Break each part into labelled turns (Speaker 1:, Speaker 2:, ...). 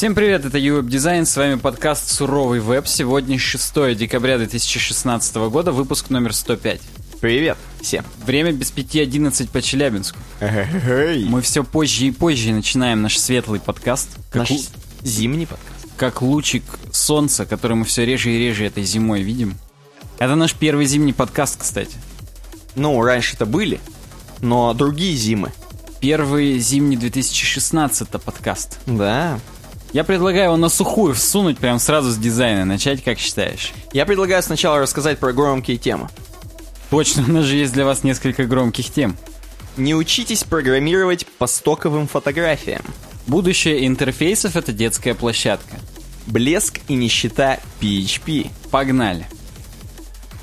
Speaker 1: Всем привет, это UWeb Design, с вами подкаст «Суровый веб». Сегодня 6 декабря 2016 года, выпуск номер 105.
Speaker 2: Привет всем.
Speaker 1: Время без пяти одиннадцать по Челябинску. Мы все позже и позже начинаем наш светлый подкаст.
Speaker 2: Как наш л... зимний подкаст.
Speaker 1: Как лучик солнца, который мы все реже и реже этой зимой видим. Это наш первый зимний подкаст, кстати.
Speaker 2: Ну, раньше-то были, но другие зимы.
Speaker 1: Первый зимний 2016 подкаст.
Speaker 2: Да.
Speaker 1: Я предлагаю его на сухую всунуть прям сразу с дизайна. Начать, как считаешь?
Speaker 2: Я предлагаю сначала рассказать про громкие темы.
Speaker 1: Точно, у нас же есть для вас несколько громких тем.
Speaker 2: Не учитесь программировать по стоковым фотографиям.
Speaker 1: Будущее интерфейсов — это детская площадка.
Speaker 2: Блеск и нищета PHP.
Speaker 1: Погнали.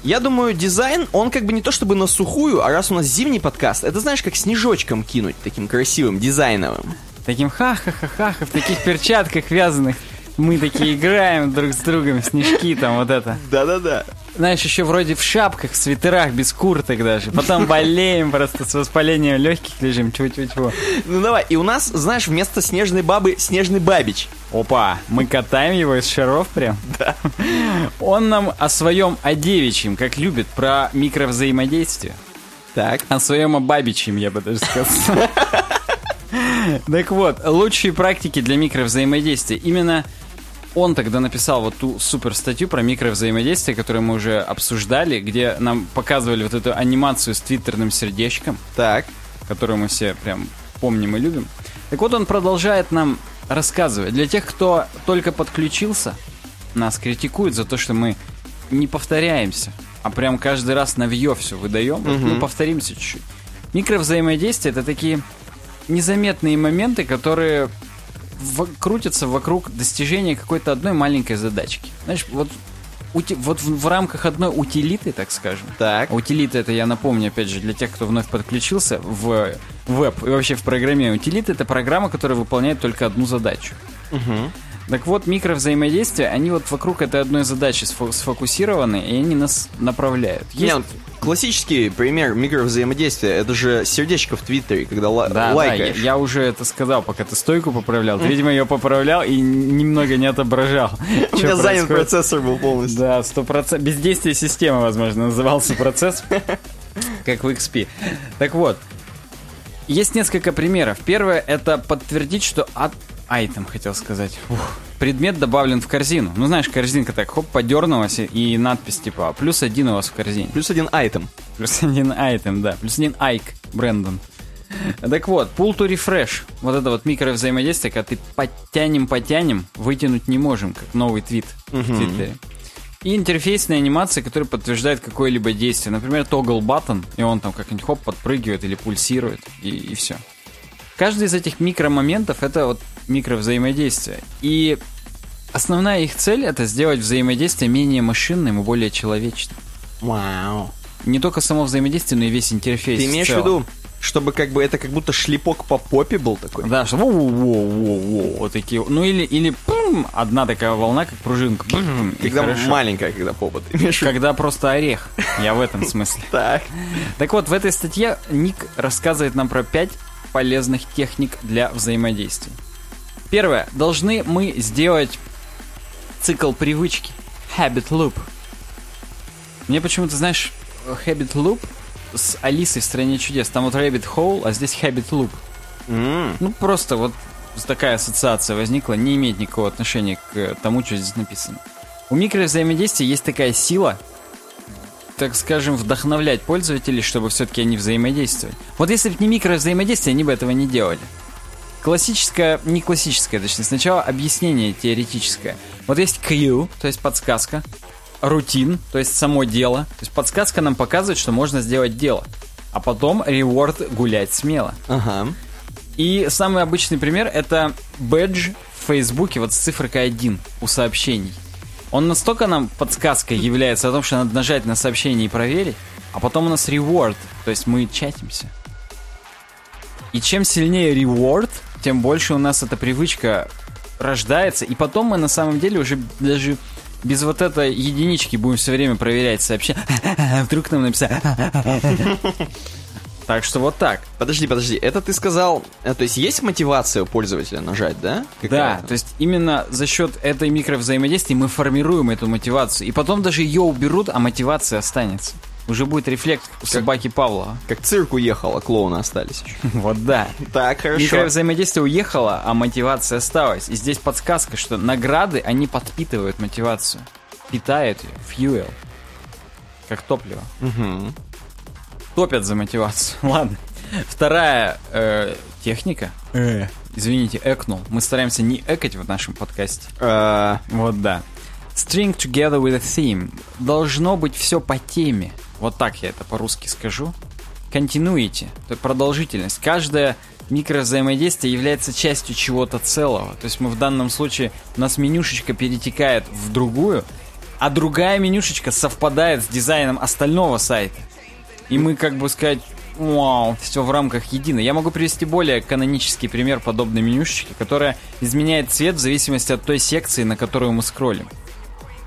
Speaker 2: Я думаю, дизайн, он как бы не то чтобы на сухую, а раз у нас зимний подкаст, это знаешь, как снежочком кинуть, таким красивым, дизайновым.
Speaker 1: Таким ха-ха-ха-ха, в таких перчатках вязаных. Мы такие играем друг с другом, снежки там, вот это.
Speaker 2: Да-да-да.
Speaker 1: Знаешь, еще вроде в шапках, в свитерах, без курток даже. Потом болеем просто с воспалением легких лежим, чего-чего-чего.
Speaker 2: Ну давай, и у нас, знаешь, вместо снежной бабы снежный бабич.
Speaker 1: Опа, мы катаем его из шаров прям?
Speaker 2: Да.
Speaker 1: Он нам о своем о девичьем, как любит, про микровзаимодействие.
Speaker 2: Так.
Speaker 1: О своем о бабичьем, я бы даже сказал. Так вот, лучшие практики для микровзаимодействия. Именно он тогда написал вот ту супер статью про микровзаимодействие, которую мы уже обсуждали, где нам показывали вот эту анимацию с твиттерным сердечком.
Speaker 2: Так.
Speaker 1: Которую мы все прям помним и любим. Так вот, он продолжает нам рассказывать. Для тех, кто только подключился, нас критикуют за то, что мы не повторяемся, а прям каждый раз навье все выдаем. Угу. Вот мы повторимся чуть-чуть. Микровзаимодействие — это такие незаметные моменты, которые в, крутятся вокруг достижения какой-то одной маленькой задачки. Знаешь, вот ути, вот в, в рамках одной утилиты, так скажем.
Speaker 2: Так.
Speaker 1: Утилита это я напомню, опять же, для тех, кто вновь подключился в веб и вообще в программе. Утилита это программа, которая выполняет только одну задачу.
Speaker 2: Угу.
Speaker 1: Так вот, микровзаимодействия, они вот вокруг этой одной задачи сфокусированы, и они нас направляют.
Speaker 2: Есть... Нет, классический пример микровзаимодействия, это же сердечко в Твиттере, когда ла-
Speaker 1: да,
Speaker 2: лайкаешь.
Speaker 1: Да, я, я уже это сказал, пока ты стойку поправлял. Ты, видимо, ее поправлял и немного не отображал.
Speaker 2: У меня занят процессор был полностью.
Speaker 1: Да, сто процентов. Бездействие системы, возможно, назывался процесс, как в XP. Так вот, есть несколько примеров. Первое — это подтвердить, что от Айтем, хотел сказать. Ух. Предмет добавлен в корзину. Ну, знаешь, корзинка так, хоп, подернулась, и надпись типа «плюс один у вас в корзине».
Speaker 2: Плюс один айтем.
Speaker 1: Плюс один айтем, да. Плюс один айк, Брэндон. Так вот, pull to refresh. Вот это вот микровзаимодействие, когда ты подтянем-потянем, вытянуть не можем, как новый твит uh-huh. в Твиттере. И интерфейсные анимации, которые подтверждают какое-либо действие. Например, toggle button, и он там как-нибудь хоп, подпрыгивает или пульсирует, и, и все. Каждый из этих микромоментов это вот микровзаимодействие. И основная их цель это сделать взаимодействие менее машинным и более человечным.
Speaker 2: Вау.
Speaker 1: Не только само взаимодействие, но и весь интерфейс.
Speaker 2: Ты имеешь в виду, чтобы как бы это как будто шлепок по попе был такой?
Speaker 1: Да, что вот такие. Ну или, или пум, одна такая волна, как пружинка. Пум,
Speaker 2: когда маленькая, когда попа.
Speaker 1: Когда просто орех. Я в этом смысле.
Speaker 2: Так.
Speaker 1: Так вот, в этой статье Ник рассказывает нам про пять полезных техник для взаимодействия. Первое. Должны мы сделать цикл привычки. Habit loop. Мне почему-то, знаешь, habit loop с Алисой в «Стране чудес». Там вот rabbit hole, а здесь habit loop.
Speaker 2: Mm.
Speaker 1: Ну, просто вот такая ассоциация возникла, не имеет никакого отношения к тому, что здесь написано. У микровзаимодействия есть такая сила, так скажем, вдохновлять пользователей, чтобы все-таки они взаимодействовали. Вот если бы не микровзаимодействие, они бы этого не делали. Классическое, не классическое, точнее, сначала объяснение теоретическое. Вот есть cue, то есть подсказка, рутин, то есть само дело. То есть подсказка нам показывает, что можно сделать дело. А потом reward гулять смело.
Speaker 2: Ага.
Speaker 1: И самый обычный пример это бэдж в Фейсбуке вот с цифрой 1 у сообщений. Он настолько нам подсказкой является о том, что надо нажать на сообщение и проверить, а потом у нас reward, то есть мы чатимся. И чем сильнее reward, тем больше у нас эта привычка рождается, и потом мы на самом деле уже даже без вот этой единички будем все время проверять сообщения. Вдруг нам написали. Так что вот так.
Speaker 2: Подожди, подожди, это ты сказал... э, То есть есть мотивация у пользователя нажать, да?
Speaker 1: Да,
Speaker 2: Какая-то?
Speaker 1: то есть именно за счет этой микровзаимодействия мы формируем эту мотивацию. И потом даже ее уберут, а мотивация останется. Уже будет рефлекс у собаки Павлова.
Speaker 2: Как цирк уехал, а клоуны остались.
Speaker 1: Вот да.
Speaker 2: Так, хорошо.
Speaker 1: Микровзаимодействие уехало, а мотивация осталась. И здесь подсказка, что награды, они подпитывают мотивацию. Питают ее. Fuel. Как топливо.
Speaker 2: Мгм.
Speaker 1: Топят за мотивацию. Ладно. Вторая э, техника. Извините, экнул. Мы стараемся не экать в нашем подкасте.
Speaker 2: Э,
Speaker 1: Вот да. String together with a theme. Должно быть все по теме. Вот так я это по-русски скажу. Continuity, то есть продолжительность. Каждое микровзаимодействие является частью чего-то целого. То есть мы в данном случае, у нас менюшечка перетекает в другую, а другая менюшечка совпадает с дизайном остального сайта. И мы, как бы сказать, вау, все в рамках едино. Я могу привести более канонический пример подобной менюшечки, которая изменяет цвет в зависимости от той секции, на которую мы скроллим.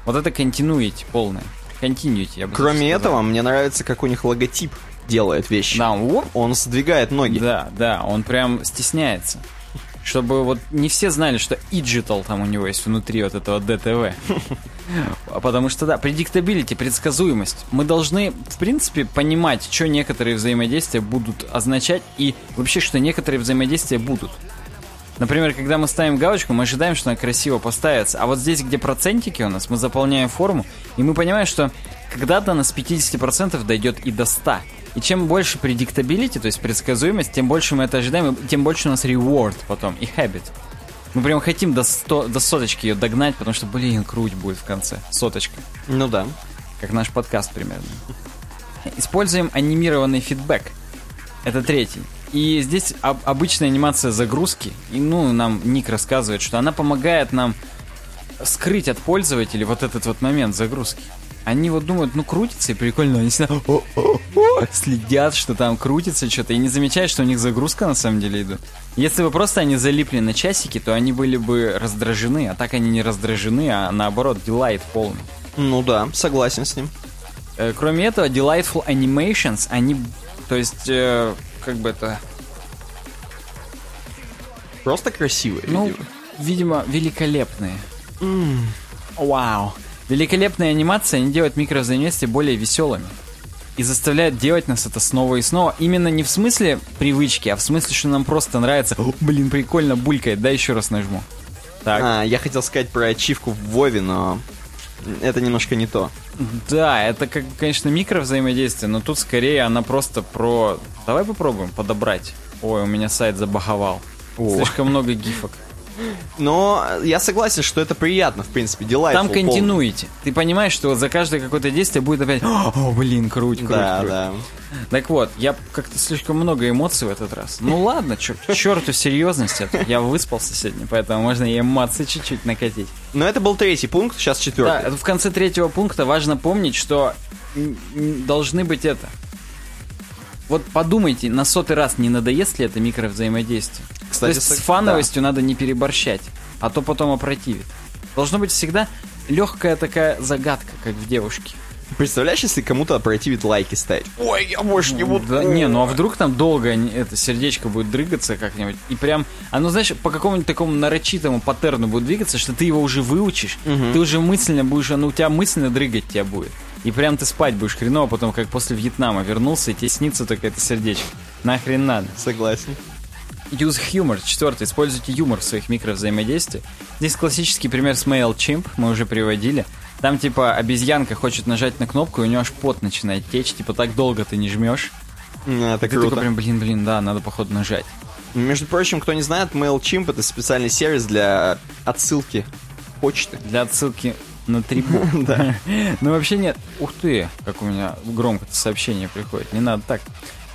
Speaker 1: Вот это continuity полное. Continuity, я бы
Speaker 2: Кроме этого, мне нравится, как у них логотип делает вещи.
Speaker 1: Да, Он
Speaker 2: сдвигает ноги.
Speaker 1: да, да, он прям стесняется. Чтобы вот не все знали, что Igital там у него есть внутри вот этого DTV. А Потому что, да, предиктабилити, предсказуемость. Мы должны, в принципе, понимать, что некоторые взаимодействия будут означать и вообще, что некоторые взаимодействия будут. Например, когда мы ставим галочку, мы ожидаем, что она красиво поставится. А вот здесь, где процентики у нас, мы заполняем форму, и мы понимаем, что когда-то она с 50% дойдет и до 100. И чем больше предиктабилити, то есть предсказуемость, тем больше мы это ожидаем, и тем больше у нас reward потом, и habit. Мы прям хотим до, 100, до соточки ее догнать, потому что, блин, круть будет в конце. Соточка.
Speaker 2: Ну да.
Speaker 1: Как наш подкаст примерно. Используем анимированный фидбэк. Это третий. И здесь об- обычная анимация загрузки. И, ну, нам Ник рассказывает, что она помогает нам скрыть от пользователей вот этот вот момент загрузки. Они вот думают, ну крутится и прикольно, они всегда следят, что там крутится что-то, и не замечают, что у них загрузка на самом деле идет. Если бы просто они залипли на часики, то они были бы раздражены, а так они не раздражены, а наоборот, дилайт полный.
Speaker 2: Ну да, согласен с ним.
Speaker 1: Э, Кроме этого, Delightful Animations, они, то есть, э, как бы это,
Speaker 2: Просто красивый.
Speaker 1: ну,
Speaker 2: видимо.
Speaker 1: видимо, великолепные. Вау. Великолепные анимации, они делают микровзаимодействия более веселыми. И заставляют делать нас это снова и снова. Именно не в смысле привычки, а в смысле, что нам просто нравится. «О, блин, прикольно, булькает, да, еще раз нажму. Так.
Speaker 2: А, я хотел сказать про ачивку в Вове, но это немножко не то.
Speaker 1: Да, это, как, конечно, микровзаимодействие, но тут скорее она просто про... Давай попробуем подобрать. Ой, у меня сайт забаговал.
Speaker 2: О.
Speaker 1: Слишком много гифок.
Speaker 2: Но я согласен, что это приятно, в принципе, дела.
Speaker 1: Там континуете. Ты понимаешь, что вот за каждое какое-то действие будет опять... О, блин, круть, круть,
Speaker 2: Да,
Speaker 1: круть».
Speaker 2: да.
Speaker 1: Так вот, я как-то слишком много эмоций в этот раз. Ну ладно, к черту серьезность это. Я выспался сегодня, поэтому можно и эмоции чуть-чуть накатить.
Speaker 2: Но это был третий пункт, сейчас
Speaker 1: Да,
Speaker 2: четвертый.
Speaker 1: это в конце третьего пункта важно помнить, что должны быть это. Вот подумайте, на сотый раз не надоест ли это микровзаимодействие.
Speaker 2: Кстати,
Speaker 1: То есть с фановостью надо не переборщать, а то потом опротивит. Должно быть всегда легкая такая загадка, как в девушке.
Speaker 2: Представляешь, если кому-то противит лайки ставить? Ой, я больше не буду.
Speaker 1: Да, не, ну а вдруг там долго это сердечко будет дрыгаться как-нибудь, и прям, оно, знаешь, по какому-нибудь такому нарочитому паттерну будет двигаться, что ты его уже выучишь, ты уже мысленно будешь, оно у тебя мысленно дрыгать тебя будет. И прям ты спать будешь хреново, потом как после Вьетнама вернулся, и тебе снится только это сердечко. Нахрен надо.
Speaker 2: Согласен.
Speaker 1: Use humor. Четвертое. Используйте юмор в своих микровзаимодействиях. Здесь классический пример с MailChimp, мы уже приводили. Там типа обезьянка хочет нажать на кнопку, и у нее аж пот начинает течь, типа так долго ты не жмешь.
Speaker 2: М, Это
Speaker 1: Ты
Speaker 2: круто.
Speaker 1: такой прям, блин, блин, да, надо походу нажать.
Speaker 2: Между прочим, кто не знает, MailChimp это специальный сервис для отсылки почты.
Speaker 1: Для отсылки на три буквы.
Speaker 2: Да.
Speaker 1: Ну вообще нет. Ух ты, как у меня громко сообщение приходит. Не надо так.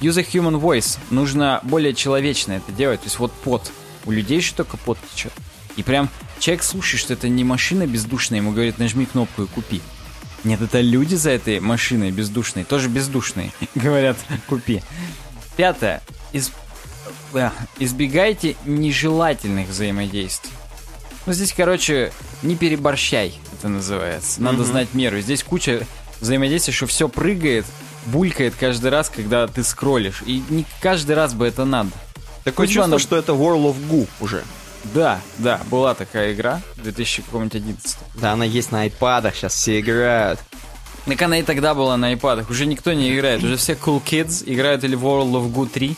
Speaker 1: Use a human voice. Нужно более человечно это делать. То есть вот пот. У людей же только пот течет. И прям человек слушает, что это не машина бездушная, ему говорит, нажми кнопку и купи. Нет, это люди за этой машиной бездушной, тоже бездушные, говорят, купи. Пятое. Из- э, Избегайте нежелательных взаимодействий. Ну, здесь, короче, не переборщай, это называется. Надо знать меру. Здесь куча взаимодействий, что все прыгает, булькает каждый раз, когда ты скроллишь. И не каждый раз бы это надо.
Speaker 2: Такое чувство,
Speaker 1: ладно.
Speaker 2: что это World of Goo уже.
Speaker 1: Да, да, была такая игра 2011.
Speaker 2: Да, она есть на айпадах, сейчас все играют.
Speaker 1: Так она и тогда была на iPad. Уже никто не играет. Уже все cool kids играют или World of Goo 3,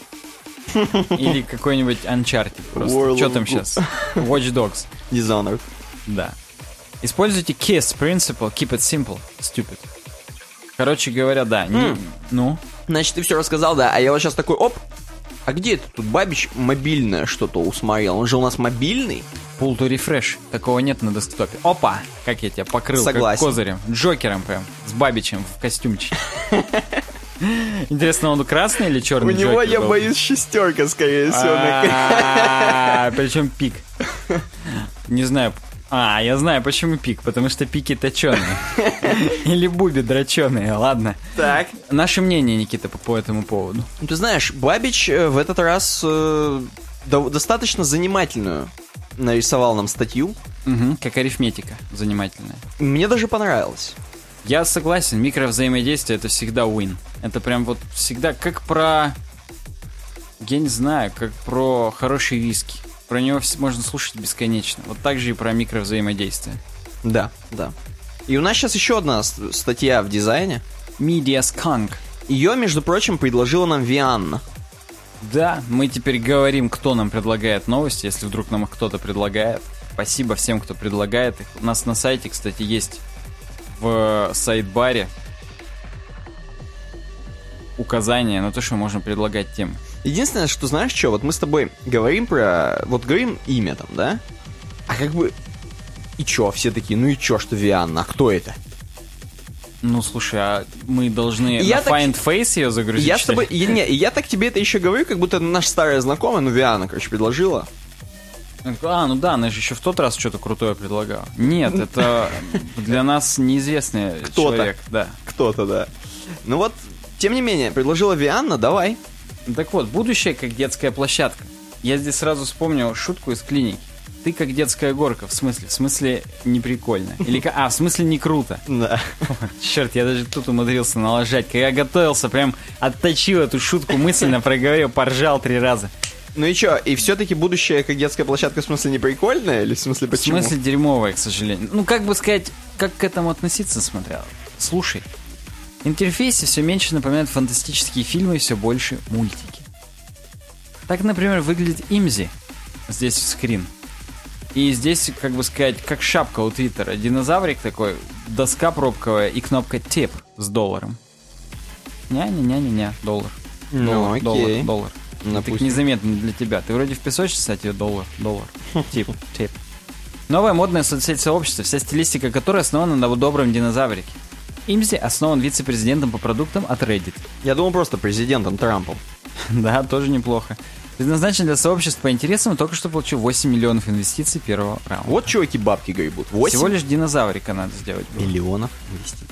Speaker 1: или какой-нибудь Uncharted просто.
Speaker 2: World
Speaker 1: Что там
Speaker 2: Goo.
Speaker 1: сейчас? Watch Dogs.
Speaker 2: Dishonored.
Speaker 1: Да. Используйте KISS Principle, keep it simple, stupid. Короче говоря, да. не-
Speaker 2: М.
Speaker 1: ну,
Speaker 2: Значит, ты все рассказал, да, а я вот сейчас такой, оп, а где это тут Бабич мобильное что-то усмотрел? Он же у нас мобильный.
Speaker 1: pull to refresh. Такого нет на десктопе. Опа! Как я тебя покрыл,
Speaker 2: Согласен.
Speaker 1: как козырем. Джокером прям, с Бабичем в костюмчике. Интересно, он красный или черный
Speaker 2: У него, я боюсь, шестерка, скорее всего.
Speaker 1: А, Причем пик. Не знаю. А, я знаю, почему пик. Потому что пики точеные. Или буби дроченые, ладно.
Speaker 2: Так.
Speaker 1: Наше мнение, Никита, по, по этому поводу.
Speaker 2: Ты знаешь, Бабич э, в этот раз э, до- достаточно занимательную нарисовал нам статью.
Speaker 1: Как арифметика занимательная.
Speaker 2: Мне даже понравилось.
Speaker 1: Я согласен, микровзаимодействие это всегда win. Это прям вот всегда как про... Я не знаю, как про хороший виски. Про него можно слушать бесконечно. Вот так же и про микровзаимодействие.
Speaker 2: Да, да. И у нас сейчас еще одна статья в дизайне.
Speaker 1: Media Skunk.
Speaker 2: Ее, между прочим, предложила нам Вианна.
Speaker 1: Да, мы теперь говорим, кто нам предлагает новости, если вдруг нам их кто-то предлагает. Спасибо всем, кто предлагает их. У нас на сайте, кстати, есть в сайт-баре указание на то, что можно предлагать темы.
Speaker 2: Единственное, что знаешь что, вот мы с тобой говорим про... Вот говорим имя там, да? А как бы... И чё? Все такие, ну и чё, что Вианна? А кто это?
Speaker 1: Ну, слушай, а мы должны
Speaker 2: Я
Speaker 1: на
Speaker 2: так-
Speaker 1: Find Face ее загрузить?
Speaker 2: я с
Speaker 1: что ли?
Speaker 2: тобой... Я, не, я так тебе это еще говорю, как будто наш старая знакомая, ну Вианна, короче, предложила.
Speaker 1: А, ну да, она же еще в тот раз что-то крутое предлагала. Нет, это для нас неизвестный
Speaker 2: Кто-то.
Speaker 1: человек, да.
Speaker 2: Кто-то, да. Ну вот, тем не менее, предложила Вианна, давай.
Speaker 1: Так вот, будущее как детская площадка. Я здесь сразу вспомнил шутку из клиники. Ты как детская горка, в смысле? В смысле не прикольно. Или, а, в смысле не круто.
Speaker 2: Да.
Speaker 1: Черт, я даже тут умудрился налажать. Когда готовился, прям отточил эту шутку мысленно, проговорил, поржал три раза.
Speaker 2: Ну и чё, и все-таки будущее как детская площадка в смысле не прикольная? Или в смысле
Speaker 1: В
Speaker 2: почему?
Speaker 1: смысле дерьмовая, к сожалению. Ну, как бы сказать, как к этому относиться, смотря. Слушай, интерфейсе все меньше напоминают фантастические фильмы и все больше мультики. Так, например, выглядит Имзи здесь в скрин. И здесь, как бы сказать, как шапка у Твиттера. Динозаврик такой, доска пробковая и кнопка тип с долларом. Ня-ня-ня-ня-ня, доллар.
Speaker 2: Ну,
Speaker 1: доллар,
Speaker 2: окей.
Speaker 1: доллар, доллар.
Speaker 2: Допустим.
Speaker 1: Так незаметно для тебя. Ты вроде в песочнице, кстати, доллар, доллар. Тип, тип. Новая модная соцсеть сообщества, вся стилистика которой основана на добром динозаврике. Имзи основан вице-президентом по продуктам от Reddit.
Speaker 2: Я думал просто президентом Трампом.
Speaker 1: Да, тоже неплохо. Предназначен для сообществ по интересам только что получил 8 миллионов инвестиций первого раунда.
Speaker 2: Вот чуваки бабки гребут. 8
Speaker 1: Всего лишь динозаврика надо сделать. было.
Speaker 2: миллионов инвестиций.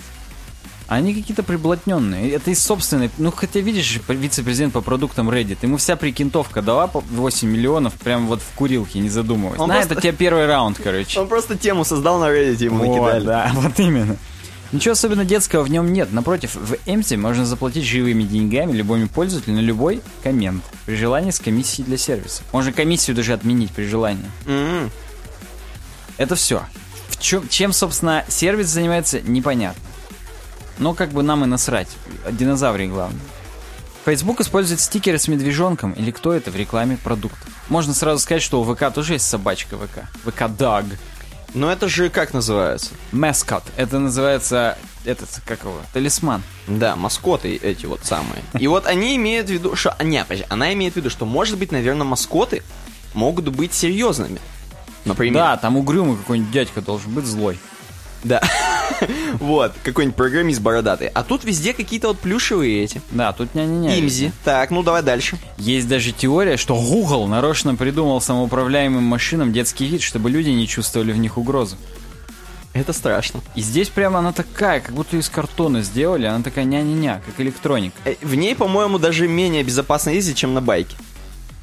Speaker 1: Они какие-то приблотненные. Это из собственной... Ну, хотя, видишь, вице-президент по продуктам Reddit, ему вся прикинтовка дала по 8 миллионов прям вот в курилке, не задумываясь.
Speaker 2: Он
Speaker 1: На,
Speaker 2: просто-
Speaker 1: это у тебя первый раунд, короче.
Speaker 2: Он просто тему создал на Reddit, ему
Speaker 1: Вот,
Speaker 2: накидали.
Speaker 1: да, вот именно. Ничего особенно детского в нем нет. Напротив, в Эмте можно заплатить живыми деньгами любому пользователю на любой коммент. При желании с комиссией для сервиса. Можно комиссию даже отменить при желании.
Speaker 2: М-м.
Speaker 1: Это все. В чем, чем, собственно, сервис занимается, непонятно. Но как бы нам и насрать. Динозавры главное. Facebook использует стикеры с медвежонком или кто это в рекламе продуктов. Можно сразу сказать, что у ВК тоже есть собачка ВК. ВК Dog.
Speaker 2: Ну это же как называется?
Speaker 1: Маскот. Это называется этот, как его, талисман.
Speaker 2: Да, маскоты эти вот самые. И вот они имеют в виду, что... Не, подожди, она имеет в виду, что, может быть, наверное, маскоты могут быть серьезными. Например.
Speaker 1: Да, там угрюмый какой-нибудь дядька должен быть злой.
Speaker 2: Да. Вот, какой-нибудь программист бородатый. А тут везде какие-то вот плюшевые эти.
Speaker 1: Да, тут ня-ня-ня.
Speaker 2: Имзи. Так, ну давай дальше.
Speaker 1: Есть даже теория, что Google нарочно придумал самоуправляемым машинам детский вид, чтобы люди не чувствовали в них угрозу.
Speaker 2: Это страшно.
Speaker 1: И здесь прямо она такая, как будто из картона сделали, она такая ня-ня-ня, как электроника.
Speaker 2: Э, В ней, по-моему, даже менее безопасно ездить, чем на байке.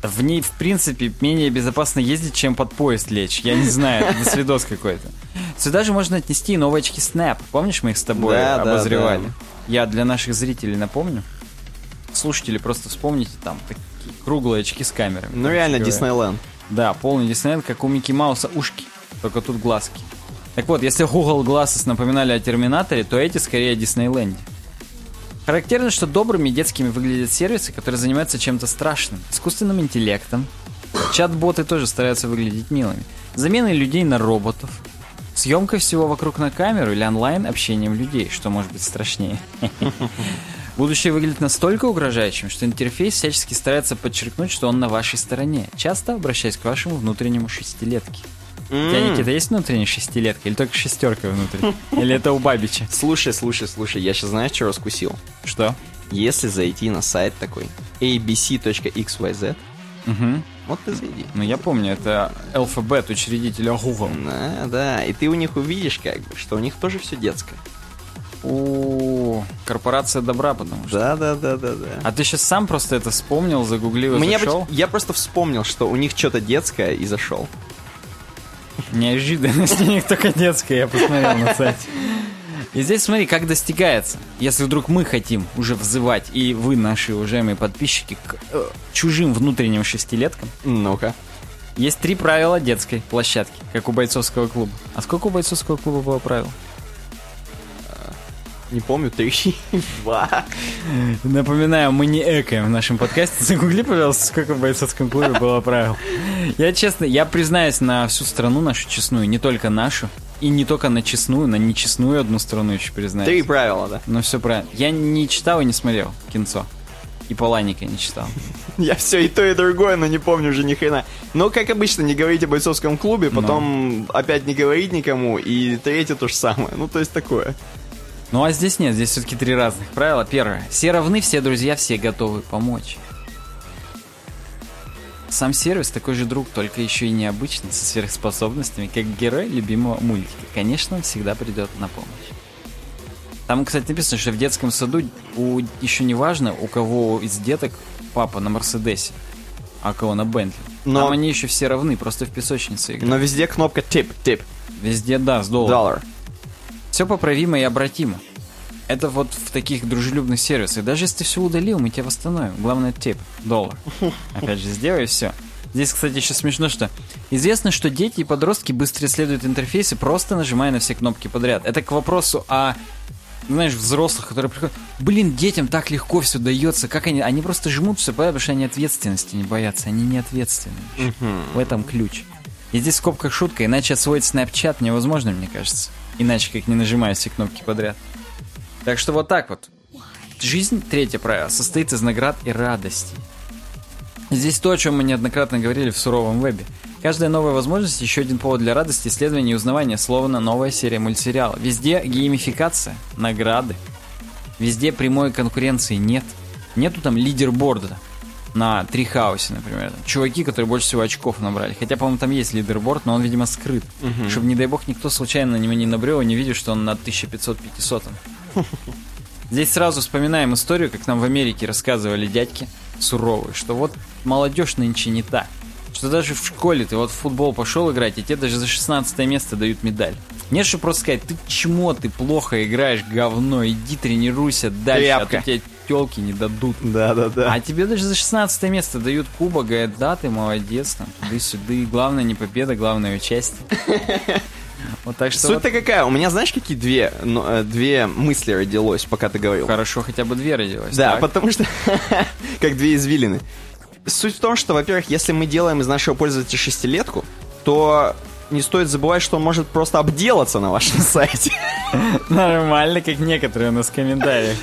Speaker 1: В ней, в принципе, менее безопасно ездить, чем под поезд лечь. Я не знаю, это свидос какой-то. Сюда же можно отнести и новые очки Snap. Помнишь, мы их с тобой
Speaker 2: Да, да,
Speaker 1: обозревали? Я для наших зрителей напомню. Слушатели, просто вспомните там такие круглые очки с камерами.
Speaker 2: Ну реально. Диснейленд.
Speaker 1: Да, полный Диснейленд, как у Микки Мауса ушки, только тут глазки. Так вот, если Google Glasses напоминали о Терминаторе, то эти скорее о Диснейленде. Характерно, что добрыми и детскими выглядят сервисы, которые занимаются чем-то страшным, искусственным интеллектом. Чат-боты тоже стараются выглядеть милыми. Заменой людей на роботов. Съемкой всего вокруг на камеру или онлайн общением людей, что может быть страшнее. Будущее выглядит настолько угрожающим, что интерфейс всячески старается подчеркнуть, что он на вашей стороне, часто обращаясь к вашему внутреннему шестилетке. У тебя. Никита, есть внутренняя шестилетка или только шестерка внутри? Или это у Бабича?
Speaker 2: Слушай, слушай, слушай, я сейчас знаешь, что раскусил?
Speaker 1: Что?
Speaker 2: Если зайти на сайт такой abc.xyz,
Speaker 1: Угу.
Speaker 2: вот ты зайди.
Speaker 1: Ну, я помню, это алфабет учредителя Google.
Speaker 2: Да, да, и ты у них увидишь, как бы, что у них тоже все детское.
Speaker 1: О, корпорация добра, потому что.
Speaker 2: Да, да, да, да, да.
Speaker 1: А ты сейчас сам просто это вспомнил, загуглил и
Speaker 2: Мне
Speaker 1: зашел?
Speaker 2: я просто вспомнил, что у них что-то детское и зашел.
Speaker 1: Неожиданность у них только детская, я посмотрел на сайте. И здесь смотри, как достигается. Если вдруг мы хотим уже взывать, и вы, наши уважаемые подписчики, к э, чужим внутренним шестилеткам,
Speaker 2: Ну-ка.
Speaker 1: есть три правила детской площадки, как у бойцовского клуба. А сколько у бойцовского клуба было правил?
Speaker 2: Не помню, три, два.
Speaker 1: Напоминаю, мы не экаем в нашем подкасте. Загугли, пожалуйста, сколько в бойцовском клубе было правил. Я честно, я признаюсь на всю страну нашу честную, не только нашу, и не только на честную, на нечестную одну страну еще признаюсь.
Speaker 2: Три правила, да.
Speaker 1: Ну все правильно. Я не читал и не смотрел кинцо. И Паланика не читал.
Speaker 2: Я все и то, и другое, но не помню уже ни хрена. Но, как обычно, не говорить о бойцовском клубе, потом опять не говорить никому, и третье то же самое. Ну, то есть такое.
Speaker 1: Ну а здесь нет, здесь все-таки три разных правила. Первое. Все равны, все друзья, все готовы помочь. Сам сервис такой же друг, только еще и необычный, со сверхспособностями, как герой любимого мультика. Конечно, он всегда придет на помощь. Там, кстати, написано, что в детском саду у, еще не важно, у кого из деток папа на Мерседесе, а кого на Бентли.
Speaker 2: Но-
Speaker 1: Там они еще все равны, просто в песочнице играют.
Speaker 2: Но везде кнопка тип, тип,
Speaker 1: Везде, да, с долларом.
Speaker 2: доллар.
Speaker 1: Все поправимо и обратимо. Это вот в таких дружелюбных сервисах. Даже если ты все удалил, мы тебя восстановим. Главное, тип, доллар. Опять же, сделай все. Здесь, кстати, еще смешно, что известно, что дети и подростки быстро исследуют интерфейсы, просто нажимая на все кнопки подряд. Это к вопросу о, знаешь, взрослых, которые приходят, блин, детям так легко все дается, как они, они просто жмут все потому что они ответственности не боятся, они не ответственны. еще. В этом ключ. И здесь в скобках шутка, иначе освоить Snapchat невозможно, мне кажется. Иначе как не нажимая все кнопки подряд. Так что вот так вот. Жизнь, третье правило, состоит из наград и радостей. Здесь то, о чем мы неоднократно говорили в суровом вебе. Каждая новая возможность еще один повод для радости, исследования и узнавания, словно новая серия мультсериала. Везде геймификация, награды. Везде прямой конкуренции нет. Нету там лидерборда на Трихаусе, например. Чуваки, которые больше всего очков набрали. Хотя, по-моему, там есть лидерборд, но он, видимо, скрыт. Чтобы, не дай бог, никто случайно на него не набрел и не видел, что он на 1500-500. Здесь сразу вспоминаем историю, как нам в Америке рассказывали дядьки суровые, что вот молодежь нынче не так. Что даже в школе ты вот в футбол пошел играть, и тебе даже за 16 место дают медаль. Нет, что просто сказать, ты чмо, ты плохо играешь, говно, иди тренируйся дальше,
Speaker 2: Тряпка.
Speaker 1: а то тебе телки не дадут.
Speaker 2: Да, да, да.
Speaker 1: А тебе даже за 16 место дают кубок, говорят, да, ты молодец, там, туда-сюда. Главное не победа, главное участие. Вот так что вот
Speaker 2: Суть-то какая? У меня, знаешь, какие две, ну, две мысли родилось, пока ты говорил?
Speaker 1: хорошо хотя бы две родилось.
Speaker 2: Да,
Speaker 1: так?
Speaker 2: потому что как две извилины. Суть в том, что, во-первых, если мы делаем из нашего пользователя шестилетку, то не стоит забывать, что он может просто обделаться на вашем сайте.
Speaker 1: Нормально, как некоторые у нас в комментариях.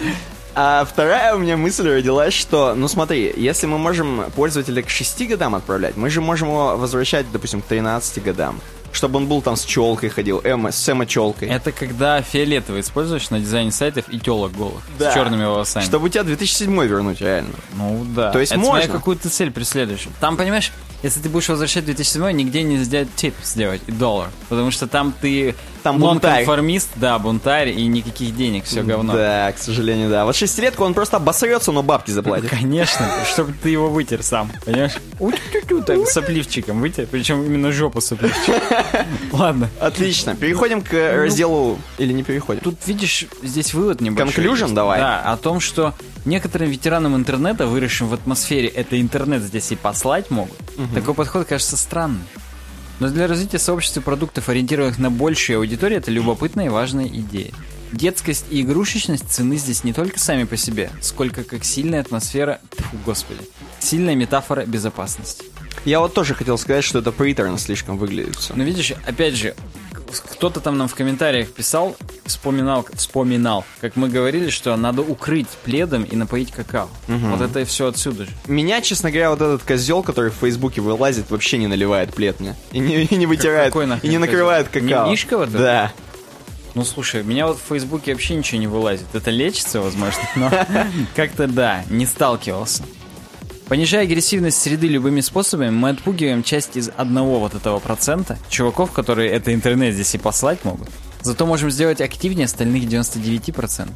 Speaker 2: А вторая у меня мысль родилась, что, ну смотри, если мы можем пользователя к 6 годам отправлять, мы же можем его возвращать, допустим, к 13 годам. Чтобы он был там с челкой ходил, Эмма, с Эмма челкой.
Speaker 1: Это когда фиолетовый используешь на дизайне сайтов и телок голых
Speaker 2: Да.
Speaker 1: с черными волосами.
Speaker 2: Чтобы у тебя 2007 вернуть, реально.
Speaker 1: Ну да.
Speaker 2: То есть
Speaker 1: Это
Speaker 2: можно.
Speaker 1: смотря какую ты цель преследуешь. Там, понимаешь, если ты будешь возвращать 2007, нигде нельзя тип сделать и доллар. Потому что там ты...
Speaker 2: Там бунтарь.
Speaker 1: Нонконформист, да, бунтарь и никаких денег, все говно.
Speaker 2: Да, к сожалению, да. Вот шестилетку он просто обосрется, но бабки заплатит.
Speaker 1: Конечно, чтобы ты его вытер сам, понимаешь? Так, сопливчиком вытер, причем именно жопу сопливчиком. Ладно.
Speaker 2: Отлично. Переходим к разделу... Или не переходим?
Speaker 1: Тут, видишь, здесь вывод небольшой. Есть.
Speaker 2: давай.
Speaker 1: Да, о том, что некоторым ветеранам интернета, выросшим в атмосфере «это интернет здесь и послать могут», такой подход кажется странным. Но для развития сообщества продуктов, ориентированных на большую аудиторию, это любопытная и важная идея. Детскость и игрушечность цены здесь не только сами по себе, сколько как сильная атмосфера, тьфу, господи, сильная метафора безопасности.
Speaker 2: Я вот тоже хотел сказать, что это приторно слишком выглядит все.
Speaker 1: Но видишь, опять же, кто-то там нам в комментариях писал, вспоминал, вспоминал, как мы говорили, что надо укрыть пледом и напоить какао. Вот это и все отсюда же.
Speaker 2: Меня, честно говоря, вот этот козел, который в Фейсбуке вылазит, вообще не наливает плед мне. И не, и не вытирает, и не накрывает
Speaker 1: козел?
Speaker 2: какао.
Speaker 1: Не Мишка вот?
Speaker 2: Да.
Speaker 1: Ну слушай, меня вот в Фейсбуке вообще ничего не вылазит. Это лечится, возможно, но как-то да, не сталкивался. Понижая агрессивность среды любыми способами, мы отпугиваем часть из одного вот этого процента чуваков, которые это интернет здесь и послать могут. Зато можем сделать активнее остальных 99%.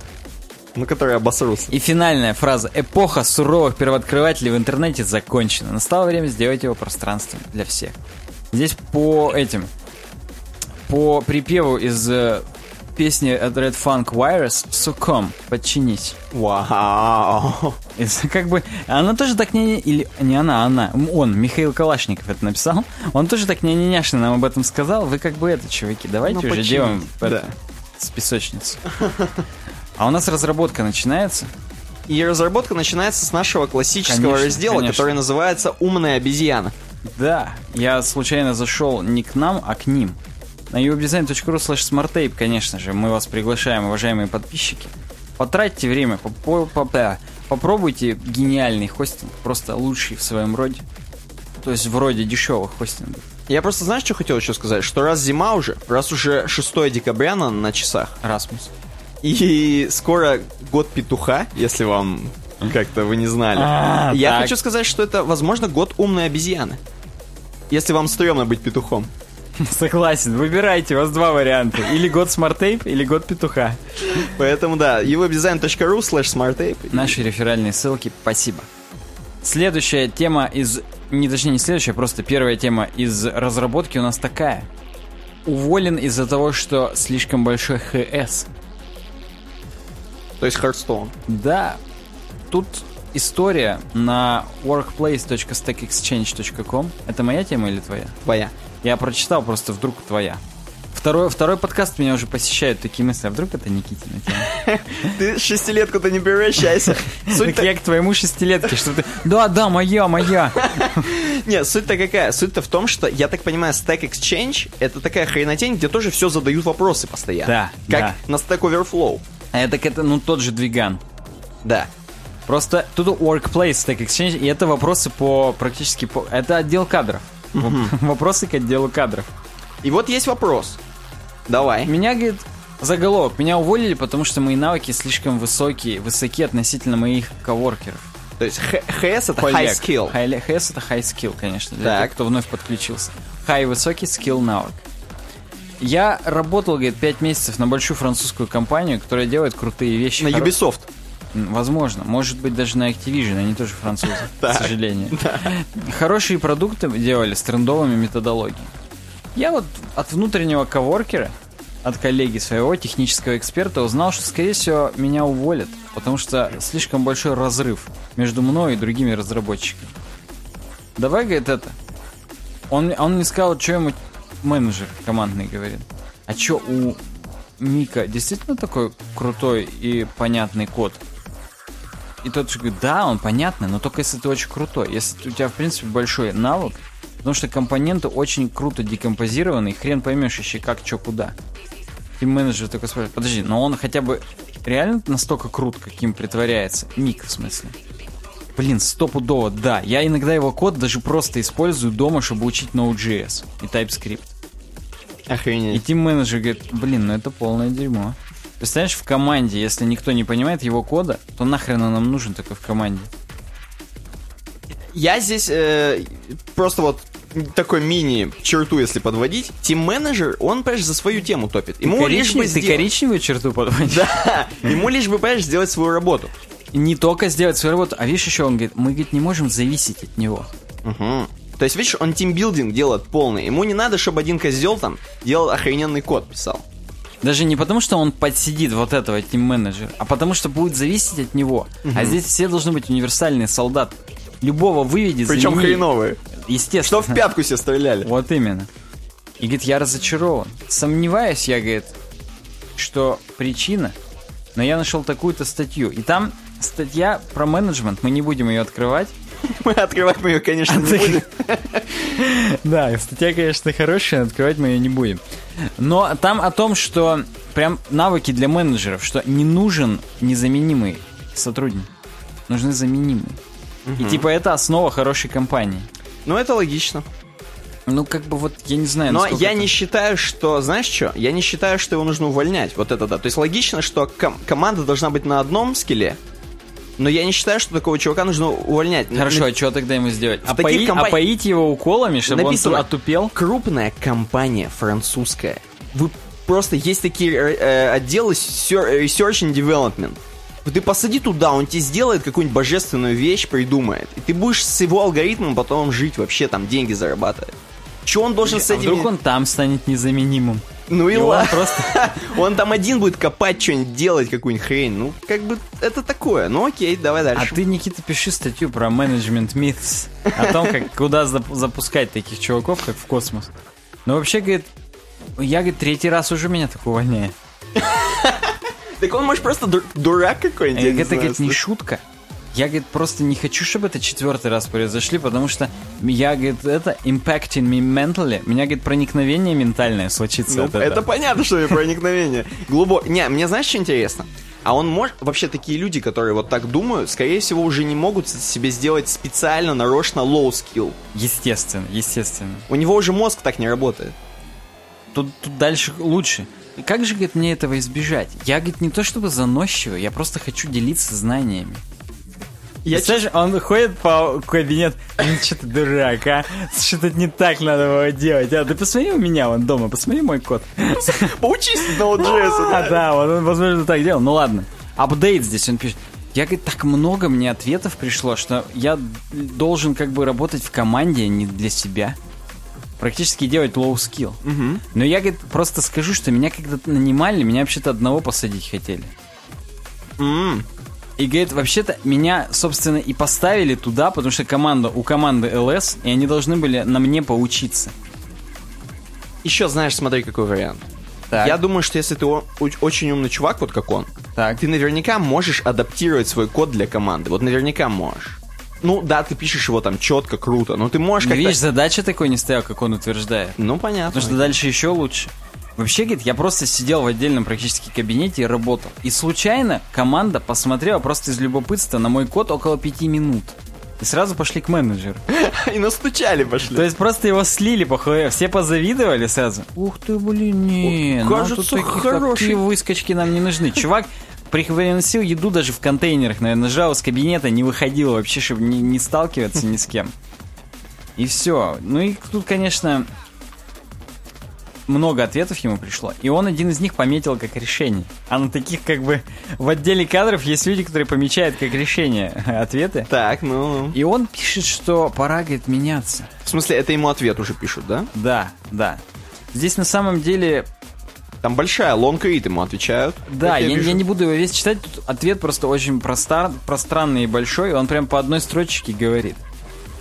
Speaker 2: Ну, которые обосрутся.
Speaker 1: И финальная фраза «Эпоха суровых первооткрывателей в интернете закончена». Настало время сделать его пространством для всех. Здесь по этим, по припеву из э, песни от Red Funk Virus «Succumb», «Подчинись».
Speaker 2: Вау.
Speaker 1: И как бы, она тоже так не... Или не она, а она. Он, Михаил Калашников это написал. Он тоже так не няшно нам об этом сказал. Вы как бы это, чуваки, давайте
Speaker 2: Ну,
Speaker 1: уже делаем
Speaker 2: Да.
Speaker 1: это, с песочницы. А у нас разработка начинается.
Speaker 2: И разработка начинается с нашего классического
Speaker 1: Конечно,
Speaker 2: раздела,
Speaker 1: конечно.
Speaker 2: который называется «Умная обезьяна».
Speaker 1: Да, я случайно зашел не к нам, а к ним. На uwebdesign.ru slash smarttape, конечно же, мы вас приглашаем, уважаемые подписчики. Потратьте время, попробуйте гениальный хостинг, просто лучший в своем роде. То есть вроде дешевых хостингов.
Speaker 2: Я просто, знаешь, что хотел еще сказать? Что раз зима уже, раз уже 6 декабря на, на часах,
Speaker 1: Расмус.
Speaker 2: и скоро год петуха, если вам как-то вы не знали.
Speaker 1: А,
Speaker 2: Я
Speaker 1: так.
Speaker 2: хочу сказать, что это, возможно, год умной обезьяны. Если вам стрёмно быть петухом.
Speaker 1: Согласен, выбирайте, у вас два варианта. Или год SmartApe, или год петуха.
Speaker 2: Поэтому да, uwebdesign.ru slash smartape.
Speaker 1: Наши реферальные ссылки, спасибо. Следующая тема из... Не, точнее, не следующая, просто первая тема из разработки у нас такая. Уволен из-за того, что слишком большой ХС.
Speaker 2: То есть Hearthstone.
Speaker 1: Да, тут история на workplace.stackexchange.com. Это моя тема или твоя?
Speaker 2: Твоя.
Speaker 1: Я прочитал, просто вдруг твоя. Второй, второй подкаст меня уже посещают такие мысли, а вдруг это Никитина тема?
Speaker 2: Ты шестилетку-то не превращайся. Суть
Speaker 1: я к твоему шестилетке, что ты... Да, да, моя, моя.
Speaker 2: Нет, суть-то какая? Суть-то в том, что, я так понимаю, Stack Exchange — это такая хренотень, где тоже все задают вопросы постоянно.
Speaker 1: Да,
Speaker 2: Как на Stack Overflow.
Speaker 1: А это, это, ну, тот же двиган.
Speaker 2: Да.
Speaker 1: Просто тут Workplace Stack Exchange, и это вопросы по практически по... Это отдел кадров. Вопросы к отделу кадров.
Speaker 2: И вот есть вопрос. Давай.
Speaker 1: Меня, говорит, заголовок. Меня уволили, потому что мои навыки слишком высокие, высоки относительно моих коворкеров.
Speaker 2: То есть Х- HS — это high skill.
Speaker 1: HS это high skill, конечно, для
Speaker 2: Так.
Speaker 1: тех, кто вновь подключился. High высокий skill навык. Я работал, говорит, 5 месяцев на большую французскую компанию, которая делает крутые вещи.
Speaker 2: На
Speaker 1: хоро-
Speaker 2: Ubisoft.
Speaker 1: Возможно. Может быть, даже на Activision, они тоже французы, к сожалению. Хорошие продукты делали с трендовыми методологиями. Я вот от внутреннего коворкера, от коллеги своего технического эксперта узнал, что, скорее всего, меня уволят, потому что слишком большой разрыв между мной и другими разработчиками. Давай, говорит, это. Он, он мне сказал, что ему менеджер командный говорит. А что у Мика действительно такой крутой и понятный код? И тот же говорит, да, он понятный, но только если ты очень крутой. Если у тебя, в принципе, большой навык, потому что компоненты очень круто декомпозированы, и хрен поймешь еще как, что, куда. И менеджер такой спрашивает, подожди, но он хотя бы реально настолько крут, каким притворяется? Мик, в смысле. Блин, стопудово, да. Я иногда его код даже просто использую дома, чтобы учить Node.js и TypeScript. И
Speaker 2: Охренеть.
Speaker 1: тим-менеджер говорит, блин, ну это полное дерьмо. Представляешь, в команде, если никто не понимает его кода, то нахрен он нам нужен такой в команде?
Speaker 2: Я здесь э, просто вот такой мини-черту, если подводить, тим-менеджер, он, понимаешь, за свою тему топит. Ему лишь бы
Speaker 1: ты
Speaker 2: сделать-
Speaker 1: коричневую черту подводишь?
Speaker 2: Да, ему лишь бы, понимаешь, сделать свою работу.
Speaker 1: Не только сделать свою работу, а видишь еще, он говорит, мы, говорит, не можем зависеть от него.
Speaker 2: Мгм. То есть, видишь, он тимбилдинг делает полный. Ему не надо, чтобы один козел там делал охрененный код, писал.
Speaker 1: Даже не потому, что он подсидит вот этого тим-менеджера, а потому, что будет зависеть от него. А здесь все должны быть универсальные солдаты. Любого выведи,
Speaker 2: Причем
Speaker 1: замени.
Speaker 2: хреновые.
Speaker 1: Естественно.
Speaker 2: Что в пятку все стреляли.
Speaker 1: Вот именно. И говорит, я разочарован. Сомневаюсь, я, говорит, что причина, но я нашел такую-то статью. И там статья про менеджмент, мы не будем ее открывать.
Speaker 2: Мы открывать мы ее, конечно, не будем.
Speaker 1: Да, статья, конечно, хорошая, открывать мы ее не будем. Но там о том, что прям навыки для менеджеров, что не нужен незаменимый сотрудник. Нужны заменимые. И типа это основа хорошей компании.
Speaker 2: Ну, это логично.
Speaker 1: Ну, как бы вот, я не знаю,
Speaker 2: Но я
Speaker 1: это-
Speaker 2: не считаю, что... Знаешь что? Я не считаю, что его нужно увольнять. Вот это да. То есть логично, что ком- команда должна быть на одном скилле, но я не считаю, что такого чувака нужно увольнять.
Speaker 1: Хорошо, а что тогда ему сделать?
Speaker 2: Таких
Speaker 1: Опоить,
Speaker 2: компани-
Speaker 1: опоить его уколами, чтобы
Speaker 2: Написано.
Speaker 1: он отупел?
Speaker 2: Крупная компания французская. Вы просто есть такие э, отделы sер- Research and Development. Ты посади туда, он тебе сделает какую-нибудь божественную вещь, придумает. И ты будешь с его алгоритмом потом жить вообще, там деньги зарабатывать. Че он должен с
Speaker 1: А
Speaker 2: этим...
Speaker 1: вдруг он там станет незаменимым?
Speaker 2: Ну и
Speaker 1: И он
Speaker 2: ладно.
Speaker 1: просто...
Speaker 2: Он там один будет копать что-нибудь, делать какую-нибудь хрень. Ну, как бы это такое. Ну окей, давай
Speaker 1: А
Speaker 2: дальше.
Speaker 1: ты, Никита, пиши статью про менеджмент myths. О том, как, куда зап- запускать таких чуваков, как в космос. Ну, вообще, говорит, я, говорит, третий раз уже меня так увольняет.
Speaker 2: Так он, может, просто дур- дурак какой-нибудь.
Speaker 1: Это, говорит, не шутка. Я, говорит, просто не хочу, чтобы это четвертый раз произошли, потому что я, говорит, это impacting me mentally. У меня, говорит, проникновение ментальное случится
Speaker 2: Ну, это
Speaker 1: этого.
Speaker 2: понятно, что проникновение. Глубоко. Не, мне знаешь, что интересно? А он может... Вообще, такие люди, которые вот так думают, скорее всего, уже не могут себе сделать специально, нарочно low skill.
Speaker 1: Естественно, естественно.
Speaker 2: У него уже мозг так не работает.
Speaker 1: Тут, тут дальше лучше. Как же, говорит, мне этого избежать? Я, говорит, не то чтобы заносчивый, я просто хочу делиться знаниями.
Speaker 2: Я
Speaker 1: Представляешь, он ходит по кабинету, ну что ты дурак, а? Что-то не так надо было делать. А ты посмотри у меня вон дома, посмотри мой код.
Speaker 2: Поучись Node.js.
Speaker 1: А,
Speaker 2: да.
Speaker 1: вот он, возможно, так делал. Ну ладно. Апдейт здесь он пишет. Я, говорит, так много мне ответов пришло, что я должен как бы работать в команде, а не для себя. Практически делать low skill. Но я, говорит, просто скажу, что меня когда-то нанимали, меня вообще-то одного посадить хотели.
Speaker 2: М.
Speaker 1: И говорит, вообще-то меня, собственно, и поставили туда, потому что команда у команды ЛС, и они должны были на мне поучиться.
Speaker 2: Еще знаешь, смотри, какой вариант.
Speaker 1: Так.
Speaker 2: Я думаю, что если ты очень умный чувак, вот как он,
Speaker 1: Так.
Speaker 2: ты наверняка можешь адаптировать свой код для команды. Вот наверняка можешь. Ну да, ты пишешь его там четко, круто, но ты можешь как-то...
Speaker 1: видишь, задача такой не стояла, как он утверждает.
Speaker 2: Ну понятно.
Speaker 1: Потому что дальше еще лучше. Вообще, говорит, я просто сидел в отдельном практически кабинете и работал. И случайно команда посмотрела просто из любопытства на мой код около пяти минут. И сразу пошли к менеджеру.
Speaker 2: И настучали пошли.
Speaker 1: То есть просто его слили по хуе. Все позавидовали сразу. Ух ты, блин, не. Нам
Speaker 2: кажется.
Speaker 1: Такие выскочки нам не нужны. Чувак приносил еду даже в контейнерах, наверное, жал из кабинета, не выходил вообще, чтобы не, не сталкиваться ни с кем. И все. Ну и тут, конечно, много ответов ему пришло. И он один из них пометил как решение. А на таких как бы в отделе кадров есть люди, которые помечают как решение ответы.
Speaker 2: Так, ну, ну.
Speaker 1: И он пишет, что пора, говорит, меняться.
Speaker 2: В смысле, это ему ответ уже пишут, да?
Speaker 1: Да, да. Здесь на самом деле,
Speaker 2: Там большая лонг рид ему отвечают.
Speaker 1: да, я,
Speaker 2: вижу.
Speaker 1: я не буду его весь читать, тут ответ просто очень простар, пространный и большой, он прям по одной строчке говорит.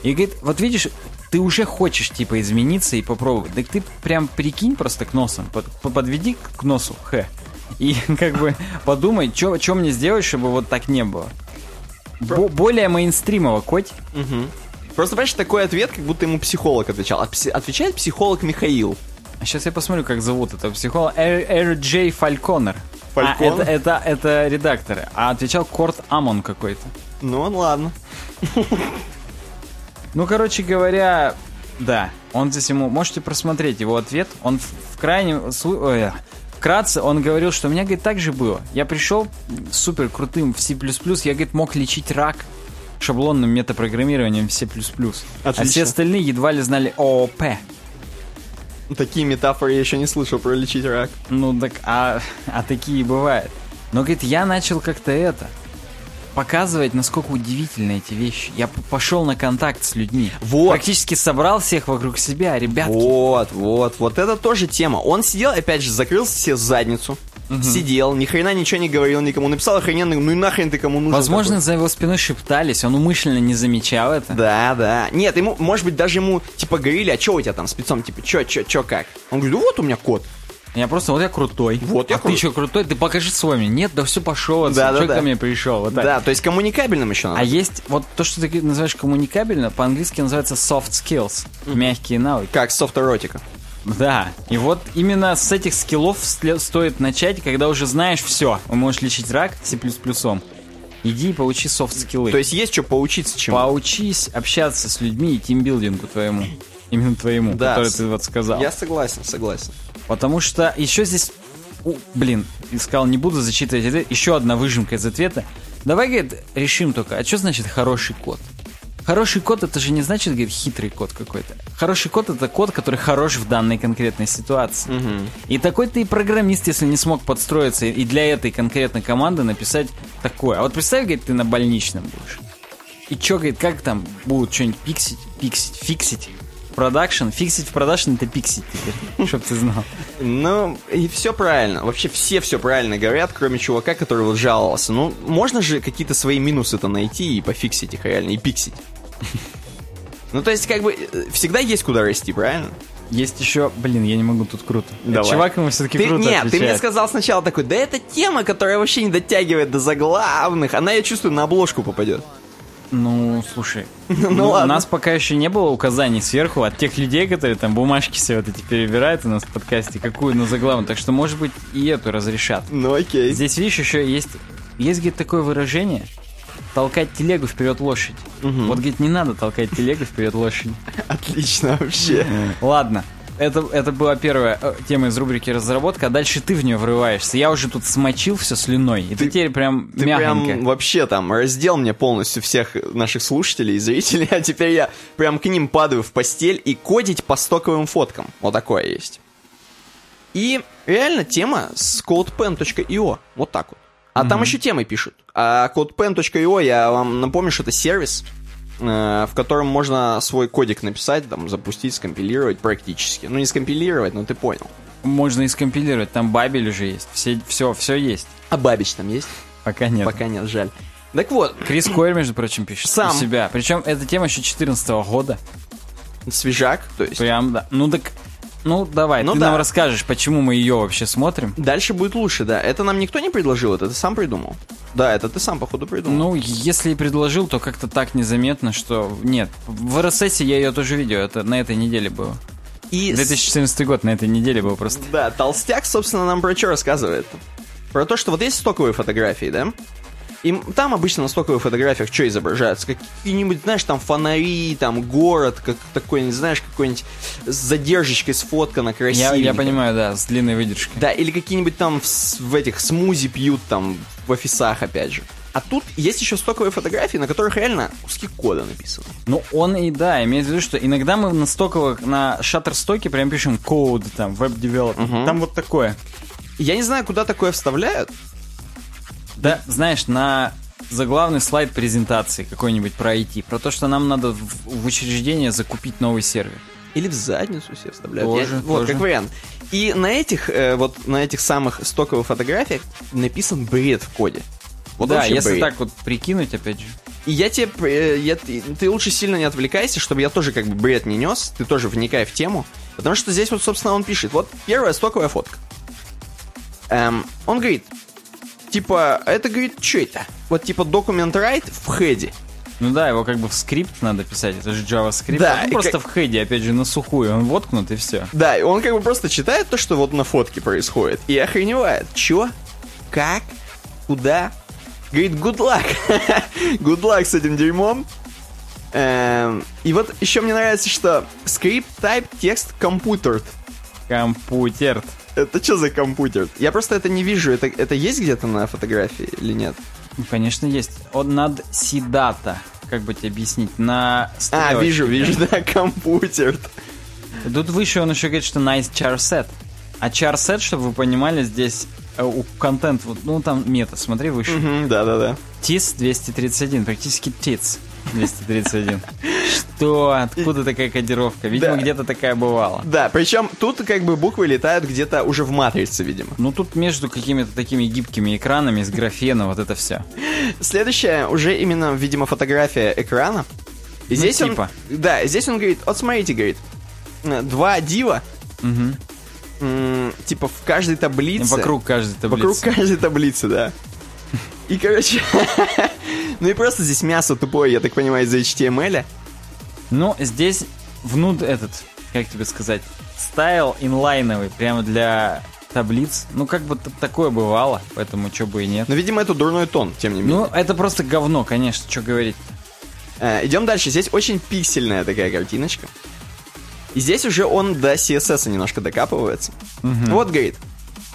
Speaker 1: И говорит, вот видишь, ты уже хочешь, типа, измениться и попробовать. Так ты прям прикинь просто к носам, под- по- подведи к носу, х. И как бы подумай, что мне сделать, чтобы вот так не было. Бо- более мейнстримово, коть.
Speaker 2: Мгм. Просто, понимаешь, такой ответ, как будто ему психолог отвечал. А пси- отвечает психолог Михаил.
Speaker 1: А сейчас я посмотрю, как зовут этого психолога. Эр Джей Фальконер. А,
Speaker 2: Фалькон?
Speaker 1: это, это, это редакторы. А отвечал Корт Амон какой-то.
Speaker 2: Ну, ладно.
Speaker 1: Ну, короче говоря, да. Он здесь ему... Можете просмотреть его ответ. Он в, в крайнем... ой, а, Вкратце он говорил, что у меня, говорит, так же было. Я пришел супер крутым в C++, я, говорит, мог лечить рак. шаблонным метапрограммированием в C++. А
Speaker 2: Отлично.
Speaker 1: все остальные едва ли знали ООП.
Speaker 2: Такие метафоры я еще не слышал про лечить рак.
Speaker 1: Ну так, а, а такие бывают. Но, говорит, я начал как-то это показывать, насколько удивительны эти вещи. Я пошел на контакт с людьми.
Speaker 2: Вот.
Speaker 1: Практически собрал всех вокруг себя, ребятки.
Speaker 2: Вот, вот, вот это тоже тема. Он сидел, опять же, закрыл себе задницу, сидел, ни хрена ничего не говорил никому, написал охрененный, ну и нахрен ты кому нужен
Speaker 1: Возможно,
Speaker 2: такой?
Speaker 1: за его спиной шептались, он умышленно не замечал это.
Speaker 2: Да, да. Нет, ему, может быть, даже ему, типа, говорили, а что у тебя там спецом, типа, чё, чё, чё, как? Он говорит, ну вот у меня кот.
Speaker 1: Я просто, вот я крутой.
Speaker 2: Вот я
Speaker 1: а
Speaker 2: крут-
Speaker 1: ты что, крутой? Ты покажи свой мне. Нет, да все пошел отсюда.
Speaker 2: Да, да, да.
Speaker 1: ко мне пришел? Вот так.
Speaker 2: Да, то есть коммуникабельным еще надо.
Speaker 1: А есть вот то, что ты называешь коммуникабельно, по-английски называется soft skills, мягкие навыки.
Speaker 2: Как софт-эротика.
Speaker 1: Да, и вот именно с этих скиллов стоит начать, когда уже знаешь все, можешь лечить рак C++. Иди и поучи софт скиллы.
Speaker 2: То есть есть что поучиться чему.
Speaker 1: Поучись общаться с людьми и тимбилдингу твоему. Именно твоему,
Speaker 2: Да,
Speaker 1: который ты вот сказал.
Speaker 2: Я согласен, согласен.
Speaker 1: Потому что еще здесь... у, блин, искал, не буду зачитывать ответ. Еще одна выжимка из ответа. Давай, говорит, решим только, а что значит хороший код? Хороший код это же не значит, говорит, хитрый код какой-то. Хороший код это код, который хорош в данной конкретной ситуации. И такой ты и программист, если не смог подстроиться и для этой конкретной команды написать такое. А вот представь, говорит, ты на больничном будешь. И чё, говорит, как там будут что-нибудь пиксить, пиксить, фиксить? Продакшн, фиксить в продакшн это пиксить теперь, чтоб ты знал.
Speaker 2: Ну, и все правильно. Вообще все все правильно говорят, кроме чувака, который вот жаловался. Ну, можно же какие-то свои минусы-то найти и пофиксить их реально, и пиксить. Ну, то есть, как бы, э, всегда есть куда расти, правильно?
Speaker 1: Есть еще, блин, я не могу тут круто.
Speaker 2: Давай.
Speaker 1: Чувак ему все-таки
Speaker 2: Ты,
Speaker 1: круто
Speaker 2: нет, ты мне
Speaker 1: отвечает.
Speaker 2: сказал сначала такой, да это тема, которая вообще не дотягивает до заглавных. Она, я чувствую, на обложку попадет.
Speaker 1: Ну, слушай,
Speaker 2: Ну,
Speaker 1: ну, у нас пока еще не было указаний сверху от тех людей, которые там бумажки все вот эти перебирают у нас в подкасте, какую на заглавную. Так что, может быть, и эту разрешат.
Speaker 2: Ну, окей.
Speaker 1: Здесь, видишь, еще есть, есть, говорит, такое выражение, толкать телегу вперед лошадь. Вот, говорит, не надо толкать телегу вперед лошадь.
Speaker 2: Отлично вообще.
Speaker 1: Ладно. Это, это была первая э, тема из рубрики «Разработка», а дальше ты в нее врываешься. Я уже тут смочил все слюной, и ты,
Speaker 2: Ты-
Speaker 1: теперь прям
Speaker 2: Ты
Speaker 1: мягонько.
Speaker 2: прям вообще там раздел мне полностью всех наших слушателей и зрителей, а теперь я прям к ним падаю в постель и кодить по стоковым фоткам. Вот такое есть. И реально тема с codepen.io. Вот так вот. А там еще темы пишут. А codepen.io, я вам напомню, что это сервис, в котором можно свой кодик написать, там, запустить, скомпилировать практически. Ну, не скомпилировать, но ты понял.
Speaker 1: Можно и скомпилировать, там бабель уже есть, все, все, все есть.
Speaker 2: А Бабич там есть?
Speaker 1: Пока нет.
Speaker 2: Пока нет, жаль. Так вот,
Speaker 1: Крис Койер, между прочим, пишет
Speaker 2: Сам.
Speaker 1: у себя. Причем эта тема еще 14 года.
Speaker 2: свежак, то есть...
Speaker 1: Прям, да. Ну так, ну давай,
Speaker 2: Ну
Speaker 1: ты
Speaker 2: да.
Speaker 1: нам расскажешь, почему мы ее вообще смотрим.
Speaker 2: Дальше будет лучше, да. Это нам никто не предложил, это ты сам придумал. Да, это ты сам, походу, придумал.
Speaker 1: Ну, если и предложил, то как-то так незаметно, что... Нет, в RSS я ее тоже видел, это на этой неделе было.
Speaker 2: и... с-
Speaker 1: 2014 год на этой неделе был просто.
Speaker 2: Да, Толстяк, собственно, нам про что рассказывает? Про то, что вот есть стоковые фотографии, да? И там обычно на стоковых фотографиях что изображается? Какие-нибудь, знаешь, там фонари, там город, как такой, не знаешь, какой-нибудь с задержечкой сфоткано
Speaker 1: Я,
Speaker 2: красивенько.
Speaker 1: я понимаю, да, с длинной выдержкой.
Speaker 2: Да, или какие-нибудь там в, в этих смузи пьют там в офисах, опять же. А тут есть еще стоковые фотографии, на которых реально куски кода написаны.
Speaker 1: Ну, он и да, имеет в виду, что иногда мы на стоковых, на шаттерстоке прям пишем код, там, веб-девелопмент. Там вот такое.
Speaker 2: Я не знаю, куда такое вставляют.
Speaker 1: Да, знаешь, на заглавный слайд презентации какой-нибудь про IT, про то, что нам надо в, в учреждение закупить новый сервер.
Speaker 2: Или в задницу себе вставляют.
Speaker 1: Тоже,
Speaker 2: Я- вот,
Speaker 1: тоже.
Speaker 2: как вариант. И на этих, э, вот на этих самых стоковых фотографиях написан бред в коде. Вот
Speaker 1: да, если
Speaker 2: бред.
Speaker 1: так вот прикинуть, опять же.
Speaker 2: И я тебе, э, я- ты ты лучше сильно не отвлекайся, чтобы я тоже как бы бред не нес, ты тоже вникай в тему, потому что здесь вот, собственно, он пишет, вот первая стоковая фотка. Эм, он говорит, типа, это, говорит, что это? Вот, типа, документ write в хеде.
Speaker 1: Ну да, его как бы в скрипт надо писать, это же JavaScript.
Speaker 2: Да, и
Speaker 1: просто
Speaker 2: как-
Speaker 1: в хеде, опять же, на сухую, он воткнут и все.
Speaker 2: Да, и он как бы просто читает то, что вот на фотке происходит, и охреневает. Чё? Как? Куда? Говорит, good luck. good luck с этим дерьмом. Эм, и вот еще мне нравится, что script type текст computer.
Speaker 1: Компьютер.
Speaker 2: Это что за компьютер? Я просто это не вижу. Это, это есть где-то на фотографии или нет?
Speaker 1: Ну, Конечно, есть. Он над Сидата как бы тебе объяснить, на
Speaker 2: А,
Speaker 1: стрелочке.
Speaker 2: вижу, вижу, да, компьютер.
Speaker 1: Тут выше он еще говорит, что nice char set. А char set, чтобы вы понимали, здесь э, у контент, вот, ну там мета, смотри выше.
Speaker 2: Да-да-да.
Speaker 1: TIS 231, практически TITS 231. Что? Откуда такая кодировка? Видимо,
Speaker 2: Да.
Speaker 1: где-то такая бывала.
Speaker 2: Да, причем тут как бы буквы летают где-то уже в матрице, видимо.
Speaker 1: Ну тут между какими-то такими гибкими экранами из графена вот это все.
Speaker 2: Следующая уже именно, видимо, фотография экрана. И здесь
Speaker 1: типа.
Speaker 2: он... Да, здесь он говорит, вот смотрите, говорит, э, два дива,
Speaker 1: Мгм.
Speaker 2: м, типа в каждой таблице...
Speaker 1: Вокруг каждой таблицы.
Speaker 2: Вокруг каждой таблицы, да. И, короче... ну и просто здесь мясо тупое, я так понимаю, из-за HTML.
Speaker 1: Ну, здесь внутрь этот, как тебе сказать, стайл инлайновый, прямо для таблиц. Ну, как бы такое бывало, поэтому чё бы и нет.
Speaker 2: Но, видимо, это дурной тон, тем не менее.
Speaker 1: Ну, это просто говно, конечно, что говорить.
Speaker 2: Э, идем дальше. Здесь очень пиксельная такая картиночка. И здесь уже он до CSS немножко докапывается. Вот, говорит,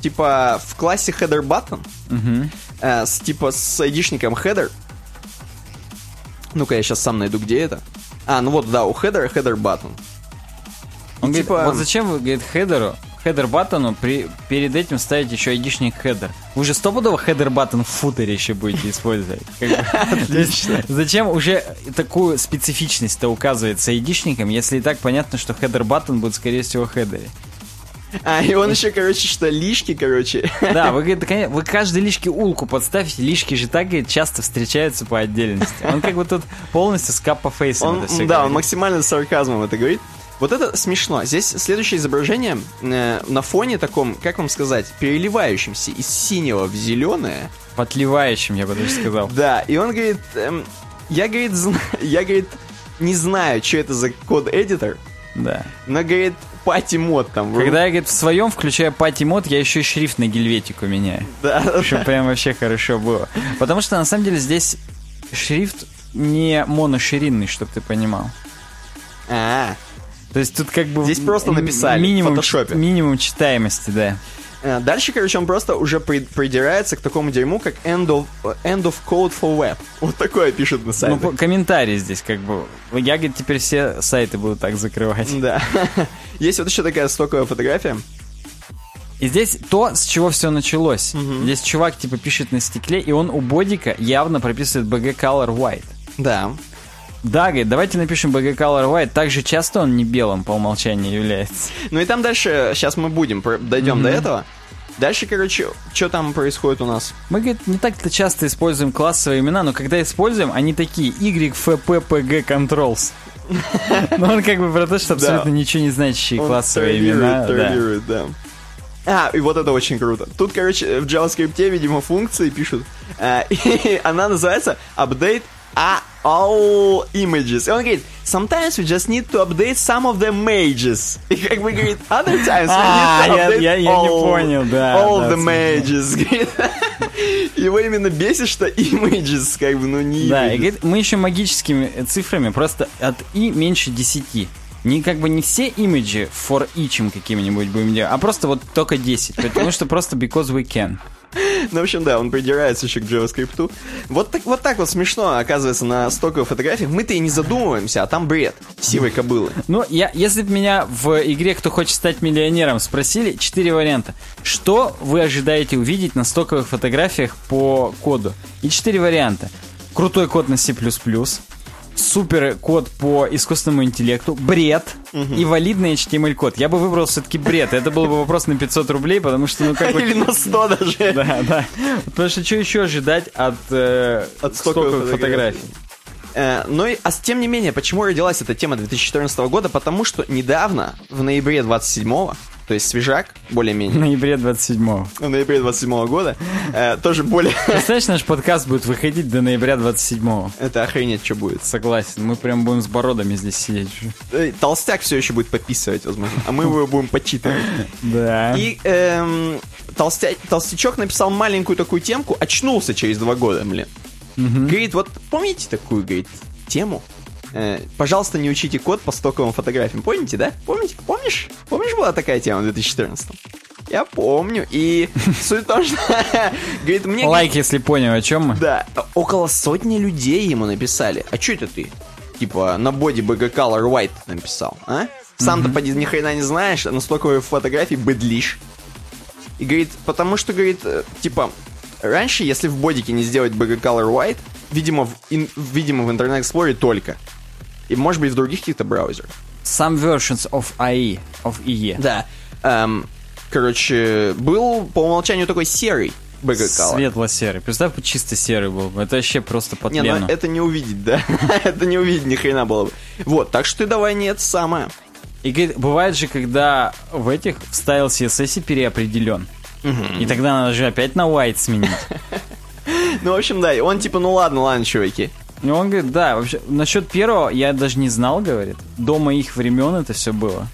Speaker 2: типа в классе header button,
Speaker 1: Мгм.
Speaker 2: Э, с, типа с айдишником header. Ну-ка, я сейчас сам найду, где это. А, ну вот, да, у header header button.
Speaker 1: Он говорит,
Speaker 2: типа-
Speaker 1: вот зачем вы, говорит, header у, header button у при, перед этим ставить еще айдишник header? Вы же стопудово header button в footer е еще будете использовать. Есть Зачем уже такую специфичность-то указывать с айдишником, если и так понятно, что header button будет, скорее всего, header е?
Speaker 2: А, и он еще, короче, что лишки, короче.
Speaker 1: Да, вы, конечно, вы каждой лишке улку подставите, лишки же так говорит, часто встречаются по отдельности. Он как бы тут полностью с каппа фейсом
Speaker 2: Он,
Speaker 1: это всё
Speaker 2: да, он
Speaker 1: говорит.
Speaker 2: максимально с сарказмом это говорит. Вот это смешно. Здесь следующее изображение э, на фоне таком, как вам сказать, переливающемся из синего в зеленое.
Speaker 1: Подливающим, я бы даже сказал.
Speaker 2: Да, и он говорит, эм, я, говорит, я, говорит, не знаю, что это за код-эдитор,
Speaker 1: Да.
Speaker 2: но, говорит, пати мод там.
Speaker 1: Когда я, говорит, в своем, включая пати мод, я еще и шрифт на гельветику меняю.
Speaker 2: Да,
Speaker 1: Чтобы прям вообще хорошо было. Потому что, на самом деле, здесь шрифт не моноширинный, чтобы ты понимал.
Speaker 2: А,
Speaker 1: То есть тут как бы...
Speaker 2: Здесь просто написали в
Speaker 1: минимум,
Speaker 2: фотошопе.
Speaker 1: Минимум читаемости, да.
Speaker 2: Э, Дальше, короче, он просто уже при- придирается к такому дерьму, как end of, end of code for web. Вот такое пишет на
Speaker 1: Ну,
Speaker 2: сайте.
Speaker 1: по- комментарии здесь как бы... Я, говорит, теперь все сайты буду так закрывать.
Speaker 2: Да. Есть вот еще такая стоковая фотография.
Speaker 1: И здесь то, с чего все началось. Здесь чувак, типа, пишет на стекле, и он у бодика явно прописывает BG Color White.
Speaker 2: Да.
Speaker 1: Да, говорит, давайте напишем BG Color White. Так же часто он не белым по умолчанию является.
Speaker 2: Ну и там дальше, сейчас мы будем, дойдем до этого. Дальше, короче, что там происходит у нас?
Speaker 1: Мы, говорит, не так-то часто используем классовые имена, но когда используем, они такие YFPPG Controls. Ну, он как бы про то, что абсолютно ничего не значащие классовые имена. да.
Speaker 2: А, и вот это очень круто. Тут, короче, в JavaScript, видимо, функции пишут. а, и она называется update all images. И он говорит, sometimes we just need to update some of the images. И как бы говорит, other times we
Speaker 1: А,
Speaker 2: need to update
Speaker 1: я- я не
Speaker 2: all,
Speaker 1: понял, да,
Speaker 2: all
Speaker 1: да,
Speaker 2: the images. Говорит, Его именно бесит, что images, как бы, ну не
Speaker 1: Да, и говорит, мы еще магическими э, цифрами, просто от и меньше 10. Не как бы не все имиджи for each какими-нибудь будем делать, а просто вот только 10. Потому что просто because we can.
Speaker 2: Ну, в общем, да, он придирается еще к JavaScript. Вот так, вот так вот смешно, оказывается, на стоковых фотографиях. Мы-то и не задумываемся, а там бред сивой кобылы.
Speaker 1: Ну, я, если бы меня в игре «Кто хочет стать миллионером» спросили, четыре варианта. Что вы ожидаете увидеть на стоковых фотографиях по коду? И четыре варианта. Крутой код на C++, супер код по искусственному интеллекту, бред и валидный HTML-код. Я бы выбрал все-таки бред. Это был бы вопрос на 500 рублей, потому что, ну, как бы...
Speaker 2: Или на 100 даже.
Speaker 1: Да, да. Потому что что еще ожидать от, э,
Speaker 2: От стоковых фотографий.
Speaker 1: фотографий?
Speaker 2: Но, и- а с- тем не менее, почему родилась эта тема 2014 года? Потому что недавно, в ноябре 27 то есть свежак,
Speaker 1: В
Speaker 2: более-менее,
Speaker 1: ноябре 27-го.
Speaker 2: в ноябре 27 года, э, тоже более...
Speaker 1: Представляешь, наш подкаст будет выходить до ноября 27-го.
Speaker 2: Это охренеть, что будет.
Speaker 1: Согласен, мы прям будем с бородами здесь сидеть.
Speaker 2: Э, Толстяк все еще будет подписывать, возможно, а мы его будем почитывать.
Speaker 1: Да.
Speaker 2: И эм, толстя- толстячок написал маленькую такую темку, очнулся через два года, блин. Говорит, вот помните такую, говорит, тему? Э, пожалуйста, не учите код по стоковым фотографиям. Помните, да? Помните? Помнишь? Помнишь, была такая тема в 2014 Я помню. И суть в том, что... Говорит, мне...
Speaker 1: Лайк, если понял, о чем мы.
Speaker 2: Да, около сотни людей ему написали. А что это ты? Типа, на боди BG Color White написал, а? Сам-то, поди, ни хрена не знаешь, а настолько фотографий быдлишь. И говорит, потому что, говорит, э, типа, раньше, если в бодике не сделать BG Color White, видимо, в, ин- видимо, в Internet Explorer только. И, может быть, в других каких-то браузерах.
Speaker 1: Some versions of IE, of IE.
Speaker 2: Да. Эм, короче, был по умолчанию такой серый Color.
Speaker 1: Светло-серый. Представь, чисто серый был бы. Это вообще просто по
Speaker 2: Не, ну это не увидеть, да. это не увидеть ни хрена было бы. Вот, так что ты давай не это самое.
Speaker 1: И говорит, бывает же, когда в этих вставил CSS и переопределен. И тогда надо же опять на white сменить.
Speaker 2: Ну, в общем, да, он типа, ну ладно, ладно, чуваки.
Speaker 1: И он говорит, да, вообще, насчет первого я даже не знал, говорит. До моих времен это все было.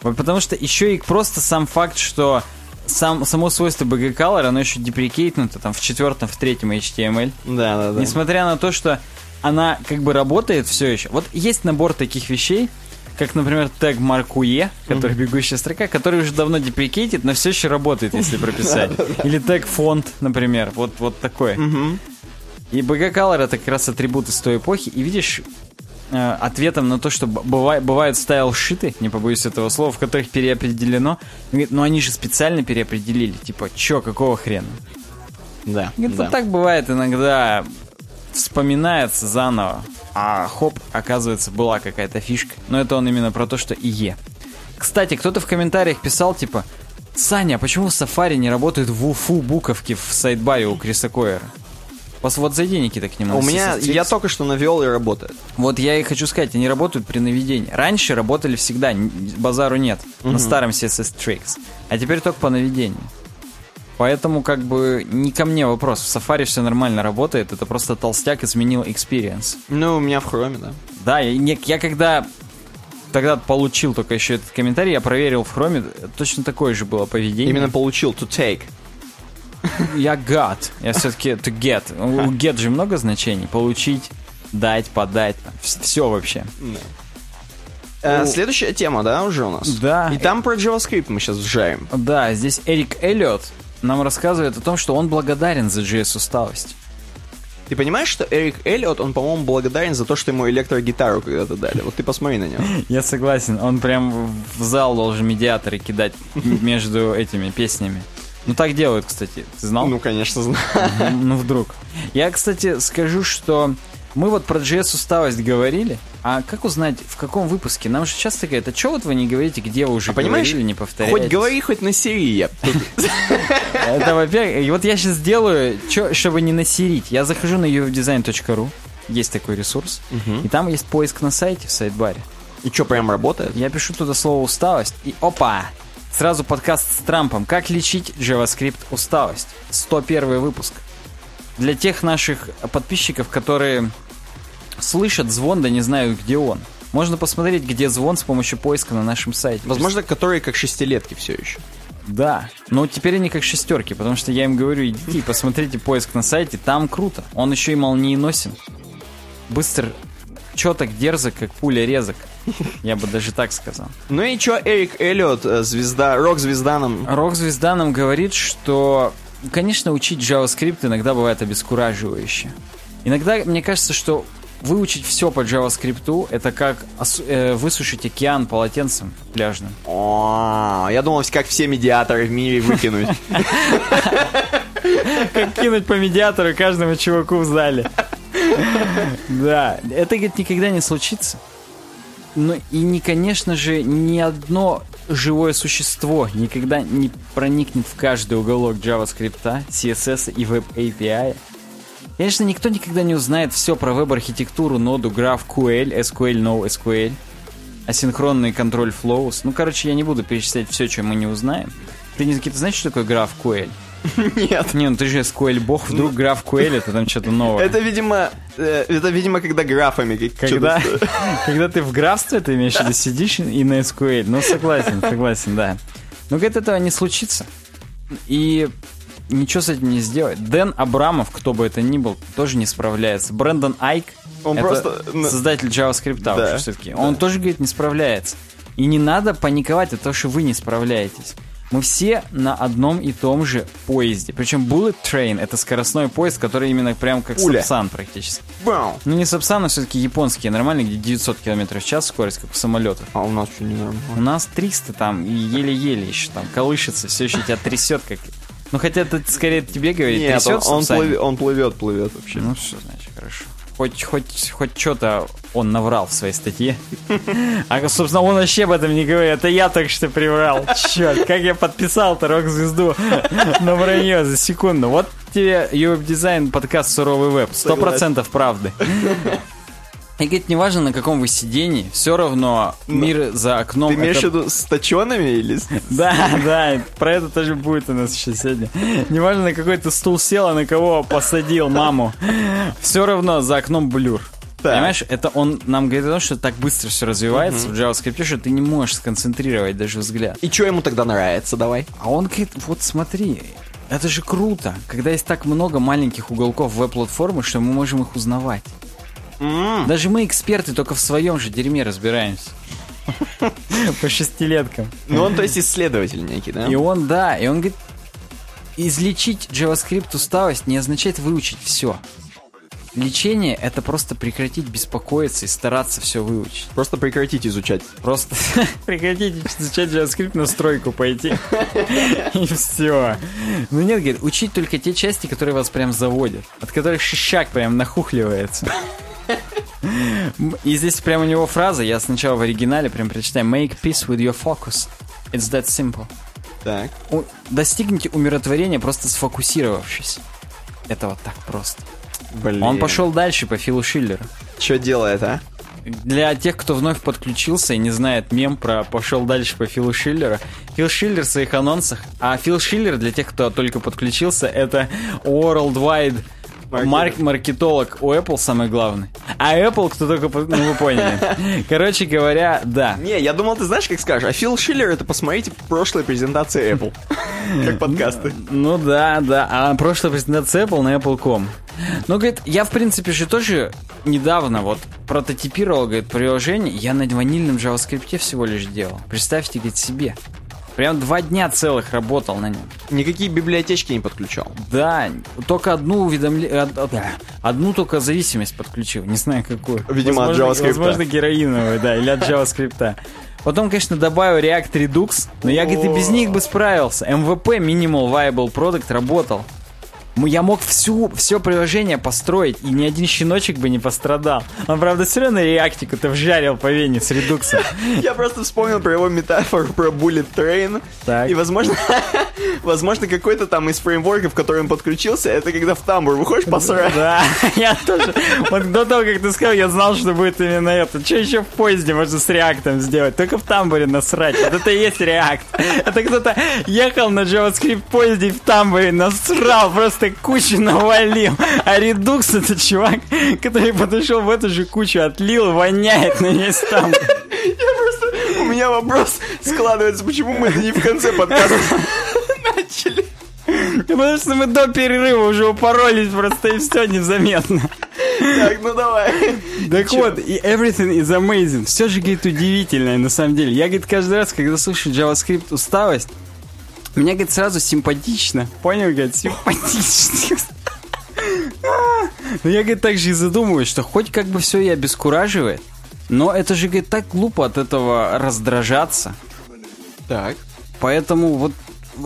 Speaker 1: Потому что еще и просто сам факт, что сам, само свойство BG Color, оно еще деприкейтнуто там в четвертом, в третьем HTML.
Speaker 2: Да, да, да.
Speaker 1: Несмотря на то, что она как бы работает все еще. Вот есть набор таких вещей, как, например, тег Маркуе, который бегущая строка, который уже давно деприкейтит, но все еще работает, если прописать. Или тег фонд, например. Вот, вот такой. И BG Color это как раз атрибут из той эпохи. И видишь, э, ответом на то, что б- быва- бывают стайл-шиты, не побоюсь этого слова, в которых переопределено. Говорит, ну они же специально переопределили. Типа, чё, какого хрена?
Speaker 2: Да,
Speaker 1: Говорит,
Speaker 2: да.
Speaker 1: вот так бывает иногда, вспоминается заново, а хоп, оказывается, была какая-то фишка. Но это он именно про то, что ИЕ. Кстати, кто-то в комментариях писал, типа, Саня, а почему в Safari не работают в уфу буковки в сайдбаре у Криса Койера? Вот зайди, Никита, к нему.
Speaker 2: У меня, я только что навел и работает.
Speaker 1: Вот я и хочу сказать, они работают при наведении. Раньше работали всегда, базару нет, на старом CSS Tricks. А теперь только по наведению. Поэтому как бы не ко мне вопрос. В Safari все нормально работает, это просто толстяк изменил experience.
Speaker 2: Ну, у меня в хроме, да.
Speaker 1: Да, я, не- я когда тогда получил только еще этот комментарий, я проверил в хроме, точно такое же было поведение.
Speaker 2: Именно получил to take.
Speaker 1: Я got. Я все-таки to get. У get же много значений. Получить, дать, подать. Все вообще.
Speaker 2: Э,
Speaker 1: Ну,
Speaker 2: следующая тема, да, уже у нас?
Speaker 1: Да.
Speaker 2: И там про JavaScript мы сейчас вжаем.
Speaker 1: Да, здесь Эрик Эллиот нам рассказывает о том, что он благодарен за JS-усталость.
Speaker 2: Ты понимаешь, что Эрик Эллиот, он, по-моему, благодарен за то, что ему электрогитару когда-то дали. Вот ты посмотри на него.
Speaker 1: Я согласен, он прям в зал должен медиаторы кидать между этими песнями. Ну так делают, кстати. Ты знал?
Speaker 2: Ну, конечно, знаю.
Speaker 1: Ну вдруг. Я, кстати, скажу, что мы вот про JS усталость говорили, а как узнать, в каком выпуске? Нам же часто говорят, а что вот вы не говорите, где вы уже
Speaker 2: А понимаешь,
Speaker 1: говорили, не повторяете?
Speaker 2: Хоть говори, хоть на. Тут-
Speaker 1: Это, во-первых, и вот я сейчас сделаю, чтобы не насерить. Я захожу на uvdesign.ru, есть такой ресурс, и там есть поиск на сайте в сайт-баре.
Speaker 2: И что, прям работает?
Speaker 1: Я пишу туда слово усталость, и опа! Сразу подкаст с Трампом. Как лечить JavaScript усталость? 101 выпуск. Для тех наших подписчиков, которые слышат звон, да не знают, где он. Можно посмотреть, где звон с помощью поиска на нашем сайте.
Speaker 2: Возможно, которые как шестилетки все еще.
Speaker 1: Да, но теперь они как шестерки, потому что я им говорю, идите и посмотрите поиск на сайте, там круто. Он еще и молниеносен. Быстр, четок, дерзок, как пуля резок. Я бы даже так сказал.
Speaker 2: Ну и что, Эрик Эллиот, э, звезда, рок-звезда нам...
Speaker 1: Рок-звезда нам говорит, что, конечно, учить JavaScript иногда бывает обескураживающе. Иногда мне кажется, что выучить все по JavaScript это как э, высушить океан полотенцем пляжным.
Speaker 2: О, я думал, как все медиаторы в мире выкинуть.
Speaker 1: Как кинуть по медиатору каждому чуваку в зале. Да, это, говорит, никогда не случится. Ну и, не, конечно же, ни одно живое существо никогда не проникнет в каждый уголок JavaScript, CSS и Web API. Конечно, никто никогда не узнает все про веб-архитектуру, ноду, GraphQL, SQL, NoSQL, асинхронный контроль flows. Ну, короче, я не буду перечислять все, что мы не узнаем. Ты, Никита, знаешь, что такое GraphQL?
Speaker 2: Нет.
Speaker 1: Не, ну ты же SQL бог, вдруг GraphQL это там что-то новое.
Speaker 2: Это, видимо, э, это, видимо, когда графами
Speaker 1: Когда, когда ты в графстве, ты имеешь в виду, сидишь и на SQL. Ну, согласен, согласен, да. Но говорит, этого не случится. И ничего с этим не сделать. Дэн Абрамов, кто бы это ни был, тоже не справляется. Брэндон Айк,
Speaker 2: Он просто, ну,
Speaker 1: создатель JavaScript
Speaker 2: Да,
Speaker 1: уже все-таки, он тоже, говорит, не справляется. И не надо паниковать от того, что вы не справляетесь. Мы все на одном и том же поезде. Причем Bullet Train — это скоростной поезд, который именно прям как
Speaker 2: Пуля.
Speaker 1: Сапсан практически.
Speaker 2: Бау.
Speaker 1: Ну не Сапсан, а все-таки японские, нормальные, где 900 км в час скорость, как у самолетов.
Speaker 2: А у нас что не нормально?
Speaker 1: У нас 300 там, и еле-еле еще там колышется, все еще тебя трясет как... Ну хотя это скорее тебе говорит,
Speaker 2: Нет, он,
Speaker 1: трясет
Speaker 2: он,
Speaker 1: Сапсане?
Speaker 2: плывет, он плывет, плывет вообще.
Speaker 1: Ну все, значит, хорошо. Хоть, хоть, хоть что-то он наврал в своей статье. А, собственно, он вообще об этом не говорит. Это я только что приврал. Черт, как я подписал-то рок-звезду на вранье за секунду. Вот тебе Design подкаст «Суровый веб». Сто процентов правды. И говорит, неважно, на каком вы сидении, все равно мир за окном...
Speaker 2: Ты имеешь в виду с точенными или
Speaker 1: да, да, про это тоже будет у нас еще сегодня. Неважно, на какой ты стул сел, а на кого посадил маму. Все равно за окном блюр.
Speaker 2: Так.
Speaker 1: Понимаешь, это он нам говорит о том, что так быстро все развивается в JavaScript, что ты не можешь сконцентрировать даже взгляд.
Speaker 2: И что ему тогда нравится, давай?
Speaker 1: А он говорит, вот смотри, это же круто, когда есть так много маленьких уголков веб-платформы, что мы можем их узнавать. Даже мы, эксперты, только в своем же дерьме разбираемся. По шестилеткам.
Speaker 2: Ну, он, то есть, исследователь некий, да?
Speaker 1: И он, да, и он говорит, излечить JavaScript усталость не означает выучить все. Лечение — это просто прекратить беспокоиться и стараться все выучить.
Speaker 2: Просто прекратить изучать.
Speaker 1: Просто прекратить изучать JavaScript на стройку пойти. И все. Ну нет, говорит, учить только те части, которые вас прям заводят. От которых шишак прям нахухливается. И здесь прям у него фраза, я сначала в оригинале прям прочитаю. Make peace with your focus. It's that simple.
Speaker 2: Так.
Speaker 1: Достигните умиротворения, просто сфокусировавшись. Это вот так просто.
Speaker 2: Блин.
Speaker 1: Он пошел дальше по Филу Шиллеру.
Speaker 2: Что делает, а?
Speaker 1: Для тех, кто вновь подключился и не знает мем про «пошел дальше по Филу Шиллера», Фил Шиллер в своих анонсах, а Фил Шиллер, для тех, кто только подключился, это Worldwide марк маркетолог у Apple самый главный. А Apple, кто только... Ну, вы поняли. Короче говоря, да.
Speaker 2: Не, я думал, ты знаешь, как скажешь. А Фил Шиллер, это посмотрите прошлые презентации Apple. Как подкасты.
Speaker 1: Ну да, да. А прошлая презентация Apple на Apple.com. Ну, говорит, я, в принципе, же тоже недавно вот прототипировал, говорит, приложение. Я на ванильном JavaScript всего лишь делал. Представьте, говорит, себе. Прям два дня целых работал на нем.
Speaker 2: Никакие библиотечки не подключал.
Speaker 1: Да, только одну уведомление... Одну только зависимость подключил. Не знаю, какую.
Speaker 2: Видимо, от
Speaker 1: Возможно-
Speaker 2: JavaScript.
Speaker 1: Возможно, героиновую, да, или от JavaScript. Потом, конечно, добавил React Redux, но я, говорит, и без них бы справился. MVP, Minimal Viable Product, работал. Я мог всю, все приложение построить, и ни один щеночек бы не пострадал. Он, правда, все равно реактику-то вжарил по вене с редуксом.
Speaker 2: Я просто вспомнил про его метафору про Bullet Train.
Speaker 1: Так.
Speaker 2: И, возможно, возможно, какой-то там из фреймворков, который он подключился, это когда в тамбур выходишь посрать.
Speaker 1: Да, я тоже. Вот до того, как ты сказал, я знал, что будет именно это. Что еще в поезде можно с реактом сделать? Только в тамбуре насрать. Вот это и есть реакт. Это кто-то ехал на JavaScript поезде и в тамбуре насрал, просто кучу навалил. А редукс это чувак, который подошел в эту же кучу, отлил, воняет на весь тамбур.
Speaker 2: Я просто... У меня вопрос складывается, почему мы не в конце подкаста начали.
Speaker 1: Потому что мы до перерыва уже упоролись просто и все незаметно.
Speaker 2: Так, ну давай.
Speaker 1: Так
Speaker 2: Чё?
Speaker 1: вот, и everything is amazing. Все же, говорит, удивительное на самом деле. Я, говорит, каждый раз, когда слышу JavaScript усталость, мне, говорит, сразу симпатично. Понял, говорит, симпатично. Но я, говорит, также и задумываюсь, что хоть как бы все и обескураживает, но это же, говорит, так глупо от этого раздражаться.
Speaker 2: Так.
Speaker 1: Поэтому вот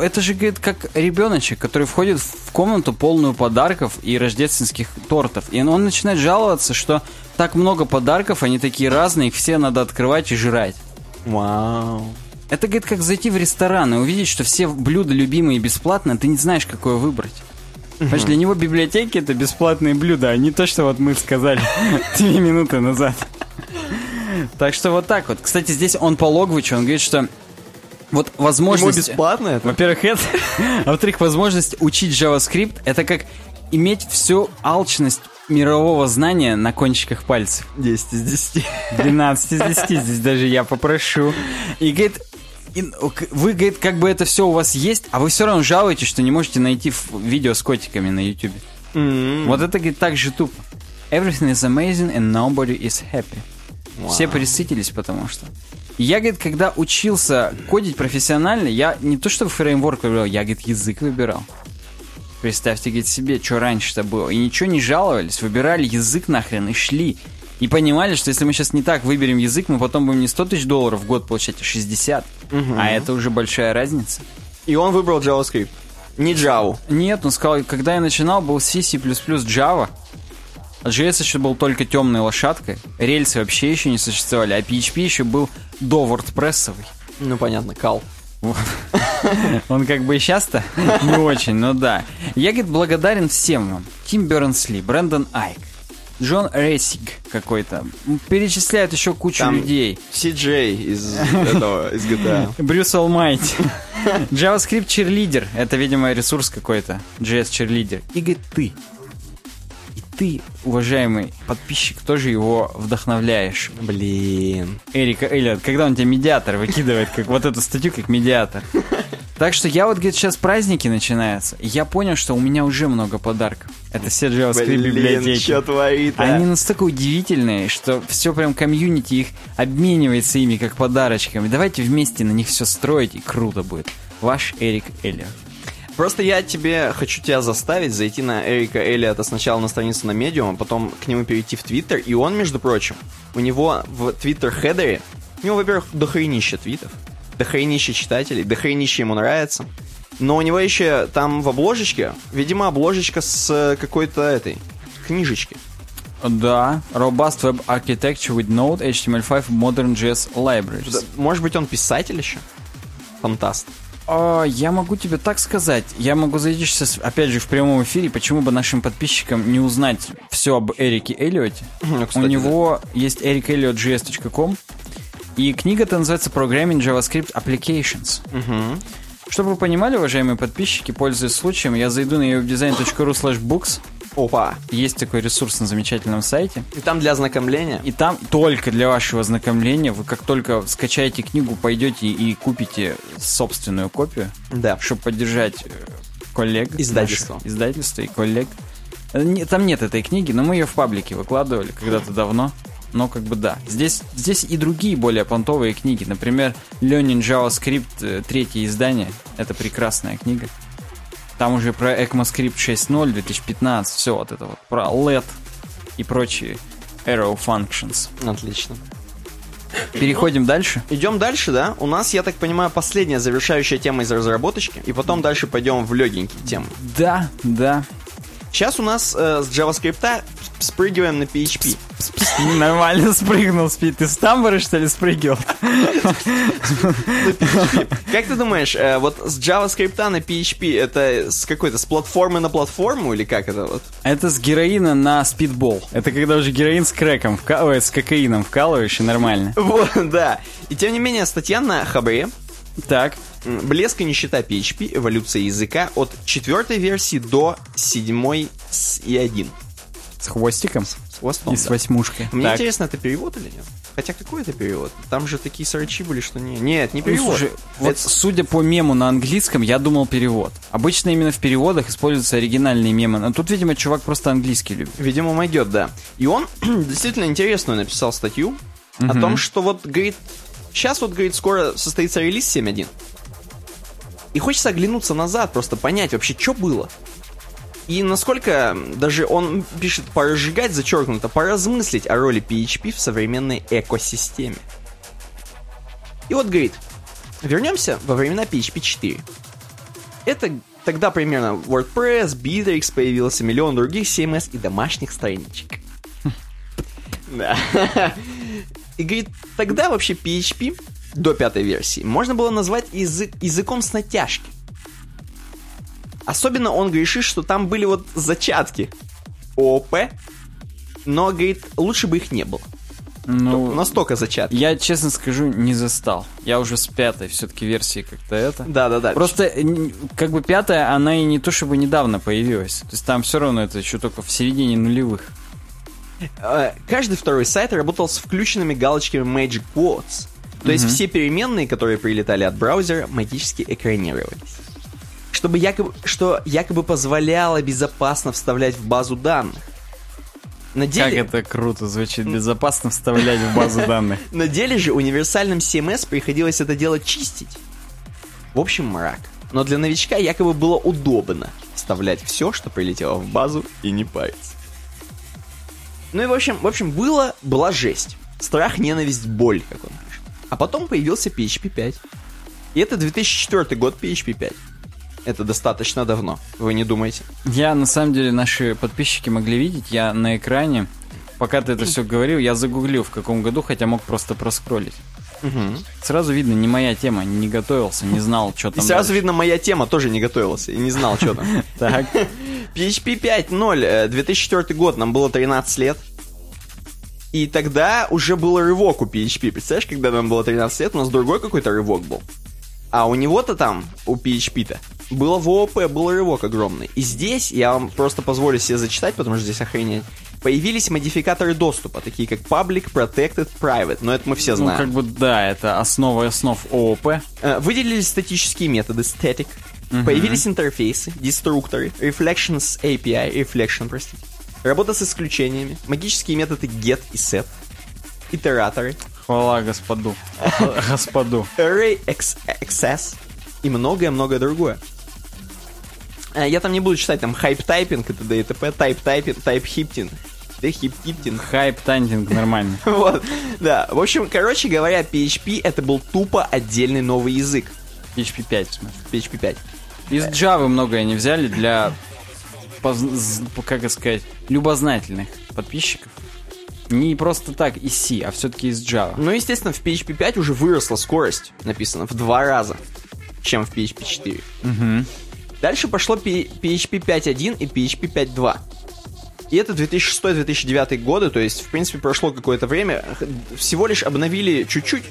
Speaker 1: это же, говорит, как ребеночек, который входит в комнату полную подарков и рождественских тортов. И он начинает жаловаться, что так много подарков, они такие разные, их все надо открывать и жрать.
Speaker 2: Вау.
Speaker 1: Это, говорит, как зайти в ресторан и увидеть, что все блюда любимые бесплатно, ты не знаешь, какое выбрать. Понимаешь, для него библиотеки это бесплатные блюда, а не то, что вот мы сказали две минуты назад. Так что вот так вот. Кстати, здесь он по Логвичу, он говорит, что вот
Speaker 2: Ему
Speaker 1: возможность...
Speaker 2: бесплатно это?
Speaker 1: Во-первых, это. А во-вторых, возможность учить JavaScript это как иметь всю алчность мирового знания на кончиках пальцев.
Speaker 2: 10 из 10.
Speaker 1: 12 из 10 здесь даже я попрошу. И говорит, и, вы, говорит, как бы это все у вас есть, а вы все равно жалуетесь, что не можете найти видео с котиками на YouTube. Вот это, говорит, так же тупо. Everything is amazing and nobody is happy. Все присытились, потому что. Я, говорит, когда учился кодить профессионально, я не то что фреймворк выбирал, я, говорит, язык выбирал. Представьте, говорит, себе, что раньше-то было. И ничего не жаловались, выбирали язык нахрен и шли. И понимали, что если мы сейчас не так выберем язык, мы потом будем не 100 тысяч долларов в год получать, а 60. А это уже большая разница.
Speaker 2: И он выбрал JavaScript. Не Java.
Speaker 1: Нет, он сказал, когда я начинал, был C, C++, Java. А JS еще был только темной лошадкой. Рельсы вообще еще не существовали, а PHP еще был до WordPressовый.
Speaker 2: Ну, понятно, кал.
Speaker 1: Вот. Он как бы и сейчас-то не очень, но да. Я, говорит, благодарен всем вам. Тим Бернсли, Брэндон Айк, Джон Рейсиг какой-то. Перечисляют еще кучу
Speaker 2: Там
Speaker 1: людей.
Speaker 2: CJ из этого, из GTA.
Speaker 1: Брюс Олмайти. JavaScript Cheerleader. Это, видимо, ресурс какой-то. JS Cheerleader. И говорит, ты. И ты, уважаемый подписчик, тоже его вдохновляешь.
Speaker 2: Блин.
Speaker 1: Эрика Эллиот, когда он тебе медиатор выкидывает, как вот эту статью, как медиатор. Так что я вот, говорит, сейчас праздники начинаются, и я понял, что у меня уже много подарков. Это все JavaScript
Speaker 2: Блин,
Speaker 1: библиотеки.
Speaker 2: что творит, а?
Speaker 1: Они настолько удивительные, что все прям комьюнити их обменивается ими как подарочками. Давайте вместе на них все строить, и круто будет. Ваш Эрик Эллиот.
Speaker 2: Просто я тебе хочу тебя заставить зайти на Эрика Эллиота сначала на страницу на Medium, а потом к нему перейти в Твиттер. И он, между прочим, у него в Твиттер-хедере, у него, во-первых, дохренища твитов, дохренища читателей, дохренища ему нравится. Но у него еще там в обложечке, видимо, обложечка с какой-то этой книжечки.
Speaker 1: Да, Robust Web Architecture with Node, HTML5, Modern JS Libraries.
Speaker 2: Да, Может быть, он писатель еще? Фантаст.
Speaker 1: А, я могу тебе так сказать. Я могу зайти сейчас, опять же, в прямом эфире. Почему бы нашим подписчикам не узнать все об Эрике Эллиоте?
Speaker 2: Ну,
Speaker 1: У
Speaker 2: кстати,
Speaker 1: него есть ericelliots.js.com. И книга-то называется Programming JavaScript Applications.
Speaker 2: Мгм.
Speaker 1: Чтобы вы понимали, уважаемые подписчики, пользуясь случаем, я зайду на webdesign.ru slash books.
Speaker 2: Опа.
Speaker 1: Есть такой ресурс на замечательном сайте.
Speaker 2: И там для ознакомления.
Speaker 1: И там только для вашего ознакомления, вы как только скачаете книгу, пойдете и купите собственную копию,
Speaker 2: Да.
Speaker 1: чтобы поддержать э, коллег.
Speaker 2: Издательство.
Speaker 1: наших, Издательство и коллег. Э, Там нет этой книги, но мы ее в паблике выкладывали когда-то давно. Но как бы да. Здесь, здесь и другие более понтовые книги. Например, Learning JavaScript, э, третье издание. Это прекрасная книга. Там уже про ECMAScript 6.0 2015. Все вот это вот. Про LED и прочие arrow functions.
Speaker 2: Отлично.
Speaker 1: Переходим дальше.
Speaker 2: Идем дальше, да? У нас, я так понимаю, последняя завершающая тема из разработочки, и потом дальше пойдем в легенькие темы.
Speaker 1: Да, да.
Speaker 2: Сейчас у нас э, с JavaScript спрыгиваем на PHP.
Speaker 1: Нормально спрыгнул, спит. Ты с тамбура, что ли, спрыгивал?
Speaker 2: Как ты думаешь, э, вот с JavaScript на PHP это с какой-то, с платформы на платформу или как это вот?
Speaker 1: Это с героина на спидбол. Это когда уже героин с крэком, с кокаином вкалываешь и нормально.
Speaker 2: Вот, да. И тем не менее, статья на Хабре
Speaker 1: Так,
Speaker 2: «Блеск и нищета PHP. Эволюция языка от четвертой версии до седьмой с и один».
Speaker 1: с хвостиком
Speaker 2: С хвостом,
Speaker 1: и с
Speaker 2: да.
Speaker 1: восьмушкой.
Speaker 2: Мне
Speaker 1: Так.
Speaker 2: интересно, это перевод или нет? Хотя какой это перевод? Там же такие срачи были, что не... Нет, не
Speaker 1: Ну,
Speaker 2: перевод.
Speaker 1: слушай, вот
Speaker 2: Это-
Speaker 1: судя по мему на английском, я думал перевод. Обычно именно в переводах используются оригинальные мемы. Но тут, видимо, чувак просто английский любит.
Speaker 2: Видимо, найдет, да. И он действительно интересную написал статью о том, что вот, говорит, сейчас вот, говорит, скоро состоится релиз 7.1. И хочется оглянуться назад, просто понять вообще, что было. И насколько даже он пишет поразжигать, зачеркнуто, поразмыслить о роли PHP в современной экосистеме. И вот говорит, вернемся во времена PHP 4. Это тогда примерно WordPress, Bittrex появился, миллион других CMS и домашних страничек. Да. И говорит, тогда вообще PHP до пятой версии можно было назвать язык, языком с натяжки. Особенно он грешит, что там были вот зачатки ООП, но, говорит, лучше бы их не было.
Speaker 1: Ну,
Speaker 2: Настолько зачатки.
Speaker 1: я, честно скажу, не застал. Я уже с пятой все-таки версии как-то это.
Speaker 2: Да-да-да.
Speaker 1: Просто, н- как бы пятая, она и не то чтобы недавно появилась. То есть там все равно это еще только в середине нулевых.
Speaker 2: Э, каждый второй сайт работал с включенными галочками Magic Quotes. То есть все переменные, которые прилетали от браузера, магически экранировались. Чтобы якобы, что якобы позволяло безопасно вставлять в базу данных. На деле,
Speaker 1: Как это круто звучит, безопасно вставлять в базу данных.
Speaker 2: на деле же универсальным CMS приходилось это дело чистить. В общем, мрак. Но для новичка якобы было удобно вставлять все, что прилетело в базу, и не париться. Ну и в общем, в общем, было, была жесть. Страх, ненависть, боль, как он пишет. А потом появился PHP 5. И это 2004 год PHP 5. Это достаточно давно, вы не думаете?
Speaker 1: Я, на самом деле, наши подписчики могли видеть, я на экране, пока ты это все говорил, я загуглил в каком году, хотя мог просто проскролить. Сразу видно, не моя тема, не готовился, не знал, что
Speaker 2: И
Speaker 1: там
Speaker 2: сразу
Speaker 1: дальше.
Speaker 2: видно, моя тема тоже не готовился и не знал, что там.
Speaker 1: Так,
Speaker 2: PHP 5.0, э, 2004 год, нам было 13 лет. И тогда уже был рывок у PHP. Представляешь, когда нам было 13 лет, у нас другой какой-то рывок был. А у него-то там, у PHP-то, было в ООП, был рывок огромный. И здесь, я вам просто позволю себе зачитать, потому что здесь охренеть, появились модификаторы доступа, такие как Public, Protected, Private. Но это мы все
Speaker 1: ну
Speaker 2: знаем.
Speaker 1: как бы да, это основа основ ООП.
Speaker 2: Э, Выделились статические методы, static. Появились интерфейсы, деструкторы, reflections API, reflection, простите. Работа с исключениями, магические методы get и set, итераторы,
Speaker 1: Хвала господу. Господу.
Speaker 2: array access и многое-многое другое. Э, Я там не буду читать, там hype typing, это т.д. и т.п., type hipting, да hipting.
Speaker 1: Хайп тантинг нормально.
Speaker 2: Вот, да. В общем, короче говоря, PHP это был тупо отдельный новый язык.
Speaker 1: PHP 5, в смысле.
Speaker 2: PHP 5.
Speaker 1: Из Java многое не взяли для, поз- как сказать, любознательных подписчиков. Не просто так из C, а все-таки из Java.
Speaker 2: Ну, естественно, в PHP 5 уже выросла скорость, написано, в два раза, чем в PHP 4. Дальше пошло P- PHP 5.1 и PHP 5.2. И это 2006-2009 годы, то есть, в принципе, прошло какое-то время. Всего лишь обновили чуть-чуть,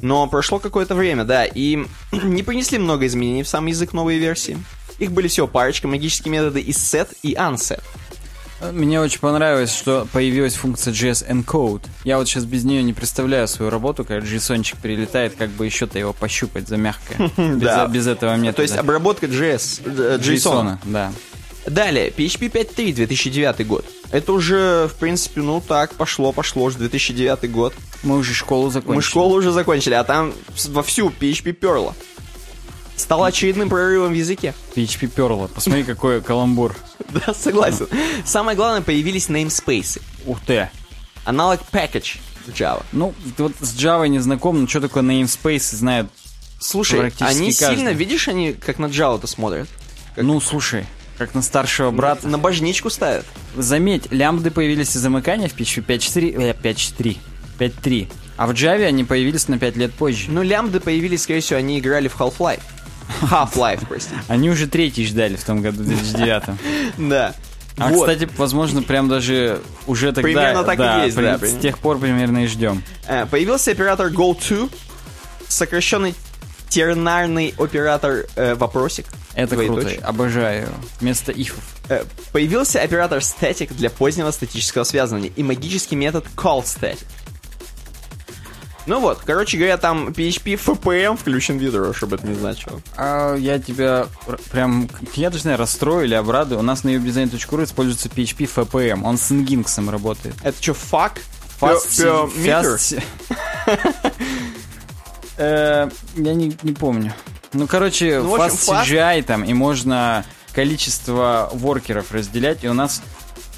Speaker 2: но прошло какое-то время, да, и не принесли много изменений в сам язык новой версии. Их были всего парочка, магические методы и set, и unset.
Speaker 1: Мне очень понравилось, что появилась функция JS Encode. Я вот сейчас без нее не представляю свою работу, когда JSON-чик прилетает, как бы еще-то его пощупать за мягкое. Без,
Speaker 2: Да.
Speaker 1: без этого метода.
Speaker 2: То есть обработка JS, э, JSON.
Speaker 1: JSON, да.
Speaker 2: Далее, PHP 5.3, 2009 год. Это уже, в принципе, ну так, пошло, пошло, уже 2009 год.
Speaker 1: Мы уже школу закончили.
Speaker 2: Мы школу уже закончили, а там вовсю PHP перло. Стало очередным прорывом в языке.
Speaker 1: PHP перло. Посмотри, какой каламбур.
Speaker 2: Да, согласен. Самое главное, появились namespace.
Speaker 1: Ух ты.
Speaker 2: Аналог package в Java.
Speaker 1: Ну, ты вот с Java не знаком, но что такое namespace знает.
Speaker 2: Слушай, они
Speaker 1: каждый.
Speaker 2: сильно, видишь, они как на Java-то смотрят?
Speaker 1: Ну, слушай, как на старшего брата.
Speaker 2: На божничку ставят.
Speaker 1: Заметь, лямбды появились из замыкания в PHP 5.4, э, 5.4, 5.3. А в Java они появились на 5 лет позже.
Speaker 2: Ну, лямбды появились, скорее всего, они играли в Half-Life. Half-Life, прости.
Speaker 1: Они уже третий ждали в том году, в 2009.
Speaker 2: Да.
Speaker 1: А,
Speaker 2: Вот.
Speaker 1: кстати, возможно, прям даже уже тогда...
Speaker 2: Примерно так и есть,
Speaker 1: при-
Speaker 2: да,
Speaker 1: С тех пор примерно и ждем.
Speaker 2: Э, Появился оператор GoTo, сокращенный тернарный оператор э, вопросик.
Speaker 1: Это круто,
Speaker 2: Двоеточие.
Speaker 1: обожаю. Вместо ифов.
Speaker 2: Э, Появился оператор static для позднего статического связывания и магический метод callStatic. Ну вот, короче говоря, там PHP FPM включен в ядро, чтобы это не значило.
Speaker 1: А я тебя прям, я даже не знаю, расстрою или обрадую. У нас на ubedesign.ru используется PHP FPM. Он с Nginx работает.
Speaker 2: Это что, fuck?
Speaker 1: Fast- fast- Э, Я не не помню. Ну, короче,
Speaker 2: Ну, в общем,
Speaker 1: Fast CGI там, и можно количество воркеров разделять, и у нас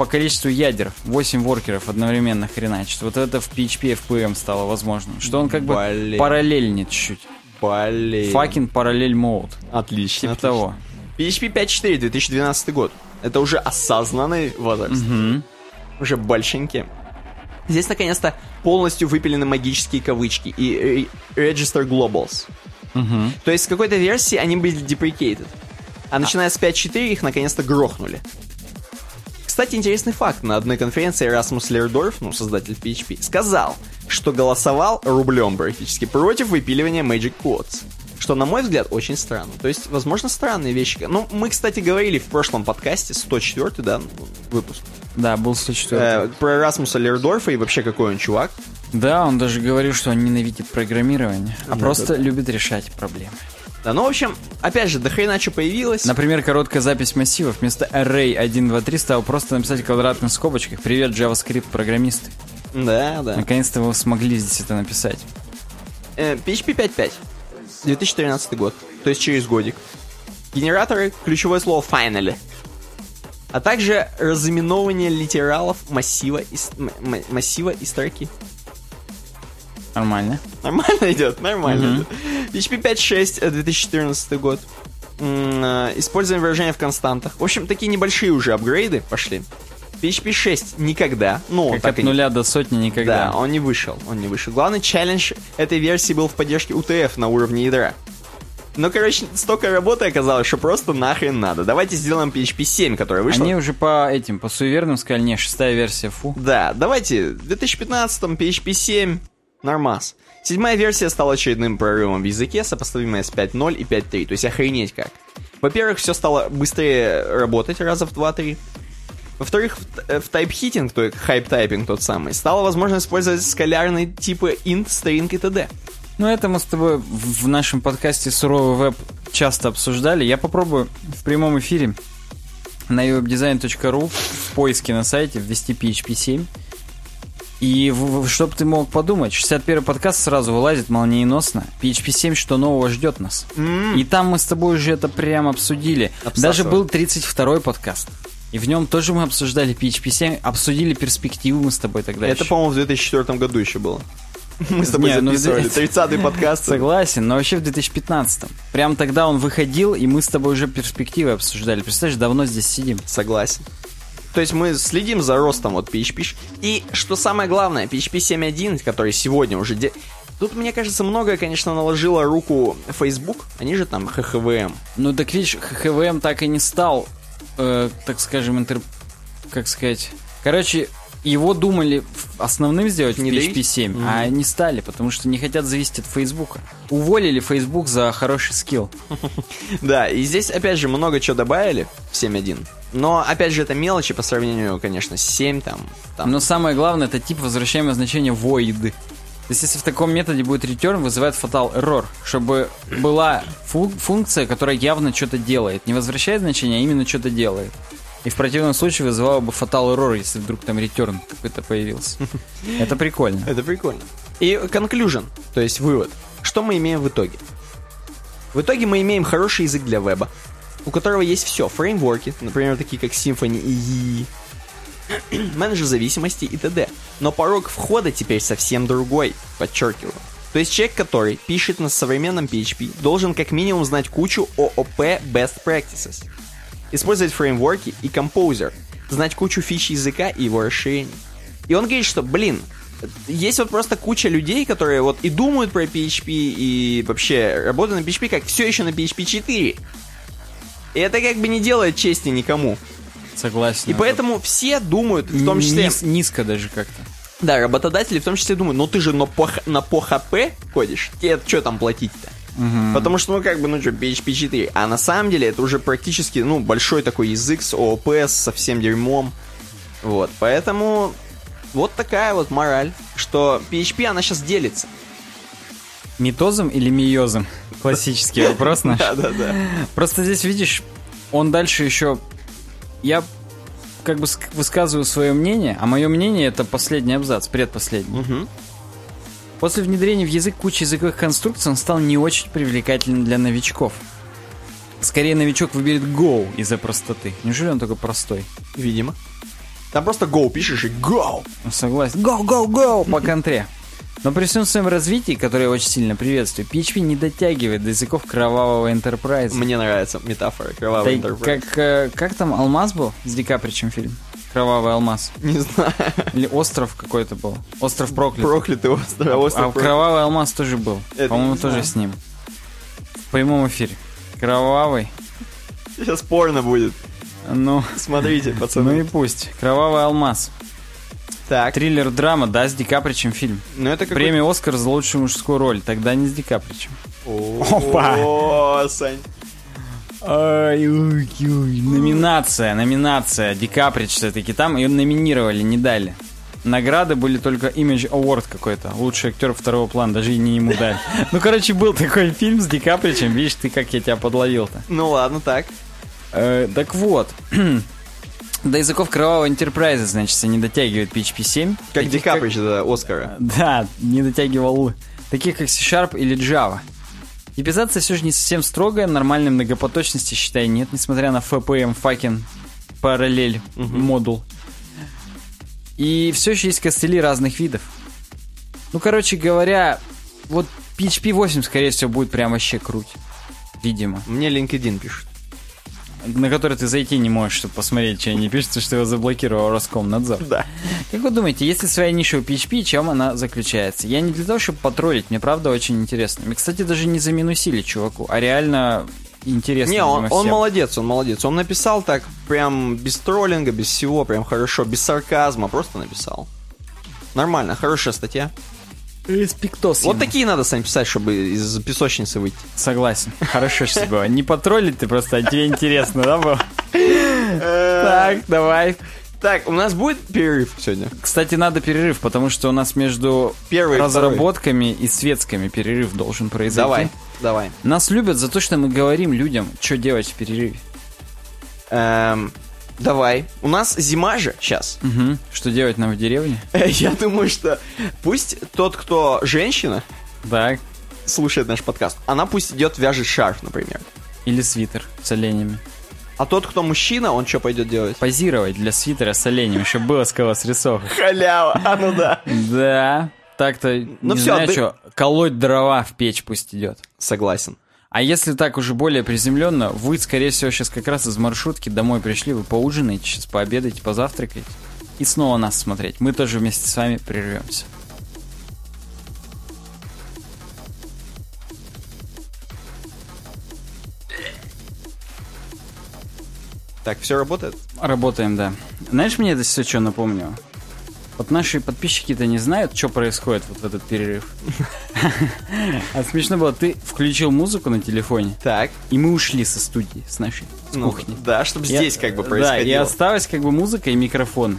Speaker 1: по количеству ядер 8 воркеров одновременно хреначит. Вот это в PHP FPM стало возможным. Что он как бы
Speaker 2: Блин.
Speaker 1: параллельнит чуть-чуть.
Speaker 2: Блин.
Speaker 1: Факин параллель мод.
Speaker 2: Отлично.
Speaker 1: Типа
Speaker 2: отлично.
Speaker 1: того.
Speaker 2: PHP 5.4, 2012 год. Это уже осознанный возраст. Уже большенький. Здесь, наконец-то, полностью выпилены магические кавычки и э, Register Globals. То есть с какой-то версии они были deprecated. А начиная с 5.4 их наконец-то грохнули. Кстати, интересный факт. На одной конференции Расмус Лердорф, ну, создатель PHP, сказал, что голосовал рублем практически против выпиливания Magic Quotes. Что, на мой взгляд, очень странно. То есть, возможно, странные вещи. Ну, мы, кстати, говорили в прошлом подкасте, 104 да, выпуск,
Speaker 1: Да, был 104
Speaker 2: э, про Расмуса Лердорфа и вообще какой он чувак.
Speaker 1: Да, он даже говорил, что он ненавидит программирование, а
Speaker 2: Да,
Speaker 1: просто
Speaker 2: да,
Speaker 1: любит решать проблемы.
Speaker 2: Да, ну, в общем, опять же, до хрена что появилось.
Speaker 1: Например, короткая запись массивов вместо array 1, 2, 3 стал просто написать в квадратных скобочках «Привет, JavaScript программисты».
Speaker 2: Да, да.
Speaker 1: Наконец-то вы смогли здесь это написать.
Speaker 2: Э, PHP 5.5. 2013 год. То есть через годик. Генераторы, ключевое слово finally. А также разыменование литералов массива и, массива и строки.
Speaker 1: Нормально.
Speaker 2: Нормально идет, нормально идет. PHP 5.6, э, 2014 год. Э, Используем выражения в константах. В общем, такие небольшие уже апгрейды пошли. PHP 6 никогда. Ну,
Speaker 1: Как
Speaker 2: так
Speaker 1: от
Speaker 2: и
Speaker 1: нуля до сотни никогда.
Speaker 2: Да, он не вышел, он не вышел. Главный челлендж этой версии был в поддержке UTF на уровне ядра. Ну, короче, столько работы оказалось, что просто нахрен надо. Давайте сделаем PHP 7, которая вышла.
Speaker 1: Они уже по этим, по суеверным сказали, не, шестая версия, фу.
Speaker 2: Да, давайте, в 2015 PHP 7, нормас. Седьмая версия стала очередным прорывом в языке, сопоставимая с 5.0 и 5.3, то есть охренеть как. Во-первых, все стало быстрее работать раза в 2-3. Во-вторых, в, э, в type hinting, то есть hype typing тот самый, стало возможно использовать скалярные типы int, string и т.д.
Speaker 1: Ну, это мы с тобой в нашем подкасте «Суровый веб» часто обсуждали. Я попробую в прямом эфире на uwebdesign.ru в поиске на сайте ввести PHP 7. И чтобы ты мог подумать, 61 подкаст сразу вылазит молниеносно. PHP 7, что нового ждет нас. И там мы с тобой уже это прямо обсудили.
Speaker 2: Обсасывали.
Speaker 1: Даже был 32 подкаст. И в нем тоже мы обсуждали PHP 7, обсудили перспективы мы с тобой тогда
Speaker 2: Это, по-моему, в 2004 году еще было. Мы с тобой
Speaker 1: Не, ну,
Speaker 2: записывали.
Speaker 1: здесь-
Speaker 2: 30-й подкаст.
Speaker 1: Согласен, но вообще в 2015 Прям тогда он выходил, и мы с тобой уже перспективы обсуждали. Представляешь, давно здесь сидим.
Speaker 2: Согласен. То есть мы следим за ростом вот PHP. И что самое главное, PHP 7.1, который сегодня уже... де- Тут, мне кажется, многое, конечно, наложило руку Facebook. Они же там ХХВМ.
Speaker 1: Ну так видишь, ХХВМ так и не стал, э, так скажем, интер... как сказать... Короче, его думали в- основным сделать в
Speaker 2: Внедрить?
Speaker 1: PHP 7, а не стали, потому что не хотят зависеть от Фейсбука. Уволили Facebook за хороший скилл.
Speaker 2: Да, и здесь, опять же, много чего добавили в 7.1. Но, опять же, это мелочи по сравнению, конечно, с 7 там. там.
Speaker 1: Но самое главное, это тип возвращаемое значение void. То есть, если в таком методе будет return, вызывает fatal error, чтобы была фу- функция, которая явно что-то делает. Не возвращает значение, а именно что-то делает. И в противном случае вызывало бы fatal error, если вдруг там return какой-то появился. Это прикольно.
Speaker 2: Это прикольно. И conclusion, то есть вывод. Что мы имеем в итоге? В итоге мы имеем хороший язык для веба, у которого есть все. Фреймворки, например, такие как Symfony и EE, менеджер зависимости и т.д. Но порог входа теперь совсем другой, подчеркиваю. То есть человек, который пишет на современном PHP, должен как минимум знать кучу ООП Best Practices, использовать фреймворки и Composer, знать кучу фич языка и его расширений. И он говорит, что, блин, есть вот просто куча людей, которые вот и думают про PHP, и вообще работают на PHP, как все еще на PHP 4. И это как бы не делает чести никому.
Speaker 1: Согласен.
Speaker 2: И поэтому все думают, в том числе...
Speaker 1: Низ- низко даже как-то.
Speaker 2: Да, работодатели в том числе думают, ну ты же на по, на по ХП ходишь, тебе что там платить-то? Потому что, ну, как бы, ну что, PHP 4. А на самом деле это уже практически, ну, большой такой язык с ООП, со всем дерьмом. Вот, поэтому вот такая вот мораль, что PHP, она сейчас делится.
Speaker 1: Митозом или миозом? Классический вопрос наш.
Speaker 2: Да-да-да.
Speaker 1: Просто здесь, видишь, он дальше еще... Я как бы ск- высказываю свое мнение, а мое мнение это последний абзац, предпоследний.
Speaker 2: Мгм.
Speaker 1: После внедрения в язык кучи языковых конструкций он стал не очень привлекательным для новичков. Скорее, новичок выберет Go из-за простоты. Неужели он такой простой?
Speaker 2: Видимо. Там просто go пишешь и go.
Speaker 1: Ну, согласен. Go, go, go по контре. Но при всем своем развитии, которое я очень сильно приветствую, PHP не дотягивает до языков кровавого Enterprise.
Speaker 2: Мне нравится метафора
Speaker 1: Да
Speaker 2: кровавый
Speaker 1: и
Speaker 2: интерпрайз.
Speaker 1: как, э, как там Алмаз был с Ди Капричем фильм? Кровавый алмаз.
Speaker 2: Не знаю.
Speaker 1: Или остров какой-то был. Остров проклят.
Speaker 2: Проклятый остров.
Speaker 1: А
Speaker 2: остров проклятый.
Speaker 1: Кровавый алмаз тоже был. По-моему, тоже с ним. В прямом эфире. Кровавый.
Speaker 2: Сейчас порно будет.
Speaker 1: Ну,
Speaker 2: Смотрите,
Speaker 1: ну
Speaker 2: пацаны.
Speaker 1: и пусть. Кровавый алмаз.
Speaker 2: Так.
Speaker 1: Триллер-драма, да, с Ди Капричем фильм.
Speaker 2: Ну это какой
Speaker 1: Премия Оскар за лучшую мужскую роль. Тогда не с Ди Капричем.
Speaker 2: Опа! О, Сань.
Speaker 1: Ай. Номинация, номинация. Ди Каприч все-таки там. Ее номинировали, не дали. Награды были только Image Award какой-то. Лучший актер второго плана, даже и не ему дали. Ну, короче, был такой фильм с Ди Капричем. Видишь, ты как я тебя подловил-то.
Speaker 2: Ну ладно, так.
Speaker 1: Э, так вот. До языков кровавого Enterprise, значит, не дотягивает PHP 7.
Speaker 2: Как Ди Каприч до Оскара.
Speaker 1: Да, не дотягивал. Таких как C-Sharp или Java. Типизация все же не совсем строгая, нормальной многопоточности, считай, нет, несмотря на FPM факин параллель модул. И все еще есть костыли разных видов. Ну, короче говоря, вот PHP 8, скорее всего, будет прям вообще круть. Видимо.
Speaker 2: Мне LinkedIn пишет.
Speaker 1: На который ты зайти не можешь, чтобы посмотреть, что они пишут, что его заблокировал Роскомнадзор.
Speaker 2: Да.
Speaker 1: Как вы думаете, если своя ниша у PHP, чем она заключается? Я не для того, чтобы потроллить, мне правда очень интересно. Мне, кстати, даже не заминусили чуваку, а реально интересно.
Speaker 2: Не, он, он молодец, он молодец. Он написал так прям без троллинга, без всего, прям хорошо, без сарказма, просто написал. Нормально, хорошая статья.
Speaker 1: Респектос
Speaker 2: Вот такие надо сами писать, чтобы из песочницы выйти.
Speaker 1: Согласен. Хорошо сейчас было. Не потроллить ты просто, а тебе интересно, да, было? Так, давай.
Speaker 2: Так, у нас будет перерыв сегодня?
Speaker 1: Кстати, надо перерыв, потому что у нас между
Speaker 2: Первый
Speaker 1: разработками и светскими перерыв должен произойти.
Speaker 2: Давай, давай.
Speaker 1: Нас любят за то, что мы говорим людям, что делать в перерыве.
Speaker 2: Эм, давай. У нас зима же сейчас.
Speaker 1: Мгм. Что делать нам в деревне?
Speaker 2: Я думаю, что пусть тот, кто женщина,
Speaker 1: Так.
Speaker 2: слушает наш подкаст, она пусть идет вяжет шарф, например.
Speaker 1: Или свитер с оленями.
Speaker 2: А тот, кто мужчина, он что пойдет делать?
Speaker 1: Позировать для свитера с оленями, чтобы было с кого срисовывать.
Speaker 2: Халява, а ну да.
Speaker 1: Да. Так-то,
Speaker 2: Ну
Speaker 1: не знаю,
Speaker 2: ты-
Speaker 1: что, колоть дрова в печь пусть идет.
Speaker 2: Согласен.
Speaker 1: А если так уже более приземленно, вы, скорее всего, сейчас как раз из маршрутки домой пришли, вы поужинаете, сейчас пообедаете, позавтракаете. И снова нас смотреть. Мы тоже вместе с вами прервемся.
Speaker 2: Так, все работает?
Speaker 1: Работаем, да. Знаешь, мне это все что напомнило? Вот наши подписчики-то не знают, что происходит вот в этот перерыв. А смешно было, ты включил музыку на телефоне,
Speaker 2: Так.
Speaker 1: и мы ушли со студии, с нашей, с
Speaker 2: Ну,
Speaker 1: кухни.
Speaker 2: Да, чтобы здесь как бы
Speaker 1: Да, и
Speaker 2: происходило.
Speaker 1: осталась как бы музыка и микрофон.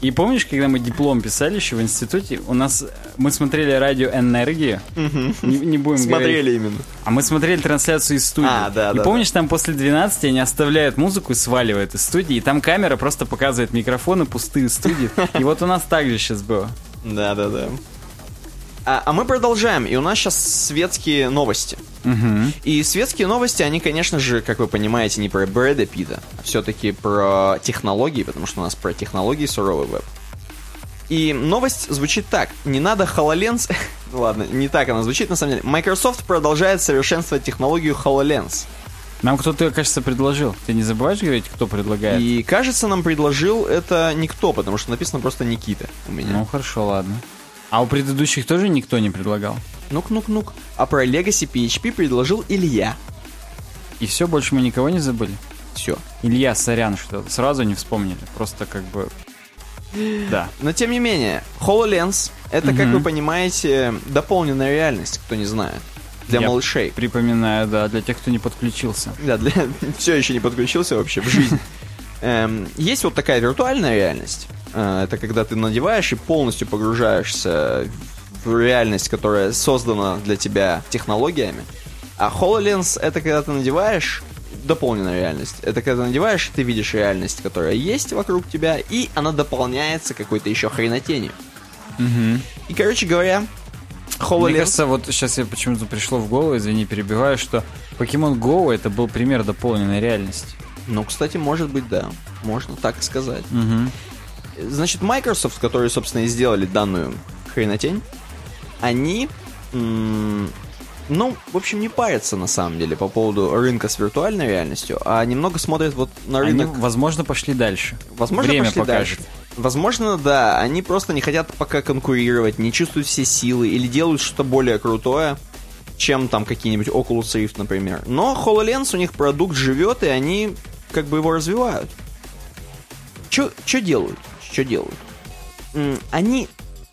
Speaker 1: И помнишь, когда мы диплом писали еще в институте, у нас мы смотрели радио Энергию. Не, не будем говорить.
Speaker 2: Смотрели именно.
Speaker 1: А мы смотрели трансляцию из студии.
Speaker 2: А, да,
Speaker 1: и
Speaker 2: да,
Speaker 1: помнишь, там после 12 они оставляют музыку и сваливают из студии, и там камера просто показывает микрофоны пустые студии. И вот у нас так же сейчас было.
Speaker 2: Да, да, да. А, а мы продолжаем, и у нас сейчас светские новости.
Speaker 1: Мгм.
Speaker 2: И светские новости, они, конечно же, как вы понимаете, не про Брэда Питта, а все-таки про технологии, потому что у нас про технологии суровый веб. И новость звучит так. Не надо HoloLens... Ну Ладно, не так она звучит, на самом деле. Microsoft продолжает совершенствовать технологию HoloLens.
Speaker 1: Нам кто-то, кажется, предложил. Ты не забываешь говорить, кто предлагает?
Speaker 2: И, кажется, нам предложил это никто, потому что написано просто Никита у меня.
Speaker 1: Ну, хорошо, ладно. А у предыдущих тоже никто не предлагал?
Speaker 2: Нук-нук-нук. А про Legacy PHP предложил Илья.
Speaker 1: И все, больше мы никого не забыли?
Speaker 2: Все.
Speaker 1: Илья, сорян, что сразу не вспомнили. Просто как бы... Да.
Speaker 2: Но тем не менее, HoloLens это, как вы понимаете, дополненная реальность, кто не знает. Для
Speaker 1: Я
Speaker 2: малышей.
Speaker 1: Припоминаю, да, для тех, кто не подключился.
Speaker 2: Да, для... все еще не подключился вообще в жизнь. Эм, Есть вот такая виртуальная реальность. Э, Это когда ты надеваешь и полностью погружаешься в реальность, которая создана для тебя технологиями. А HoloLens это когда ты надеваешь дополненная реальность. Это когда ты надеваешь, ты видишь реальность, которая есть вокруг тебя, и она дополняется какой-то еще хренотенью. И, короче говоря, HoloLens...
Speaker 1: Мне кажется, вот сейчас я почему-то пришло в голову, извини, перебиваю, что Pokemon Go это был пример дополненной реальности.
Speaker 2: Ну, кстати, может быть, да. Можно так сказать.
Speaker 1: Мгм.
Speaker 2: Значит, Microsoft, которые, собственно, и сделали данную хренотень, они, ну, в общем, не парятся на самом деле по поводу рынка с виртуальной реальностью, а немного смотрят вот на
Speaker 1: Они,
Speaker 2: рынок.
Speaker 1: возможно, пошли дальше.
Speaker 2: Возможно,
Speaker 1: Время
Speaker 2: пошли
Speaker 1: покажет.
Speaker 2: дальше. Возможно, да, они просто не хотят пока конкурировать, не чувствуют все силы или делают что-то более крутое, чем там какие-нибудь Oculus Rift, например. Но HoloLens у них продукт живет, и они как бы его развивают. Что делают? Что делают? Они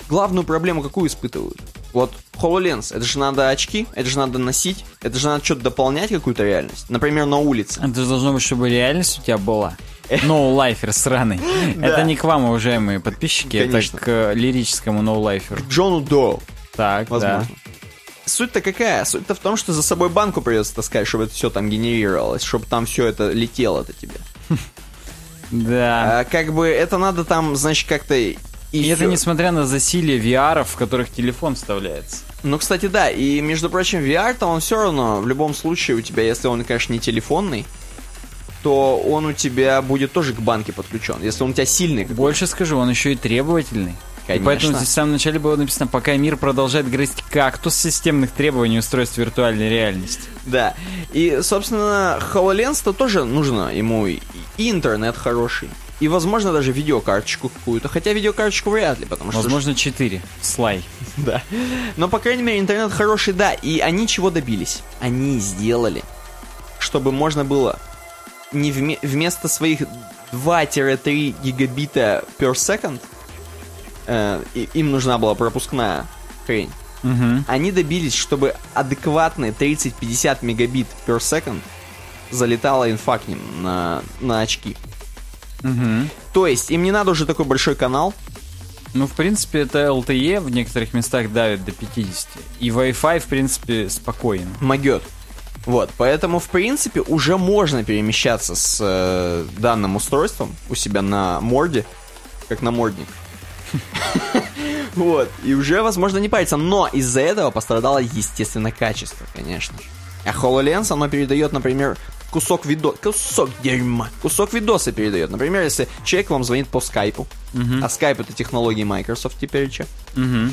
Speaker 2: главную проблему какую испытывают? Вот HoloLens, это же надо очки, это же надо носить, это же надо что-то дополнять, какую-то реальность. Например, на улице.
Speaker 1: Это же должно быть, чтобы реальность у тебя была. Ноулайфер сраный.
Speaker 2: Да.
Speaker 1: Это не к вам, уважаемые подписчики, это к э, лирическому ноулайферу.
Speaker 2: Джону Доу,
Speaker 1: Так,
Speaker 2: возможно.
Speaker 1: да.
Speaker 2: Суть-то какая? Суть-то в том, что за собой банку придется таскать, чтобы это все там генерировалось, чтобы там все это летело-то тебе.
Speaker 1: Да.
Speaker 2: А, как бы это надо там, значит, как-то... И,
Speaker 1: И это несмотря на засилие VR, в которых телефон вставляется.
Speaker 2: Ну, кстати, да, и, между прочим, VR-то он все равно, в любом случае, у тебя, если он, конечно, не телефонный, то он у тебя будет тоже к банке подключен. Если он у тебя сильный.
Speaker 1: Больше скажу, он еще и требовательный. И
Speaker 2: Конечно.
Speaker 1: поэтому здесь в самом начале было написано, пока мир продолжает грызть кактус системных требований устройств виртуальной реальности.
Speaker 2: Да. И, собственно, HoloLens-то тоже нужно ему и, и интернет хороший, и, возможно, даже видеокарточку какую-то. Хотя видеокарточку вряд ли, потому что...
Speaker 1: Возможно, 4. Слай.
Speaker 2: Да. Но, по крайней мере, интернет хороший, да. И они чего добились? Они сделали, чтобы можно было не вме- вместо своих 2-3 гигабита per second, э, им нужна была пропускная хрень,
Speaker 1: Угу.
Speaker 2: они добились, чтобы адекватные 30-50 мегабит per second залетала инфа к ним на, на очки.
Speaker 1: Угу.
Speaker 2: То есть им не надо уже такой большой канал,
Speaker 1: Ну, в принципе, это LTE в некоторых местах давит до 50. И Wi-Fi, в принципе, спокоен.
Speaker 2: могет. Вот, поэтому, в принципе, уже можно перемещаться с э, данным устройством у себя на морде, как на мордник. Вот, и уже, возможно, не париться. Но из-за этого пострадало, естественно, качество, конечно же. А HoloLens, оно передает, например, кусок видоса, кусок дерьма, кусок видоса передает. Например, если человек вам звонит по скайпу, а скайп это технологии Microsoft теперь че,
Speaker 1: Угу.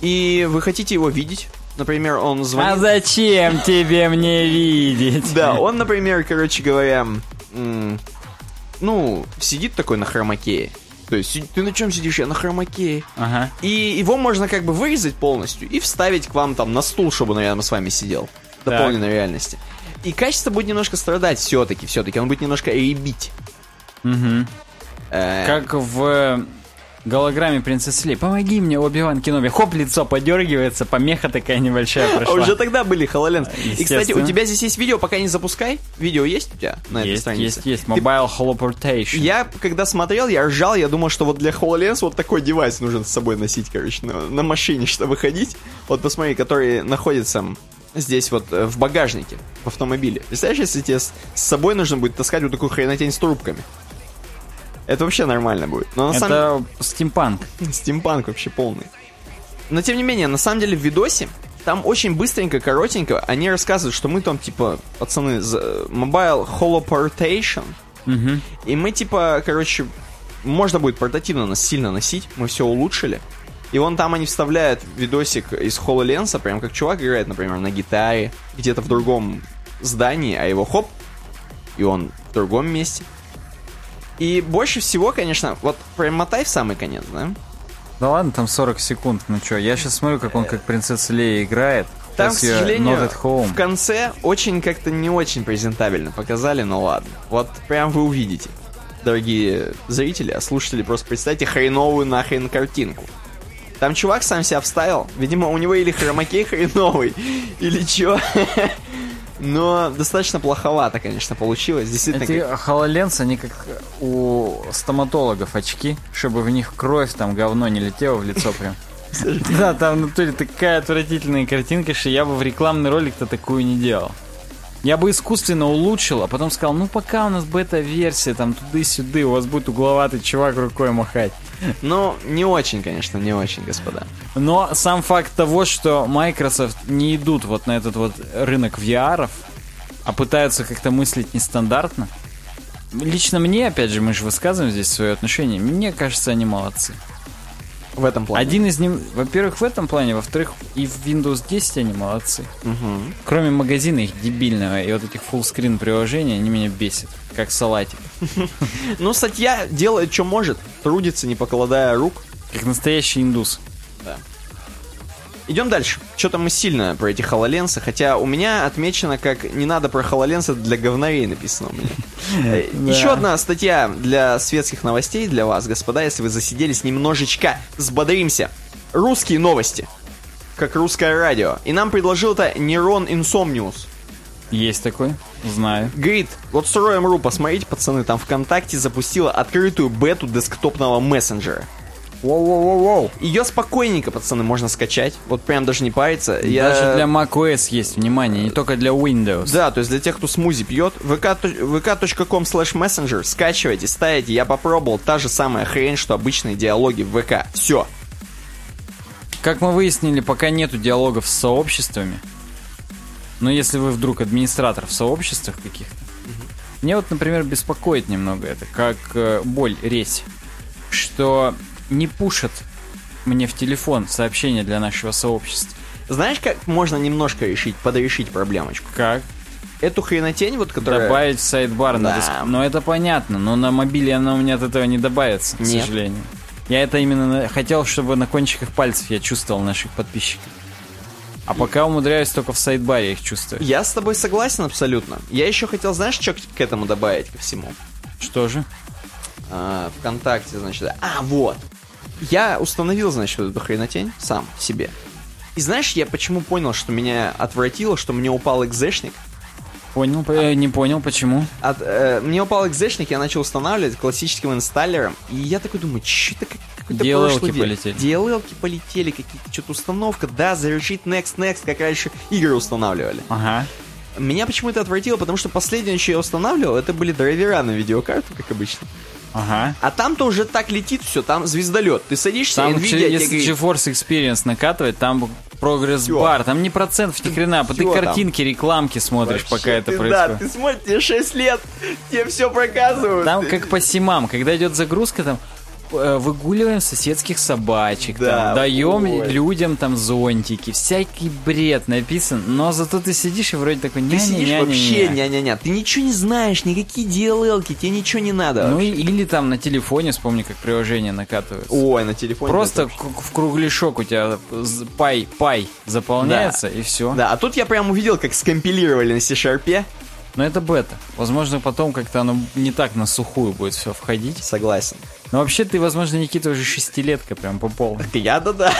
Speaker 2: и вы хотите его видеть, например, он звонит...
Speaker 1: А зачем тебе мне видеть?
Speaker 2: Да, он, например, короче говоря, ну, сидит такой на хромакее. То есть, ты на чем сидишь? Я на хромакее.
Speaker 1: Ага.
Speaker 2: И его можно как бы вырезать полностью и вставить к вам там на стул, чтобы он рядом с вами сидел. В
Speaker 1: Так.
Speaker 2: дополненной реальности. И качество будет немножко страдать все-таки, все-таки. Он будет немножко ребить.
Speaker 1: Угу.
Speaker 2: Э,
Speaker 1: Как в э, голограмме принцессы Лей. Помоги мне, Оби-Ван Кеноби. Хоп, лицо подергивается, помеха такая небольшая
Speaker 2: А
Speaker 1: прошла.
Speaker 2: уже тогда были HoloLens. И, кстати, у тебя здесь есть видео, пока не запускай. Видео есть у тебя на этой
Speaker 1: Есть,
Speaker 2: странице?
Speaker 1: есть, есть.
Speaker 2: Ты
Speaker 1: Mobile Holoportation.
Speaker 2: Я, когда смотрел, я ржал, я думал, что вот для HoloLens вот такой девайс нужно с собой носить, короче, на, на машине, чтобы ходить. Вот посмотри, который находится здесь вот э, в багажнике, в автомобиле. Представляешь, если тебе с собой нужно будет таскать вот такую хренотень с трубками? Это вообще нормально будет. Но на самом
Speaker 1: Это стимпанк.
Speaker 2: Стимпанк вообще полный. Но тем не менее, на самом деле в видосе там очень быстренько, коротенько они рассказывают, что мы там типа, пацаны, за- Mobile Holoportation,
Speaker 1: Угу.
Speaker 2: и мы типа, короче, можно будет портативно нас сильно носить, мы все улучшили. И вон там они вставляют видосик из HoloLens, прям как чувак играет, например, на гитаре, где-то в другом здании, а его хоп, и он в другом месте. И больше всего, конечно, вот промотай в самый конец, да?
Speaker 1: Да ладно, там 40 секунд. Ну что, я сейчас смотрю, как он как принцесса Лея играет.
Speaker 2: Там, к сожалению, в конце очень как-то не очень презентабельно показали, но ладно. Вот прям вы увидите, дорогие зрители, а слушатели, просто представьте хреновую нахрен картинку. Там чувак сам себя вставил, видимо, у него или хромакей хреновый, или чё. Но достаточно плоховато, конечно, получилось. Действительно,
Speaker 1: Эти
Speaker 2: как-
Speaker 1: HoloLens, они как у стоматологов очки, чтобы в них кровь, там говно не летело в лицо прям. Да, там в натуре такая отвратительная картинка, что я бы в рекламный ролик-то такую не делал. Я бы искусственно улучшил, а потом сказал, ну пока у нас бета-версия, там туды-сюды, у вас будет угловатый чувак рукой махать.
Speaker 2: Ну, не очень, конечно, не очень, господа.
Speaker 1: Но сам факт того, что Microsoft не идут вот на этот вот рынок VR, а пытаются как-то мыслить нестандартно, лично мне, опять же, мы же высказываем здесь свое отношение, мне кажется, они молодцы.
Speaker 2: В этом плане.
Speaker 1: Один из них, во-первых, в этом плане, во-вторых, и в Windows 10 они молодцы.
Speaker 2: Мгм.
Speaker 1: Кроме магазина их дебильного и вот этих full-screen приложений, они меня бесят, как салатик.
Speaker 2: Ну, статья делает, что может, трудится, не покладая рук.
Speaker 1: Как настоящий индус.
Speaker 2: Идем дальше. Что-то мы сильно про эти хололенсы, хотя у меня отмечено как не надо про хололенсы для говнарей написано у меня. Э,
Speaker 1: Да.
Speaker 2: Еще одна статья для светских новостей для вас, господа, если вы засиделись немножечко, взбодримся. Русские новости. Как русское радио. И нам предложил это Нерон Инсомниус.
Speaker 1: Есть такой, знаю.
Speaker 2: Говорит, вот Сроем.ру, посмотрите, пацаны, там ВКонтакте запустила открытую бету десктопного мессенджера.
Speaker 1: Воу-воу-воу-воу.
Speaker 2: Ее спокойненько, пацаны, можно скачать. Вот прям даже не париться. Я-
Speaker 1: Даже для macOS есть, внимание, не только для Windows.
Speaker 2: Да, то есть для тех, кто смузи пьет, vk- vk.com slash messenger, скачивайте, ставите, я попробовал, та же самая хрень, что обычные диалоги в ВК. Все.
Speaker 1: Как мы выяснили, пока нету диалогов с сообществами, но если вы вдруг администратор в сообществах каких-то, мне вот, например, беспокоит немного это, как э, боль, резь, что не пушат мне в телефон сообщения для нашего сообщества.
Speaker 2: Знаешь, как можно немножко решить, подрешить проблемочку?
Speaker 1: Как?
Speaker 2: Эту хренотень, вот, которая...
Speaker 1: Добавить в сайдбар на
Speaker 2: Да.
Speaker 1: диск. Но это понятно, но на мобиле она у меня от этого не добавится, к
Speaker 2: Нет.
Speaker 1: сожалению. Я это именно на- хотел, чтобы на кончиках пальцев я чувствовал наших подписчиков. А пока умудряюсь только в сайдбаре их чувствовать.
Speaker 2: Я с тобой согласен абсолютно. Я еще хотел, знаешь, что к к этому добавить ко всему?
Speaker 1: Что же?
Speaker 2: А, ВКонтакте, значит. А, вот. Я установил, значит, вот эту хренотень сам себе. И знаешь, я почему понял, что меня отвратило, что мне упал экзешник?
Speaker 1: Понял, э, не понял, почему.
Speaker 2: От, э, мне упал экзешник, я начал устанавливать классическим инсталлером, и я такой думаю, что это как, какой-то
Speaker 1: DLL-ки
Speaker 2: век.
Speaker 1: полетели.
Speaker 2: DLL-ки полетели, какие-то что-то установка, да, завершить next, next, как раньше игры устанавливали.
Speaker 1: Ага.
Speaker 2: Меня почему-то отвратило, потому что последнее, что я устанавливал, это были драйвера на видеокарту, как обычно.
Speaker 1: Ага.
Speaker 2: А там-то уже так летит все, там звездолет. Ты садишься,
Speaker 1: Там,
Speaker 2: Nvidia
Speaker 1: че-
Speaker 2: тебе
Speaker 1: если
Speaker 2: говорит,
Speaker 1: GeForce Experience накатывать, там прогресс бар, там не процентов, ни хрена, ты
Speaker 2: Всё там.
Speaker 1: картинки, рекламки смотришь,
Speaker 2: вообще,
Speaker 1: пока это
Speaker 2: ты,
Speaker 1: происходит.
Speaker 2: Да, ты смотришь, тебе 6 лет, тебе все проказывают.
Speaker 1: Там как по симам, когда идет загрузка, там выгуливаем соседских собачек,
Speaker 2: Да,
Speaker 1: там, даем
Speaker 2: ой.
Speaker 1: людям там зонтики, всякий бред написан, но зато ты сидишь и вроде такой,
Speaker 2: Ты сидишь
Speaker 1: ня-ня-ня-ня-ня.
Speaker 2: вообще, ня-ня-ня, ты ничего не знаешь, никакие DLL-ки, тебе ничего не надо.
Speaker 1: Ну
Speaker 2: вообще.
Speaker 1: или там на телефоне, вспомни, как приложение накатывается.
Speaker 2: Ой, на телефоне.
Speaker 1: Просто в кругляшок у тебя пай, пай заполняется, и все.
Speaker 2: Да, а тут я прям увидел, как скомпилировали на C-Sharp.
Speaker 1: Но это бета. Возможно, потом как-то оно не так на сухую будет все входить.
Speaker 2: Согласен.
Speaker 1: Но вообще ты, возможно, Никита уже шестилетка прям по полной.
Speaker 2: Я да-да.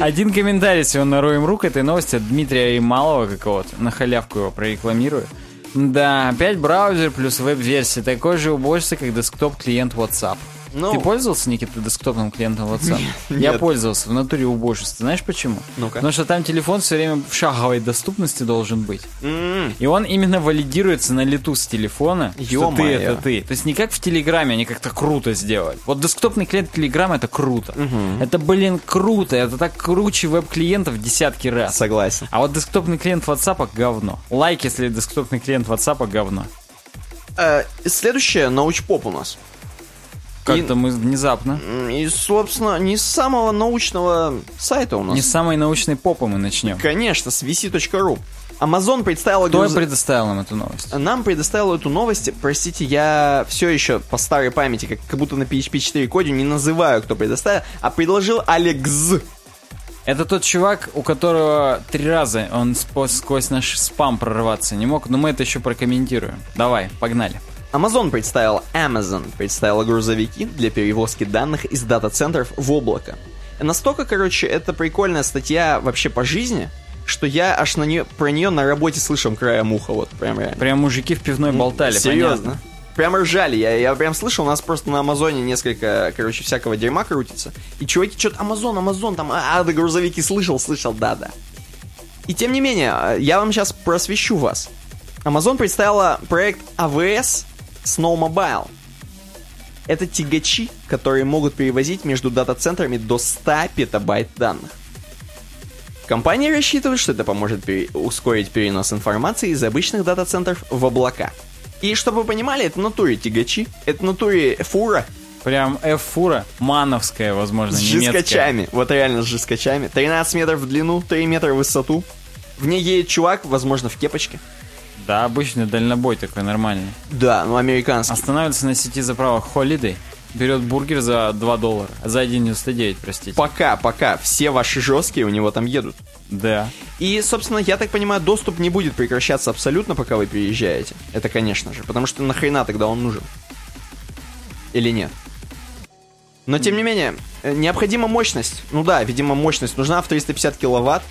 Speaker 1: Один комментарий всего на Роем.ру к этой новости от Дмитрия Ямалова какого-то. На халявку его прорекламирую. Да, опять браузер плюс веб-версия. Такой же убожество, как десктоп-клиент WhatsApp.
Speaker 2: Ну.
Speaker 1: Ты пользовался, Никита, десктопным клиентом WhatsApp? Я
Speaker 2: нет.
Speaker 1: пользовался, в натуре убожество. Знаешь почему?
Speaker 2: Ну-ка.
Speaker 1: Потому что там телефон все время в шаговой доступности должен быть.
Speaker 2: М,
Speaker 1: И он именно валидируется на лету с телефона, что ты
Speaker 2: Ё-моё.
Speaker 1: это ты. То есть не как в Телеграме, они как-то круто сделали. Вот десктопный клиент Телеграма это круто. Это, блин, круто. Это так круче веб-клиентов в десятки раз.
Speaker 2: Согласен.
Speaker 1: А вот десктопный клиент WhatsApp говно. Лайк, если десктопный клиент WhatsApp говно.
Speaker 2: Э, Следующее научпоп у нас.
Speaker 1: Как-то мы внезапно.
Speaker 2: И, собственно, не с самого научного сайта у нас.
Speaker 1: Не с самой научной попы мы начнем.
Speaker 2: Конечно, с vc.ru. Amazon представила...
Speaker 1: Кто
Speaker 2: груз-
Speaker 1: предоставил нам эту новость?
Speaker 2: Нам предоставил эту новость. Простите, я все еще по старой памяти, как, как будто на PHP 4 коде, не называю, кто предоставил, а предложил Алекс.
Speaker 1: Это тот чувак, у которого три раза он сквозь наш спам прорваться не мог, но мы это еще прокомментируем. Давай, погнали.
Speaker 2: Amazon представила Amazon, представила грузовики для перевозки данных из дата-центров в облако. Настолько, короче, это прикольная статья вообще по жизни, что я аж на нее, про нее на работе слышал краем уха, вот прям реально.
Speaker 1: Прям мужики в пивной болтали,
Speaker 2: Серьезно.
Speaker 1: понятно.
Speaker 2: Прям ржали. Я, я прям слышал, у нас просто на Амазоне несколько, короче, всякого дерьма крутится. И чуваки что-то Амазон, Амазон, там, а, а, да грузовики слышал, слышал, да-да. И тем не менее, я вам сейчас просвещу вас. Amazon представила проект AWS Snowmobile. Это тягачи, которые могут перевозить между дата-центрами до 100 петабайт данных. Компания рассчитывает, что это поможет пере- ускорить перенос информации из обычных дата-центров в облака. И чтобы вы понимали, это натуре тягачи, это натуре фура
Speaker 1: Прям F-фура, мановская, возможно,
Speaker 2: с
Speaker 1: немецкая.
Speaker 2: жескачами. Вот реально с жескачами. 13 метров в длину, 3 метра в высоту. В ней едет чувак, возможно, в кепочке.
Speaker 1: Да, обычный дальнобой такой нормальный.
Speaker 2: Да, ну американский.
Speaker 1: Останавливается на сети заправок Holiday, берет бургер за 2 доллара, за 1,99, простите.
Speaker 2: Пока, пока, все ваши жесткие у него там едут.
Speaker 1: Да.
Speaker 2: И, собственно, я так понимаю, доступ не будет прекращаться абсолютно, пока вы переезжаете. Это, конечно же. Потому что нахрена тогда он нужен? Или нет? Но, тем не менее, э, необходима мощность. Ну да, видимо, мощность нужна в 350 киловатт.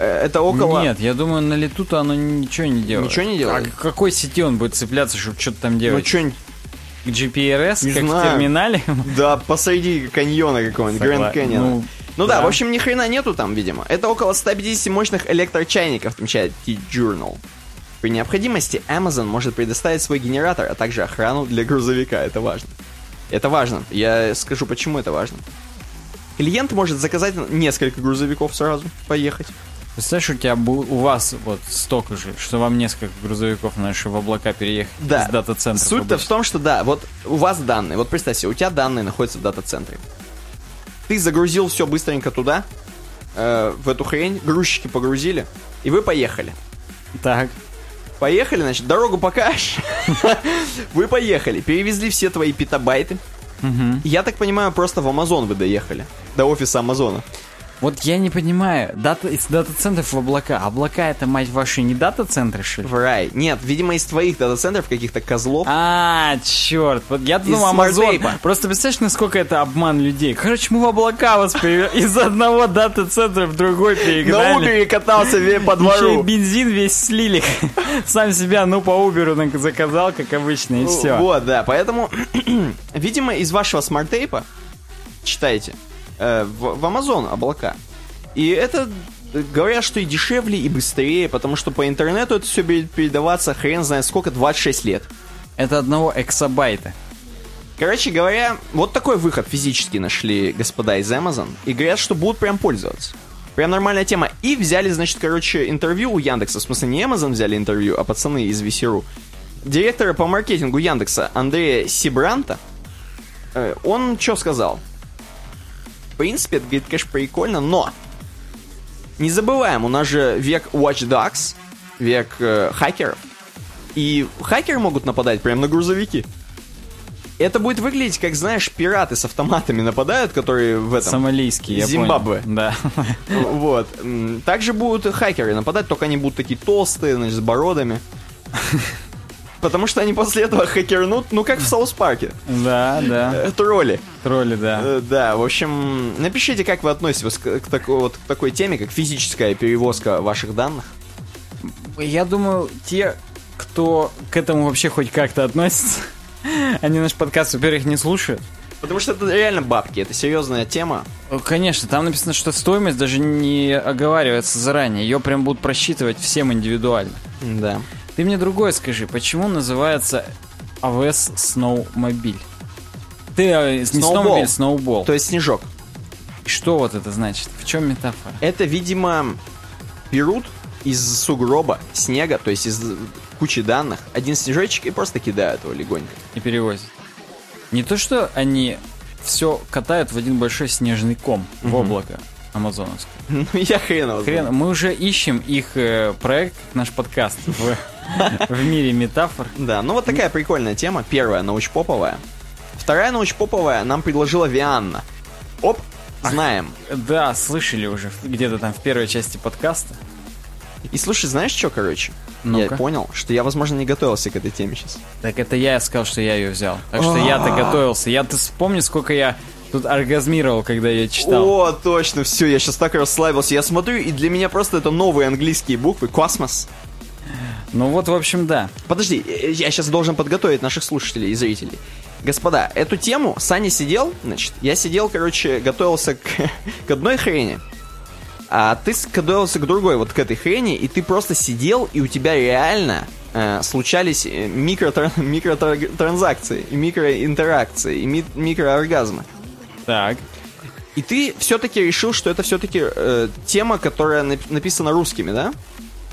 Speaker 2: Э, Это около...
Speaker 1: Нет, я думаю, на лету-то оно ничего не делает.
Speaker 2: Ничего не делает?
Speaker 1: А к какой сети он будет цепляться, чтобы что-то там
Speaker 2: Ну,
Speaker 1: делать?
Speaker 2: что-нибудь...
Speaker 1: К GPRS,
Speaker 2: Не
Speaker 1: как в
Speaker 2: знаю.
Speaker 1: терминале?
Speaker 2: Да, посреди каньона какого-нибудь, Гранд Каньона.
Speaker 1: ну,
Speaker 2: Ну, да,
Speaker 1: да.
Speaker 2: в общем, ни хрена нету там, видимо. Это около 150 мощных электрочайников, отмечает T-Journal. При необходимости Amazon может предоставить свой генератор, а также охрану для грузовика. Это важно. Это важно. Я скажу, почему это важно. Клиент может заказать несколько грузовиков сразу, поехать.
Speaker 1: Представляешь, у тебя бу- у вас вот столько же, что вам несколько грузовиков надо, в облака переехать
Speaker 2: Да.
Speaker 1: из дата-центров.
Speaker 2: Суть-то в том, что да, вот у вас данные, вот представь себе, у тебя данные находятся в дата-центре. Ты загрузил все быстренько туда, э, в эту хрень, грузчики погрузили, и вы поехали.
Speaker 1: Так.
Speaker 2: Поехали, значит, дорогу покажешь. Вы поехали, перевезли все твои петабайты. Я так понимаю, просто в Амазон вы доехали. До офиса Амазона.
Speaker 1: Вот я не понимаю, дата, из дата-центров в облака. Облака это, мать вашу, не дата-центры, что ли?
Speaker 2: В рай. Нет, видимо, из твоих дата-центров каких-то козлов.
Speaker 1: А, черт, вот я думал Амазон. Просто представляешь, насколько это обман людей. Короче, мы в облака вас. Из одного дата-центра в другой
Speaker 2: На
Speaker 1: перегнали.
Speaker 2: Убере катался по
Speaker 1: Еще и
Speaker 2: двору.
Speaker 1: бензин весь слили. Сам себя, ну, по Уберу на- заказал, как обычно, и все.
Speaker 2: Вот, да, поэтому, видимо, из вашего SmartApe а, читайте, э, в, в Amazon облака. И это, говорят, что и дешевле, и быстрее, потому что по интернету это все будет передаваться хрен знает сколько, 26 лет.
Speaker 1: Это одного эксабайта.
Speaker 2: Короче говоря, вот такой выход физически нашли господа из Amazon, и говорят, что будут прям пользоваться. Прям нормальная тема. И взяли, значит, короче, интервью у Яндекса. В смысле, не Amazon взяли интервью, а пацаны из VC.ru. Директора по маркетингу Яндекса Андрея Сибранта, э, он что сказал? В принципе, это, говорит, конечно, прикольно, но не забываем, у нас же век Watch Dogs, век э, хакеров, и хакеры могут нападать прямо на грузовики. Это будет выглядеть, как, знаешь, пираты с автоматами нападают, которые в этом...
Speaker 1: Сомалийский, я
Speaker 2: Зимбабве.
Speaker 1: понял. Да.
Speaker 2: Вот. Также будут хакеры нападать, только они будут такие толстые, значит, с бородами. Потому что они после этого хакернут, ну, как в Саус Парке.
Speaker 1: Да, да.
Speaker 2: Э, Тролли.
Speaker 1: Тролли, да.
Speaker 2: Э, Да, в общем, напишите, как вы относитесь к, такой, вот, к такой теме, как физическая перевозка ваших данных.
Speaker 1: Я думаю, те, кто к этому вообще хоть как-то относится, они наш подкаст, во-первых, не слушают.
Speaker 2: Потому что это реально бабки, это серьезная тема.
Speaker 1: Ну, Конечно, там написано, что стоимость даже не оговаривается заранее. Ее прям будут просчитывать всем индивидуально.
Speaker 2: Да.
Speaker 1: Ты мне другое скажи, почему называется AWS Snowmobile? Ты э, не
Speaker 2: Snowball. То есть снежок.
Speaker 1: Что вот это значит? В чем метафора?
Speaker 2: Это, видимо, берут из сугроба снега, то есть из кучи данных, один снежочек и просто кидают его легонько.
Speaker 1: И перевозят. Не то, что они все катают в один большой снежный ком в облако амазоновское.
Speaker 2: Ну, я хрен его.
Speaker 1: Хрен, мы уже ищем их э, проект, наш подкаст в, в мире метафор.
Speaker 2: Да, ну вот такая прикольная тема. Первая научпоповая. Вторая научпоповая нам предложила Вианна. Оп, знаем.
Speaker 1: Да, слышали уже где-то там в первой части подкаста.
Speaker 2: И слушай, знаешь что, короче? Я
Speaker 1: Ну-ка.
Speaker 2: понял, что я, возможно, не готовился к этой теме сейчас.
Speaker 1: Так это я сказал, что я ее взял. Так что я-то готовился. Я ты вспомни, сколько я тут оргазмировал, когда я читал.
Speaker 2: О, точно, все, я сейчас так расслабился. Я смотрю, и для меня просто это новые английские буквы. Космос.
Speaker 1: Ну вот, в общем, да.
Speaker 2: Подожди, э, я сейчас должен подготовить наших слушателей и зрителей. Господа, эту тему Саня сидел, значит, я сидел, короче, готовился к, к одной хрени, а ты готовился к другой, вот к этой хрени, и ты просто сидел, и у тебя реально э, случались э, микротра- микротранзакции, и микроинтеракции, и ми- микрооргазмы.
Speaker 1: Так.
Speaker 2: И ты все-таки решил, что это все-таки э, тема, которая нап- написана русскими, да?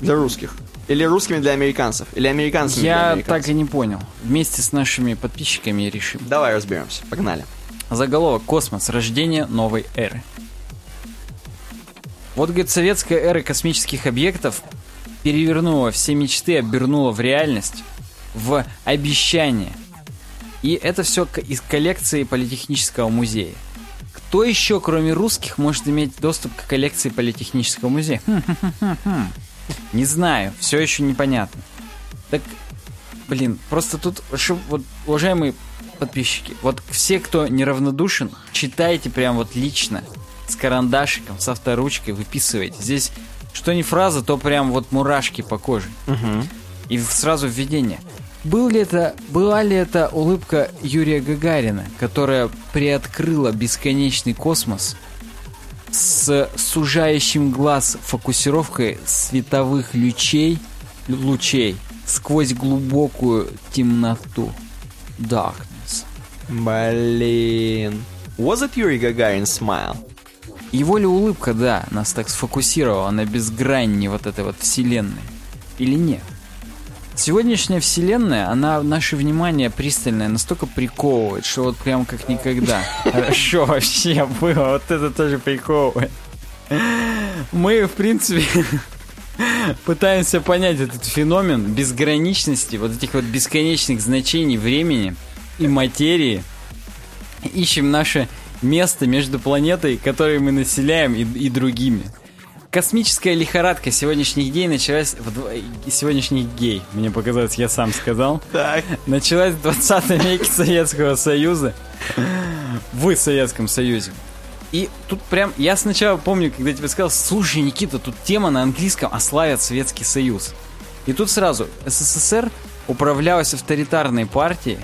Speaker 2: Для русских. Или русскими для американцев. Или американцами для
Speaker 1: Я
Speaker 2: американцев.
Speaker 1: так и не понял. Вместе с нашими подписчиками решим.
Speaker 2: Давай разберемся. Погнали.
Speaker 1: Заголовок «Космос. Рождение новой эры». Вот, говорит, советская эра космических объектов перевернула все мечты, обернула в реальность, в обещание. И это все из коллекции Политехнического музея. Кто еще, кроме русских, может иметь доступ к коллекции Политехнического музея? Хм-хм-хм-хм. Не знаю, все еще непонятно. Так, блин, просто тут, вот, уважаемые подписчики, вот все, кто неравнодушен, читайте прям вот лично, с карандашиком, с авторучкой, выписывайте. Здесь Что не фраза, то прям вот мурашки по коже. И сразу введение. Был ли это, была ли это улыбка Юрия Гагарина, которая приоткрыла бесконечный космос с сужающим глаз фокусировкой световых лучей, лучей сквозь глубокую темноту? Darkness.
Speaker 2: Блин. Was it Yuri Gagarin's smile?
Speaker 1: Его ли улыбка, да, нас так сфокусировала на безгранни вот этой вот вселенной? Или нет? Сегодняшняя вселенная, она наше внимание пристальное настолько приковывает, что вот прям как никогда. Хорошо вообще было, вот это тоже приковывает. Мы, в принципе, пытаемся понять этот феномен безграничности, вот этих вот бесконечных значений времени и материи. Ищем наше место между планетой, которую мы населяем, и, и другими. Космическая лихорадка сегодняшних гей началась... В... Сегодняшних гей, мне показалось, я сам сказал.
Speaker 2: Так.
Speaker 1: Началась в 20 веке Советского Союза. В Советском Союзе. И тут прям, я сначала помню, когда тебе сказал, слушай, Никита, тут тема на английском, а славят Советский Союз. И тут сразу, СССР управлялась авторитарной партией,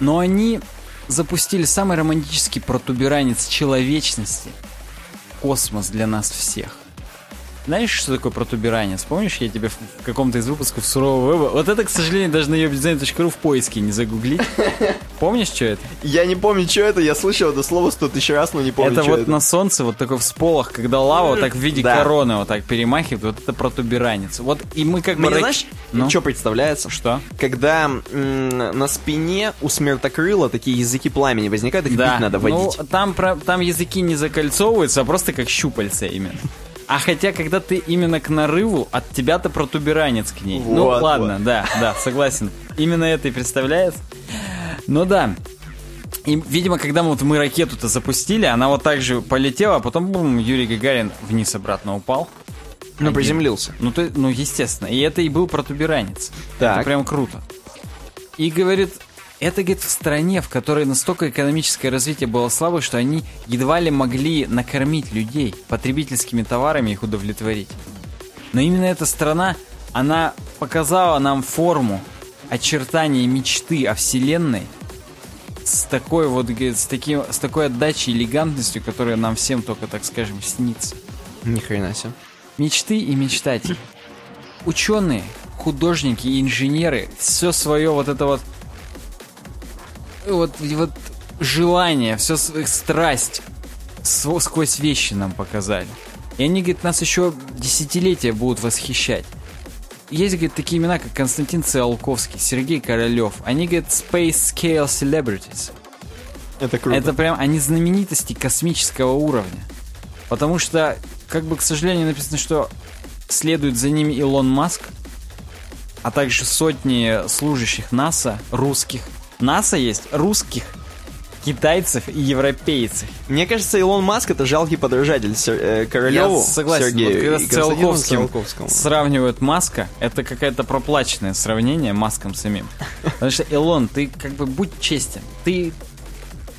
Speaker 1: но они запустили самый романтический протуберанец человечности. Космос для нас всех. Знаешь, что такое протуберанец? Помнишь, я тебе в каком-то из выпусков сурового веба... Вот это, к сожалению, даже на urbdesign.ru в поиске не загуглить. Помнишь, что это?
Speaker 2: Я не помню, что это, я слышал это слово сто тысяч раз, но не помню,
Speaker 1: это вот
Speaker 2: это.
Speaker 1: на солнце, вот такой всполох, когда лава вот так в виде
Speaker 2: Да.
Speaker 1: короны вот так перемахивает, вот это протуберанец. Вот и мы как бы...
Speaker 2: Мне знаешь,
Speaker 1: Ну?
Speaker 2: что представляется?
Speaker 1: Что?
Speaker 2: Когда на спине у смертокрыла такие языки пламени возникают, их
Speaker 1: Да,
Speaker 2: бить надо водить.
Speaker 1: ну там, про- там языки не закольцовываются, а просто как щупальца именно. А хотя, когда ты именно к нарыву, от тебя-то протуберанец к ней. ну
Speaker 2: Вот,
Speaker 1: ладно, да, да, согласен. Именно это и представляет. Ну да. И, видимо, когда мы, вот мы ракету-то запустили, она вот так же полетела, а потом бум, Юрий Гагарин вниз обратно упал.
Speaker 2: Ну,
Speaker 1: Один.
Speaker 2: приземлился.
Speaker 1: Ну, то, ну, естественно. И это и был протуберанец.
Speaker 2: Так.
Speaker 1: Это прям круто. И говорит, это, говорит, в стране, в которой настолько экономическое развитие было слабое, что они едва ли могли накормить людей потребительскими товарами их удовлетворить. Но именно эта страна, она показала нам форму очертания мечты о Вселенной с такой вот, говорит, с, таким, с такой отдачей и элегантностью, которая нам всем только, так скажем, снится.
Speaker 2: Ни хрена себе.
Speaker 1: Мечты и мечтатели. Ученые, художники и инженеры все свое вот это вот вот, вот желание, все страсть сквозь вещи нам показали. И они, говорит, нас еще десятилетия будут восхищать. Есть, говорит, такие имена, как Константин Циолковский, Сергей Королев. Они, говорит, Space Scale Celebrities.
Speaker 2: Это круто.
Speaker 1: Это прям, они знаменитости космического уровня. Потому что, как бы, к сожалению, написано, что следует за ними Илон Маск, а также сотни служащих НАСА, русских. НАСА есть русских, китайцев и европейцев.
Speaker 2: Мне кажется, Илон Маск это жалкий подражатель Сер- э, Королеву
Speaker 1: Я согласен.
Speaker 2: Сергею
Speaker 1: вот когда с Циолковским сравнивают Маска, это какое-то проплаченное сравнение Маском самим. Потому что, Илон, ты как бы будь честен. Ты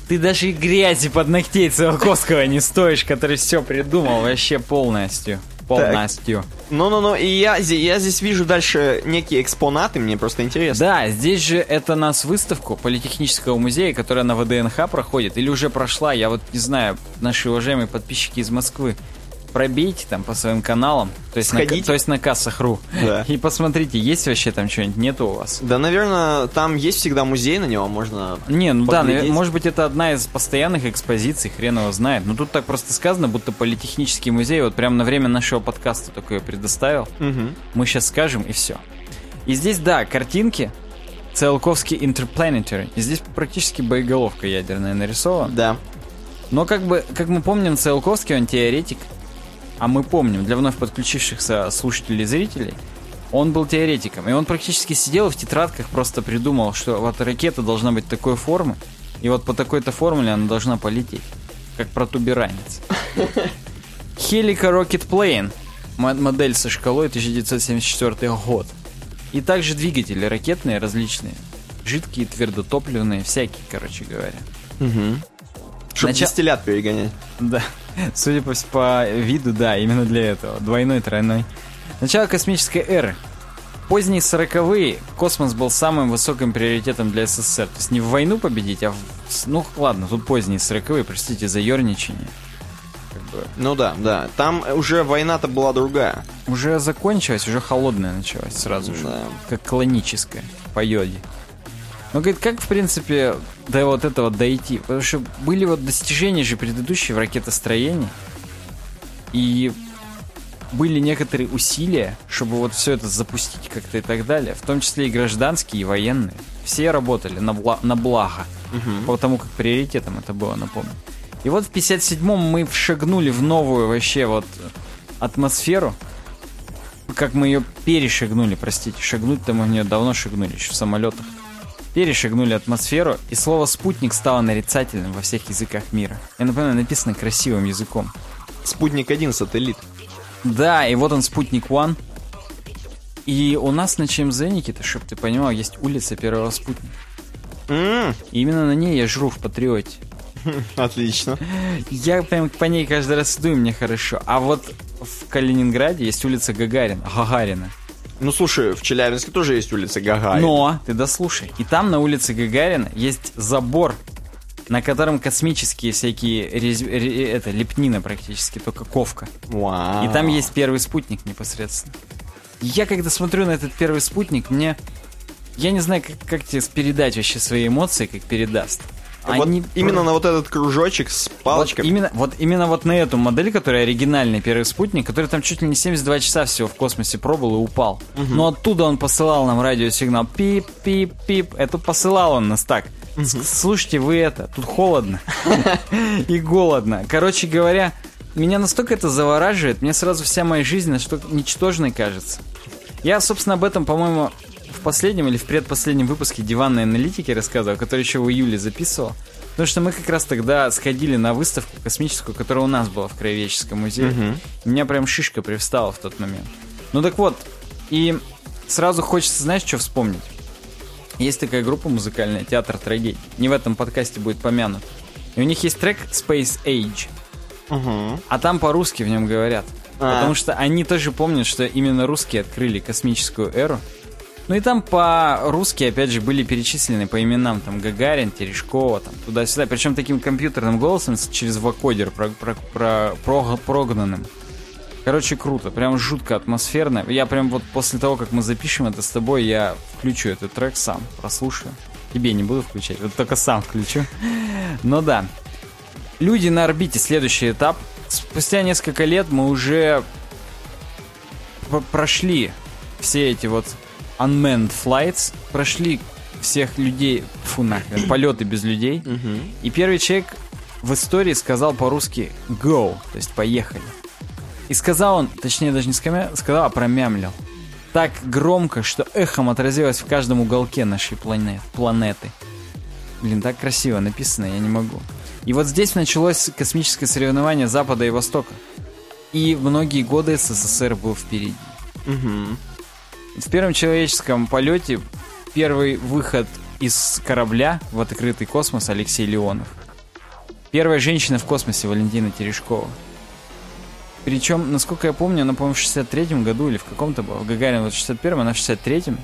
Speaker 1: ты даже и грязи под ногтей Циолковского не стоишь, который все придумал вообще полностью. Полностью.
Speaker 2: Ну-ну-ну, и я, я здесь вижу дальше некие экспонаты, мне просто интересно.
Speaker 1: Да, здесь же это нас выставку Политехнического музея, которая на ВДНХ проходит, или уже прошла, я вот не знаю, наши уважаемые подписчики из Москвы, пробейте там по своим каналам, то есть, на, то есть на кассах.ру,
Speaker 2: Да.
Speaker 1: и посмотрите, есть вообще там что-нибудь, нету у вас?
Speaker 2: Да, наверное, там есть всегда музей на него, можно...
Speaker 1: Не, ну да,
Speaker 2: Поглядеть.
Speaker 1: навер- может быть это одна из постоянных экспозиций, хрен его знает. Но тут так просто сказано, будто Политехнический музей вот прямо на время нашего подкаста только ее предоставил.
Speaker 2: Мгм.
Speaker 1: Мы сейчас скажем и все. И здесь, да, картинки, Циолковский Interplanetary. И здесь практически боеголовка ядерная нарисована.
Speaker 2: Да.
Speaker 1: Но как бы, как мы помним, Циолковский, он теоретик. А мы помним, для вновь подключившихся слушателей и зрителей, он был теоретиком. И он практически сидел в тетрадках, просто придумал, что вот ракета должна быть такой формы, и вот по такой-то формуле она должна полететь. Как протуберанец. Helica Rocket Plane. мо- Модель со шкалой 1974 год. И также двигатели ракетные различные. Жидкие, твердотопливные, всякие, короче говоря.
Speaker 2: Чтобы
Speaker 1: Нача-
Speaker 2: дистиллят перегонять.
Speaker 1: Да. Судя по, по виду, да, именно для этого. Двойной, тройной. Начало космической эры. Поздние сороковые космос был самым высоким приоритетом для СССР. То есть не в войну победить, а в... Ну, ладно, тут поздние сороковые, простите за ерничание.
Speaker 2: Как бы... Ну да, да. Там уже война-то была другая.
Speaker 1: Уже закончилась, уже холодная началась сразу же. Да. Как клоническая, по йоде. Ну, говорит, как, в принципе, до вот этого дойти? Потому что были вот достижения же предыдущие в ракетостроении. И были некоторые усилия, чтобы вот все это запустить как-то и так далее, в том числе и гражданские, и военные. Все работали на, бла на благо, угу. потому как приоритетом это было, напомню. И вот в 57-м мы шагнули в новую вообще вот атмосферу, как мы ее перешагнули, простите, шагнуть-то мы в нее давно шагнули, еще в самолетах. Перешагнули атмосферу, и слово «спутник» стало нарицательным во всех языках мира. Я напоминаю, написано красивым языком.
Speaker 2: Спутник-1 сателлит.
Speaker 1: Да, и вот он, спутник One. И у нас на ЧМЗ, Никита, чтобы ты понимал, есть улица первого спутника. Mm. И именно на ней я жру в Патриоте.
Speaker 2: Отлично.
Speaker 1: Я прям по ней каждый раз иду, и мне хорошо. А вот в Калининграде есть улица Гагарина. Гагарина.
Speaker 2: Ну, слушай, в Челябинске тоже есть улица Гагарина.
Speaker 1: Но, ты дослушай. И там на улице Гагарина есть забор на котором космические всякие рез... это лепнина практически, только ковка.
Speaker 2: Вау.
Speaker 1: И там есть первый спутник непосредственно. Я когда смотрю на этот первый спутник, мне я не знаю, как, как тебе передать вообще свои эмоции, как передаст.
Speaker 2: Они... Вот именно на вот этот кружочек с палочкой.
Speaker 1: Вот именно, вот именно вот на эту модель, которая оригинальный первый спутник, который там чуть ли не 72 часа всего в космосе пробыл и упал. Угу. Но оттуда он посылал нам радиосигнал пип-пип-пип. Это посылал он нас так. Слушайте, вы это, тут холодно и голодно. Короче говоря, меня настолько это завораживает, мне сразу вся моя жизнь на что ничтожной кажется. Я, собственно, об этом, по-моему, в последнем или в предпоследнем выпуске диванной аналитики рассказывал, который еще в июле записывал. Потому что мы как раз тогда сходили на выставку космическую, которая у нас была в Краеведческом музее. Угу. У меня прям шишка привстала в тот момент. Ну так вот, и сразу хочется, знаешь, что вспомнить? Есть такая группа музыкальная, Театр трагедий. Не в этом подкасте будет помянут. И у них есть трек Space Age. Угу. А там по-русски в нем говорят. А. Потому что они тоже помнят, что именно русские открыли космическую эру. Ну и там по-русски, опять же, были перечислены по именам там Гагарин, Терешкова, там туда-сюда. Причем таким компьютерным голосом через вокодер про, про, про, про, прогнанным. Короче, круто, прям жутко атмосферно. Я прям вот после того, как мы запишем это с тобой, я включу этот трек сам, прослушаю. Тебе не буду включать, вот только сам включу. Но да. Люди на орбите, следующий этап. Спустя несколько лет мы уже прошли все эти вот unmanned flights, прошли всех людей, фу нахрен, полеты без людей. И первый человек в истории сказал по-русски go, то есть поехали. И сказал он, точнее даже не сказал, сказал, а промямлил. Так громко, что эхом отразилось в каждом уголке нашей планет, планеты. Блин, так красиво написано, я не могу. И вот здесь началось космическое соревнование Запада и Востока. И многие годы СССР был впереди. Угу. В первом человеческом полете первый выход из корабля в открытый космос Алексей Леонов. Первая женщина в космосе Валентина Терешкова. Причем, насколько я помню, она, по-моему, в 63-м году или в каком-то был. Гагарин вот в 61-м, она в 63-м.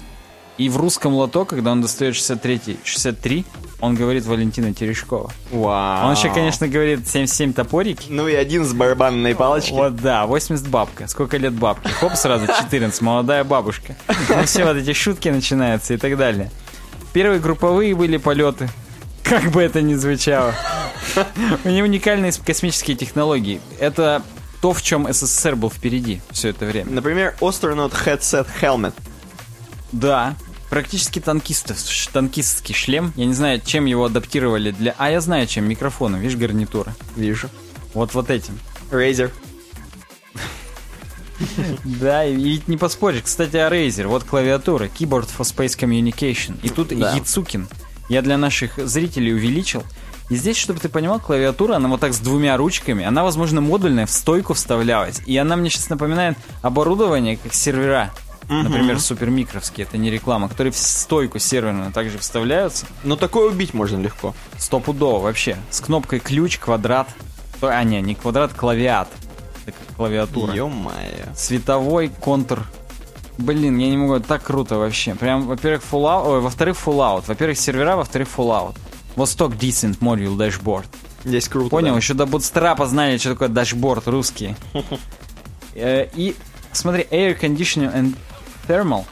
Speaker 1: И в русском лото, когда он достает 63 63, он говорит Валентина Терешкова.
Speaker 2: Вау.
Speaker 1: Он еще, конечно, говорит 77 топорики.
Speaker 2: Ну и один с барабанной палочки.
Speaker 1: Вот да, 80 бабка. Сколько лет бабки? Хоп, сразу 14, молодая бабушка. Ну все вот эти шутки начинаются и так далее. Первые групповые были полеты. Как бы это ни звучало. У него уникальные космические технологии. Это то, в чем СССР был впереди все это время.
Speaker 2: Например, Astronaut Headset Helmet.
Speaker 1: Да, практически танкистов, танкистский шлем. Я не знаю, чем его адаптировали для... А, я знаю, чем. Микрофоном. Видишь, гарнитура.
Speaker 2: Вижу.
Speaker 1: Вот вот этим.
Speaker 2: Razer.
Speaker 1: Да, и ведь не поспоришь. Кстати, о Razer. Вот клавиатура. Keyboard for Space Communication. И тут да. Яцукин. Я для наших зрителей увеличил. И здесь, чтобы ты понимал, клавиатура, она вот так с двумя ручками, она, возможно, модульная, в стойку вставлялась. И она мне сейчас напоминает оборудование, как сервера. Угу. Например, супермикровские, это не реклама, которые в стойку серверную также вставляются.
Speaker 2: Но такое убить можно легко.
Speaker 1: Стопудово вообще. С кнопкой ключ, квадрат. То- А, не, не квадрат, клавиат. Это как клавиатура.
Speaker 2: Ё-моё.
Speaker 1: Световой контур. Блин, я не могу, это так круто вообще. Прям, во-первых, Fallout, ой, во-вторых, Fallout. Во-первых, сервера, во-вторых, Fallout. Восток Decent Module Dashboard.
Speaker 2: Здесь круто.
Speaker 1: Понял,
Speaker 2: да.
Speaker 1: еще до Bootstrap знали, что такое дашборд русский. Э, И смотри, Air Conditioning and Thermal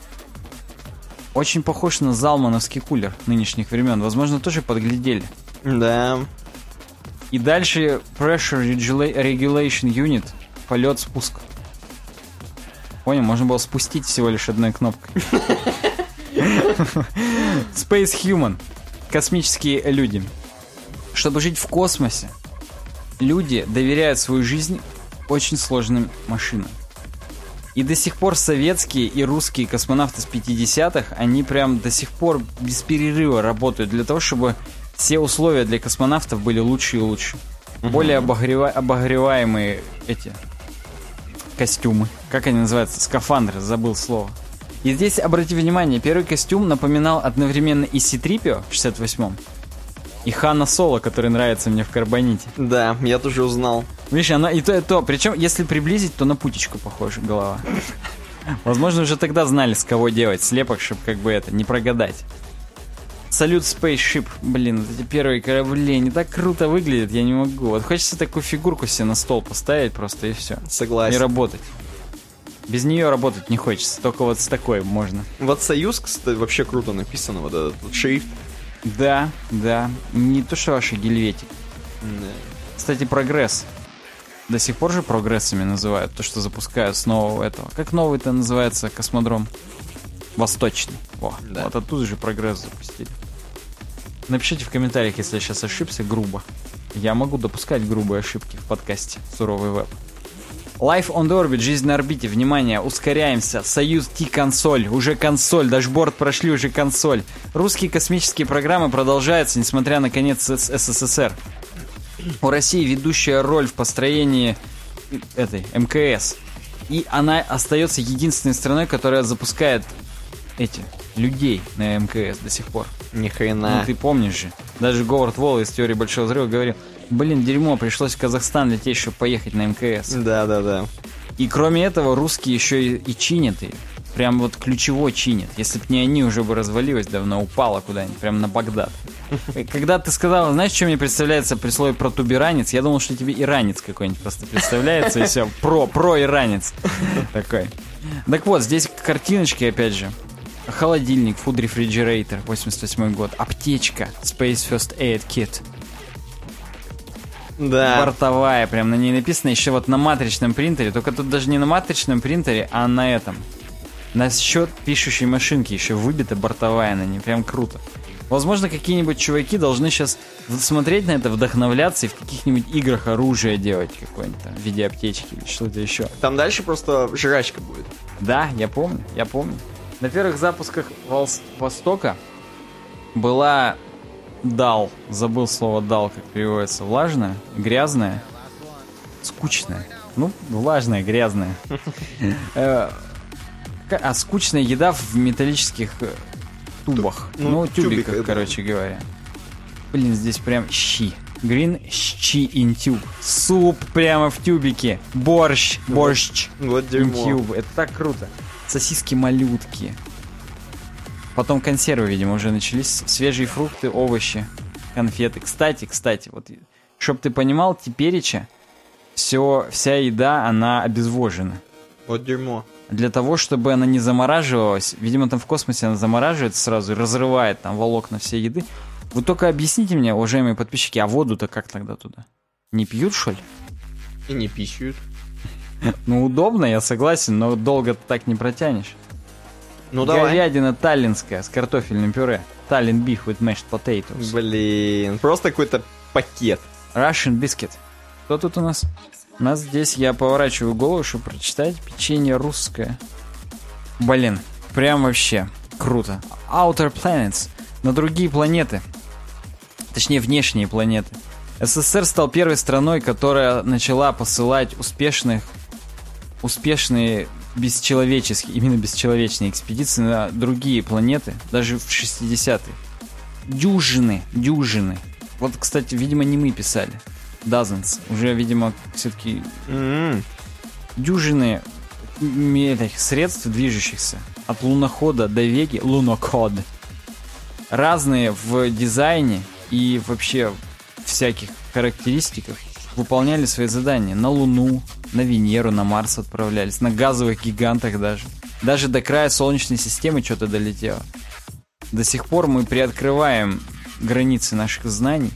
Speaker 1: очень похож на залмановский кулер нынешних времен. Возможно, тоже подглядели.
Speaker 2: Да.
Speaker 1: И дальше Pressure Regula- Regulation Unit, полет-спуск. Понял, можно было спустить всего лишь одной кнопкой. Space Human. Космические люди. Чтобы жить в космосе, люди доверяют свою жизнь очень сложным машинам. И до сих пор советские и русские космонавты с 50-х, они прям до сих пор без перерыва работают для того, чтобы все условия для космонавтов были лучше и лучше. Более обогрева- обогреваемые эти костюмы. Как они называются? Скафандры, забыл слово. И здесь, обрати внимание, первый костюм напоминал одновременно и Ситрипио в 68-м, и Хана Соло, который нравится мне в Карбоните.
Speaker 2: Да, я тоже узнал.
Speaker 1: Видишь, она и то, и то. Причем, если приблизить, то на путечку похожа голова. Возможно, уже тогда знали, с кого делать слепок, чтобы как бы это, не прогадать. Салют Spaceship. Блин, вот эти первые корабли, они так круто выглядят, я не могу. Вот хочется такую фигурку себе на стол поставить просто и все. И
Speaker 2: Согласен.
Speaker 1: работать. Без нее работать не хочется, только вот с такой можно.
Speaker 2: Вот Союз, кстати, вообще круто написано, вот этот вот шрифт.
Speaker 1: Да, да. Не то, что ваши гельветик. Кстати, прогресс. До сих пор же прогрессами называют то, что запускают с нового этого. Как новый-то называется космодром? Восточный. Во,
Speaker 2: Да.
Speaker 1: вот оттуда же прогресс запустили. Напишите в комментариях, если я сейчас ошибся грубо. Я могу допускать грубые ошибки в подкасте «Суровый веб». Life on the Orbit, жизнь на орбите, внимание, ускоряемся, Союз Ти-консоль, уже консоль, dashboard прошли, уже консоль. Русские космические программы продолжаются, несмотря на конец СССР. У России ведущая роль в построении этой МКС. И она остается единственной страной, которая запускает эти людей на МКС до сих пор.
Speaker 2: Ни
Speaker 1: Ну,
Speaker 2: хрена.
Speaker 1: ты помнишь же. Даже Говард Волл из теории Большого Взрыва говорил, блин, дерьмо, пришлось в Казахстан лететь, чтобы поехать на МКС.
Speaker 2: Да, да, да.
Speaker 1: И кроме этого, русские еще и, и чинят ее. Прям вот ключево чинят. Если бы не они, уже бы развалилась давно, упала куда-нибудь, прям на Багдад. И Когда ты сказал, знаешь, что мне представляется при слове протуберанец, я думал, что тебе иранец какой-нибудь просто представляется, и все, про, про иранец такой. Так вот, здесь картиночки, опять же. Холодильник, Food Refrigerator, 88 год. Аптечка, Space First Aid Kit.
Speaker 2: Да.
Speaker 1: Бортовая, прям на ней написано еще вот на матричном принтере. Только тут даже не на матричном принтере, а на этом. На счет пишущей машинки еще выбита бортовая на ней. Прям круто. Возможно, какие-нибудь чуваки должны сейчас смотреть на это, вдохновляться и в каких-нибудь играх оружие делать какое-нибудь там в виде аптечки или что-то еще.
Speaker 2: Там дальше просто жрачка будет.
Speaker 1: Да, я помню, я помню. На первых запусках Востока была дал, забыл слово дал, как переводится, влажная, грязная, скучная. Ну, влажная, грязная. Э, А скучная еда в металлических э, тубах.
Speaker 2: ну,
Speaker 1: Ну,
Speaker 2: тюбиках,
Speaker 1: короче говоря. Блин, здесь прям щи. Green щи in tube. Суп прямо в тюбике. Борщ, борщ.
Speaker 2: Вот дерьмо.
Speaker 1: Интюб. Это так круто. Сосиски малютки. Потом консервы, видимо, уже начались. Свежие фрукты, овощи, конфеты. Кстати, кстати, вот, чтоб ты понимал, тепереча все, вся еда, она обезвожена.
Speaker 2: Вот дерьмо.
Speaker 1: Для того, чтобы она не замораживалась, видимо, там в космосе она замораживается сразу и разрывает там волокна всей еды. Вы только объясните мне, уважаемые подписчики, а воду-то как тогда туда? Не пьют, что ли?
Speaker 2: И не пищают.
Speaker 1: Ну, удобно, я согласен, но долго ты так не протянешь.
Speaker 2: Ну давай.
Speaker 1: Говядина таллинская с картофельным пюре. Таллин beef with mashed potatoes.
Speaker 2: Блин, просто какой-то пакет.
Speaker 1: Russian biscuit. Что тут у нас? У нас здесь, я поворачиваю голову, чтобы прочитать, печенье русское. Блин, прям вообще круто. Outer Planets. На другие планеты. Точнее, внешние планеты. СССР стал первой страной, которая начала посылать успешных, успешные бесчеловеческие, именно бесчеловечные экспедиции на другие планеты, даже в 60-е. Дюжины, дюжины. Вот, кстати, видимо, не мы писали. Dozens. Уже, видимо, все-таки
Speaker 2: М,
Speaker 1: дюжины м, этих средств движущихся. От лунохода до Веги. Лунокод. Разные в дизайне и вообще всяких характеристиках выполняли свои задания. На Луну, на Венеру, на Марс отправлялись. На газовых гигантах даже. Даже до края Солнечной системы что-то долетело. До сих пор мы приоткрываем границы наших знаний.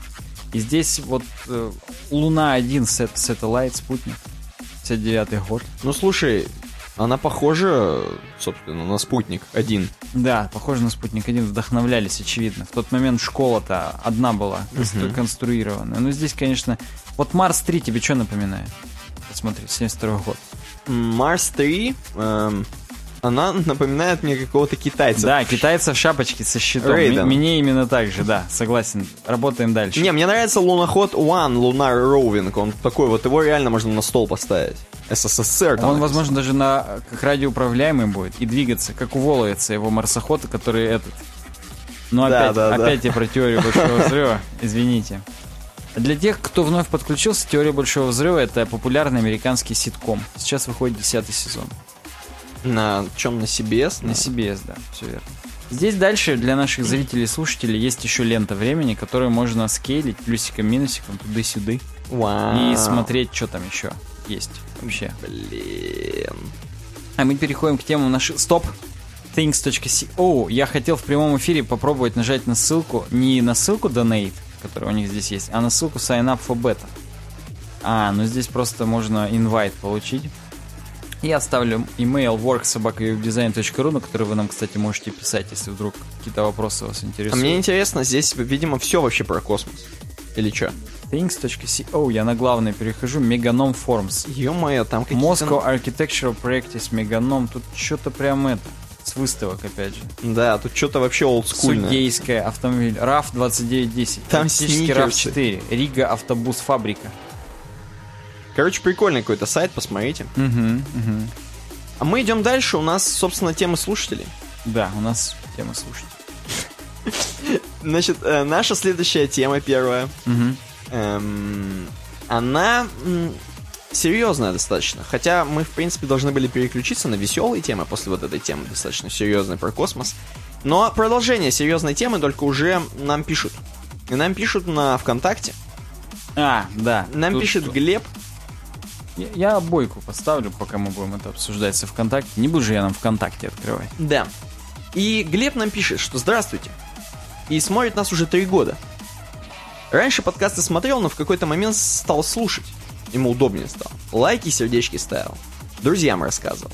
Speaker 1: И здесь вот э, Луна-1 сет, Satellite, спутник. 59 год.
Speaker 2: Ну слушай, она похожа, собственно, на спутник один.
Speaker 1: Да, похоже на спутник 1 вдохновлялись, очевидно. В тот момент школа-то одна была констру- конструированная. Но здесь, конечно... Вот Марс 3 тебе что напоминает? Посмотри, 72 год.
Speaker 2: Марс 3, эм, она напоминает мне какого-то китайца.
Speaker 1: Да, китайцы в шапочке со щитом.
Speaker 2: Рейден.
Speaker 1: Мне именно так же, да, согласен. Работаем дальше.
Speaker 2: Не, мне нравится луноход One, Lunar Roving. Он такой вот, его реально можно на стол поставить. СССР. там
Speaker 1: Он,
Speaker 2: написано.
Speaker 1: возможно, даже на как радиоуправляемый будет и двигаться, как у Воловица, его марсоход, который этот. Ну,
Speaker 2: Да,
Speaker 1: опять,
Speaker 2: да, да.
Speaker 1: опять я про теорию большого взрыва, извините. Для тех, кто вновь подключился, теория большого взрыва это популярный американский ситком. Сейчас выходит десятый сезон.
Speaker 2: На чем? На CBS?
Speaker 1: На CBS, да, все верно. Здесь дальше для наших зрителей и слушателей есть еще лента времени, которую можно скейлить плюсиком-минусиком туда-сюда
Speaker 2: Вау.
Speaker 1: и смотреть, что там еще есть вообще.
Speaker 2: Блин.
Speaker 1: А мы переходим к темам наших... Стоп! Things.co. Я хотел в прямом эфире попробовать нажать на ссылку, не на ссылку Donate, которая у них здесь есть, а на ссылку Sign Up for Beta. А, ну здесь просто можно инвайт получить. Я оставлю email worksobakawebdesign.ru, на который вы нам, кстати, можете писать, если вдруг какие-то вопросы вас
Speaker 2: А
Speaker 1: интересуют.
Speaker 2: мне интересно, здесь, видимо, все вообще про космос. Или что?
Speaker 1: Things.co. Я на главное перехожу. Meganom Forms.
Speaker 2: Ё-моё, там какие-то...
Speaker 1: Moscow Architectural Practice Meganom. Тут что-то прям это. С выставок, опять же.
Speaker 2: Да, тут что-то вообще олдскульное.
Speaker 1: Судейская автомобиль. RAF 2910.
Speaker 2: Там.
Speaker 1: RAF 4. Рига автобус фабрика.
Speaker 2: Короче, прикольный какой-то сайт, посмотрите.
Speaker 1: Угу, угу.
Speaker 2: А мы идем дальше, у нас, собственно, темы слушателей.
Speaker 1: Да, у нас тема слушать.
Speaker 2: Значит, э, наша следующая тема, первая, эм, она серьезная достаточно. Хотя мы, в принципе, должны были переключиться на веселые темы после вот этой темы, достаточно серьезной про космос. Но продолжение серьезной темы только уже нам пишут. И нам пишут на ВКонтакте.
Speaker 1: А, да.
Speaker 2: Нам пишет Глеб.
Speaker 1: Я, я обойку поставлю, пока мы будем это обсуждать со ВКонтакте. Не буду же я нам ВКонтакте открывать.
Speaker 2: Да. И Глеб нам пишет, что здравствуйте. И смотрит нас уже три года. Раньше подкасты смотрел, но в какой-то момент стал слушать. Ему удобнее стало. Лайки сердечки ставил. Друзьям рассказывал.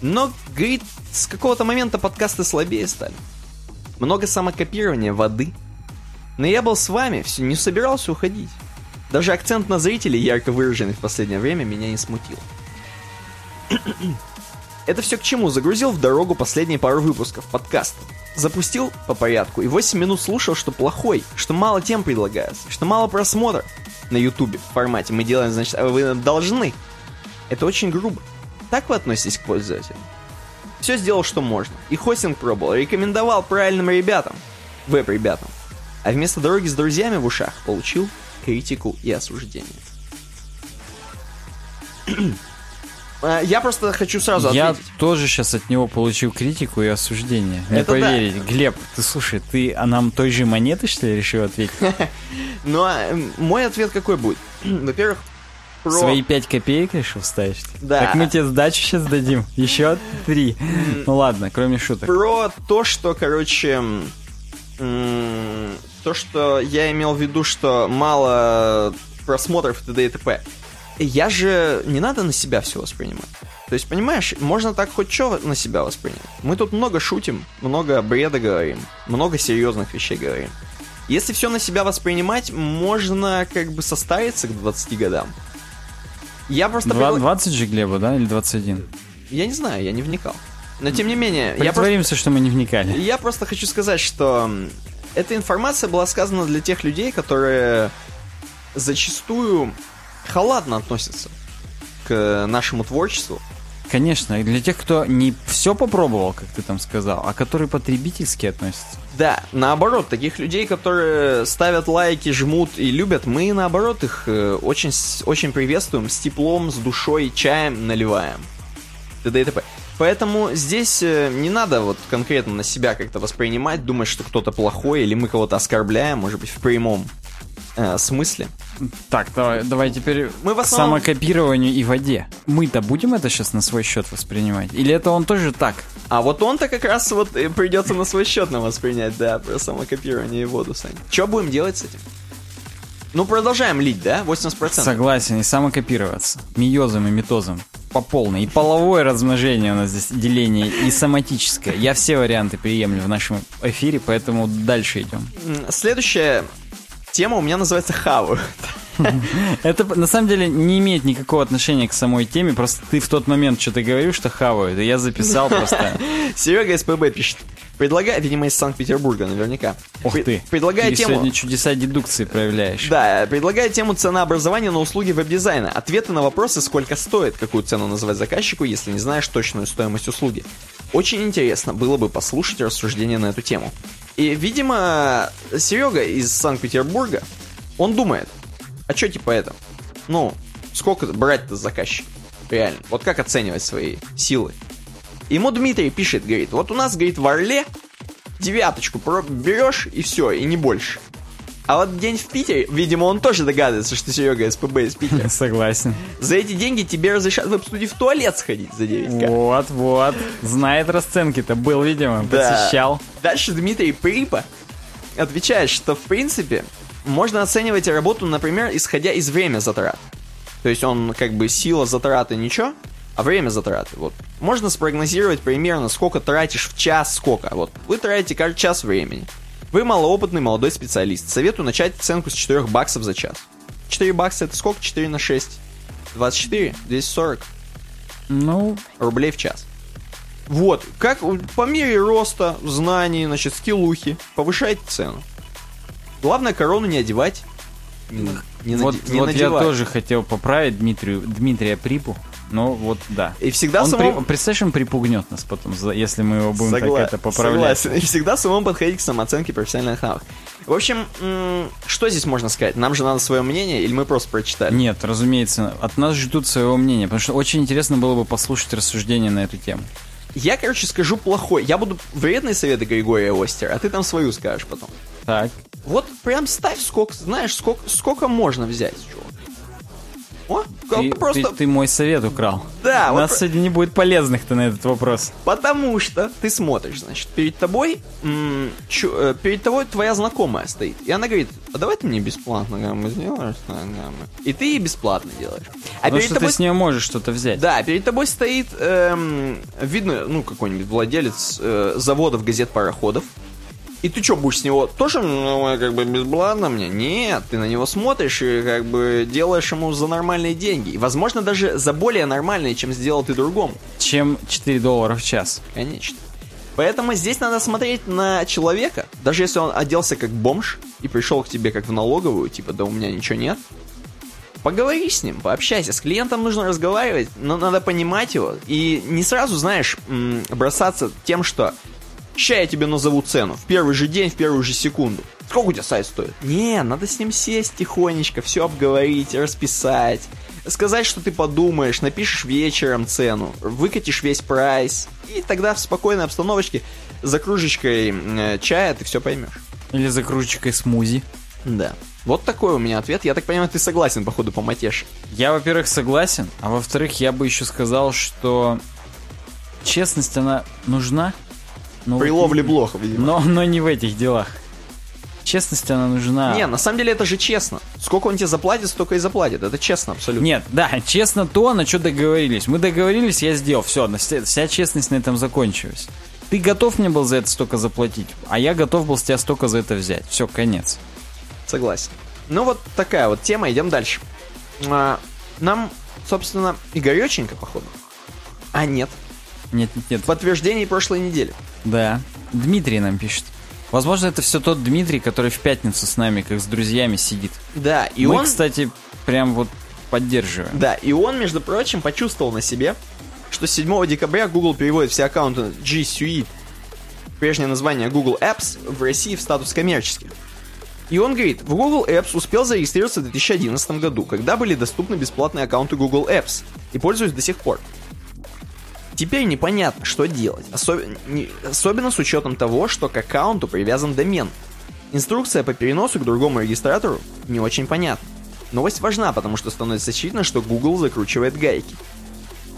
Speaker 2: Но, говорит, с какого-то момента подкасты слабее стали. Много самокопирования, воды. Но я был с вами, все не собирался уходить. Даже акцент на зрителей, ярко выраженный в последнее время, меня не смутил. Это все к чему? Загрузил в дорогу последние пару выпусков подкаста. Запустил по порядку и 8 минут слушал, что плохой, что мало тем предлагается, что мало просмотров на ютубе в формате «Мы делаем, значит, а вы должны». Это очень грубо. Так вы относитесь к пользователям? Все сделал, что можно. И хостинг пробовал, рекомендовал правильным ребятам, веб-ребятам. А вместо дороги с друзьями в ушах получил критику и осуждение. А, Я просто хочу сразу
Speaker 1: Я
Speaker 2: ответить.
Speaker 1: тоже сейчас от него получил критику и осуждение. Не
Speaker 2: Это да.
Speaker 1: поверить. Глеб, ты слушай, ты а нам той же монеты, что ли, решил ответить?
Speaker 2: Ну, а, мой ответ какой будет? Во-первых, про...
Speaker 1: Свои пять копеек решил вставить?
Speaker 2: Да.
Speaker 1: Так мы тебе сдачу сейчас дадим. Еще три. Ну ладно, кроме шуток.
Speaker 2: про то, что, короче, то, что я имел в виду, что мало просмотров и т.д. и т.п. Я же не надо на себя все воспринимать. То есть, понимаешь, можно так хоть что на себя воспринять. Мы тут много шутим, много бреда говорим, много серьезных вещей говорим. Если все на себя воспринимать, можно как бы состариться к 20 годам. Я просто...
Speaker 1: Два-
Speaker 2: предла-
Speaker 1: 20 же Глебу, да? Или 21?
Speaker 2: Я не знаю, я не вникал. Но тем не менее, я просто...
Speaker 1: Притворимся, что мы не вникали.
Speaker 2: Я просто хочу сказать, что эта информация была сказана для тех людей, которые зачастую халатно относятся к нашему творчеству
Speaker 1: Конечно, и для тех, кто не все попробовал, как ты там сказал, а который потребительски относится.
Speaker 2: Да, наоборот, таких людей, которые ставят лайки, жмут и любят, мы наоборот их э, очень, очень приветствуем, с теплом, с душой, чаем наливаем. т.д. и т.п. Поэтому здесь э, не надо вот конкретно на себя как-то воспринимать, думать, что кто-то плохой или мы кого-то оскорбляем, может быть, в прямом э, смысле.
Speaker 1: Так, давай, давай теперь
Speaker 2: Мы в
Speaker 1: к
Speaker 2: основном-
Speaker 1: самокопированию и воде. Мы-то будем это сейчас на свой счет воспринимать? Или это он тоже так?
Speaker 2: А вот он-то как раз вот придется на свой счет нам воспринять, да, про самокопирование и воду, Сань. Что будем делать с этим? Ну, продолжаем лить, да? 80%.
Speaker 1: Согласен, и самокопироваться. Миозом и митозом. По полной. И половое размножение у нас здесь деление, и соматическое. Я все варианты приемлю в нашем эфире, поэтому дальше идем.
Speaker 2: М, Следующая тема у меня называется «Хаваю».
Speaker 1: Это на самом деле не имеет никакого отношения к самой теме, просто ты в тот момент что-то говорил, что хавают, и я записал просто.
Speaker 2: Серега СПБ пишет. Предлагаю, видимо, из Санкт-Петербурга наверняка.
Speaker 1: Ух ты.
Speaker 2: Предлагаю
Speaker 1: Ты
Speaker 2: тему...
Speaker 1: сегодня чудеса дедукции проявляешь.
Speaker 2: Да, предлагаю тему ценообразования на услуги веб-дизайна. Ответы на вопросы, сколько стоит, какую цену называть заказчику, если не знаешь точную стоимость услуги. Очень интересно было бы послушать рассуждения на эту тему. И, видимо, Серега из Санкт-Петербурга, он думает, а что типа это? Ну, сколько брать-то с заказчика? Реально. Вот как оценивать свои силы? Ему Дмитрий пишет, говорит, вот у нас, говорит, в Орле девяточку берешь и все, и не больше. А вот день в Питере, видимо, он тоже догадывается, что Серега СПБ из Питера.
Speaker 1: Согласен.
Speaker 2: За эти деньги тебе разрешат в веб-студии в туалет сходить за 9к.
Speaker 1: Вот, вот. Знает расценки-то. Был, видимо,
Speaker 2: Да.
Speaker 1: посещал.
Speaker 2: Дальше Дмитрий Припа отвечает, что в принципе можно оценивать работу, например, исходя из время затрат. То есть он как бы сила затраты ничего, а время затраты. Вот. Можно спрогнозировать примерно, сколько тратишь в час, сколько. Вот. Вы тратите каждый час времени. Вы малоопытный молодой специалист. Советую начать оценку с 4 баксов за час. 4 бакса это сколько? 4 на 6. 24, 240
Speaker 1: Ну,
Speaker 2: рублей в час. Вот, как по мере роста знаний, значит, скиллухи, повышайте цену. Главное, корону не одевать. Не, не
Speaker 1: вот,
Speaker 2: наде- не
Speaker 1: вот я тоже хотел поправить Дмитрию, Дмитрия Припу. Но вот да.
Speaker 2: И всегда
Speaker 1: он
Speaker 2: самому...
Speaker 1: при- представляешь, он припугнет нас потом, если мы его будем
Speaker 2: Согла-
Speaker 1: так это поправлять.
Speaker 2: Согласен. И всегда самому подходить к самооценке профессиональных навыков. В общем, что здесь можно сказать? Нам же надо свое мнение, или мы просто прочитали?
Speaker 1: Нет, разумеется, от нас ждут своего мнения, потому что очень интересно было бы послушать рассуждения на эту тему.
Speaker 2: Я, короче, скажу плохой. Я буду вредные советы Григория Остера, а ты там свою скажешь потом.
Speaker 1: Так.
Speaker 2: Вот прям ставь сколько, знаешь, сколько, сколько можно взять, чувак. О,
Speaker 1: Ты,
Speaker 2: просто...
Speaker 1: ты- ты мой совет украл.
Speaker 2: Да,
Speaker 1: У
Speaker 2: вот
Speaker 1: нас
Speaker 2: про-
Speaker 1: сегодня не будет полезных-то на этот вопрос.
Speaker 2: Потому что ты смотришь, значит, перед тобой, чу- э, перед тобой твоя знакомая стоит. И она говорит, а давай ты мне бесплатно гаммы сделаешь? гаммы?» И ты ей бесплатно делаешь. А
Speaker 1: Потому
Speaker 2: перед
Speaker 1: что
Speaker 2: тобой...
Speaker 1: ты с нее можешь что-то взять.
Speaker 2: Да, перед тобой стоит, эм, видно, ну, какой-нибудь владелец э, заводов, газет, пароходов. И ты что, будешь с него тоже, ну, как бы, бесплатно мне? Нет, ты на него смотришь и, как бы, делаешь ему за нормальные деньги. И, возможно, даже за более нормальные, чем сделал ты другому.
Speaker 1: Чем 4 доллара в час.
Speaker 2: Конечно. Поэтому здесь надо смотреть на человека, даже если он оделся как бомж и пришел к тебе как в налоговую, типа, да у меня ничего нет. Поговори с ним, пообщайся. С клиентом нужно разговаривать, но надо понимать его. И не сразу, знаешь, бросаться тем, что ща я тебе назову цену. В первый же день, в первую же секунду. Сколько у тебя сайт стоит? Не, надо с ним сесть тихонечко, все обговорить, расписать. Сказать, что ты подумаешь, напишешь вечером цену, выкатишь весь прайс. И тогда в спокойной обстановочке за кружечкой э, чая ты все поймешь.
Speaker 1: Или за кружечкой смузи.
Speaker 2: Да. Вот такой у меня ответ. Я так понимаю, ты согласен, походу, по матеше.
Speaker 1: Я, во-первых, согласен, а во-вторых, я бы еще сказал, что честность, она нужна. Но
Speaker 2: При
Speaker 1: вот-
Speaker 2: ловле блохов, видимо.
Speaker 1: Но, но не в этих делах. Честность, она нужна.
Speaker 2: Не, на самом деле это же честно. Сколько он тебе заплатит, столько и заплатит. Это честно абсолютно.
Speaker 1: Нет, да, честно то, на что договорились. Мы договорились, я сделал, все, вся честность на этом закончилась. Ты готов мне был за это столько заплатить, а я готов был с тебя столько за это взять. Все, конец.
Speaker 2: Согласен. Ну вот такая вот тема, идем дальше. А, нам, собственно, Игореченько, походу. А нет,
Speaker 1: Нет, нет, нет.
Speaker 2: подтверждение прошлой недели.
Speaker 1: Да. Дмитрий нам пишет. Возможно, это все тот Дмитрий, который в пятницу с нами, как с друзьями, сидит.
Speaker 2: Да, и
Speaker 1: Мы,
Speaker 2: он...
Speaker 1: кстати, прям вот поддерживаем.
Speaker 2: Да, и он, между прочим, почувствовал на себе, что с 7 декабря Google переводит все аккаунты G Suite, прежнее название Google Apps, в России в статус коммерческих. И он говорит, в Google Apps успел зарегистрироваться в 2011 году, когда были доступны бесплатные аккаунты Google Apps, и пользуюсь до сих пор. Теперь непонятно, что делать, особенно, не, особенно с учетом того, что к аккаунту привязан домен. Инструкция по переносу к другому регистратору не очень понятна. Новость важна, потому что становится очевидно, что Google закручивает гайки.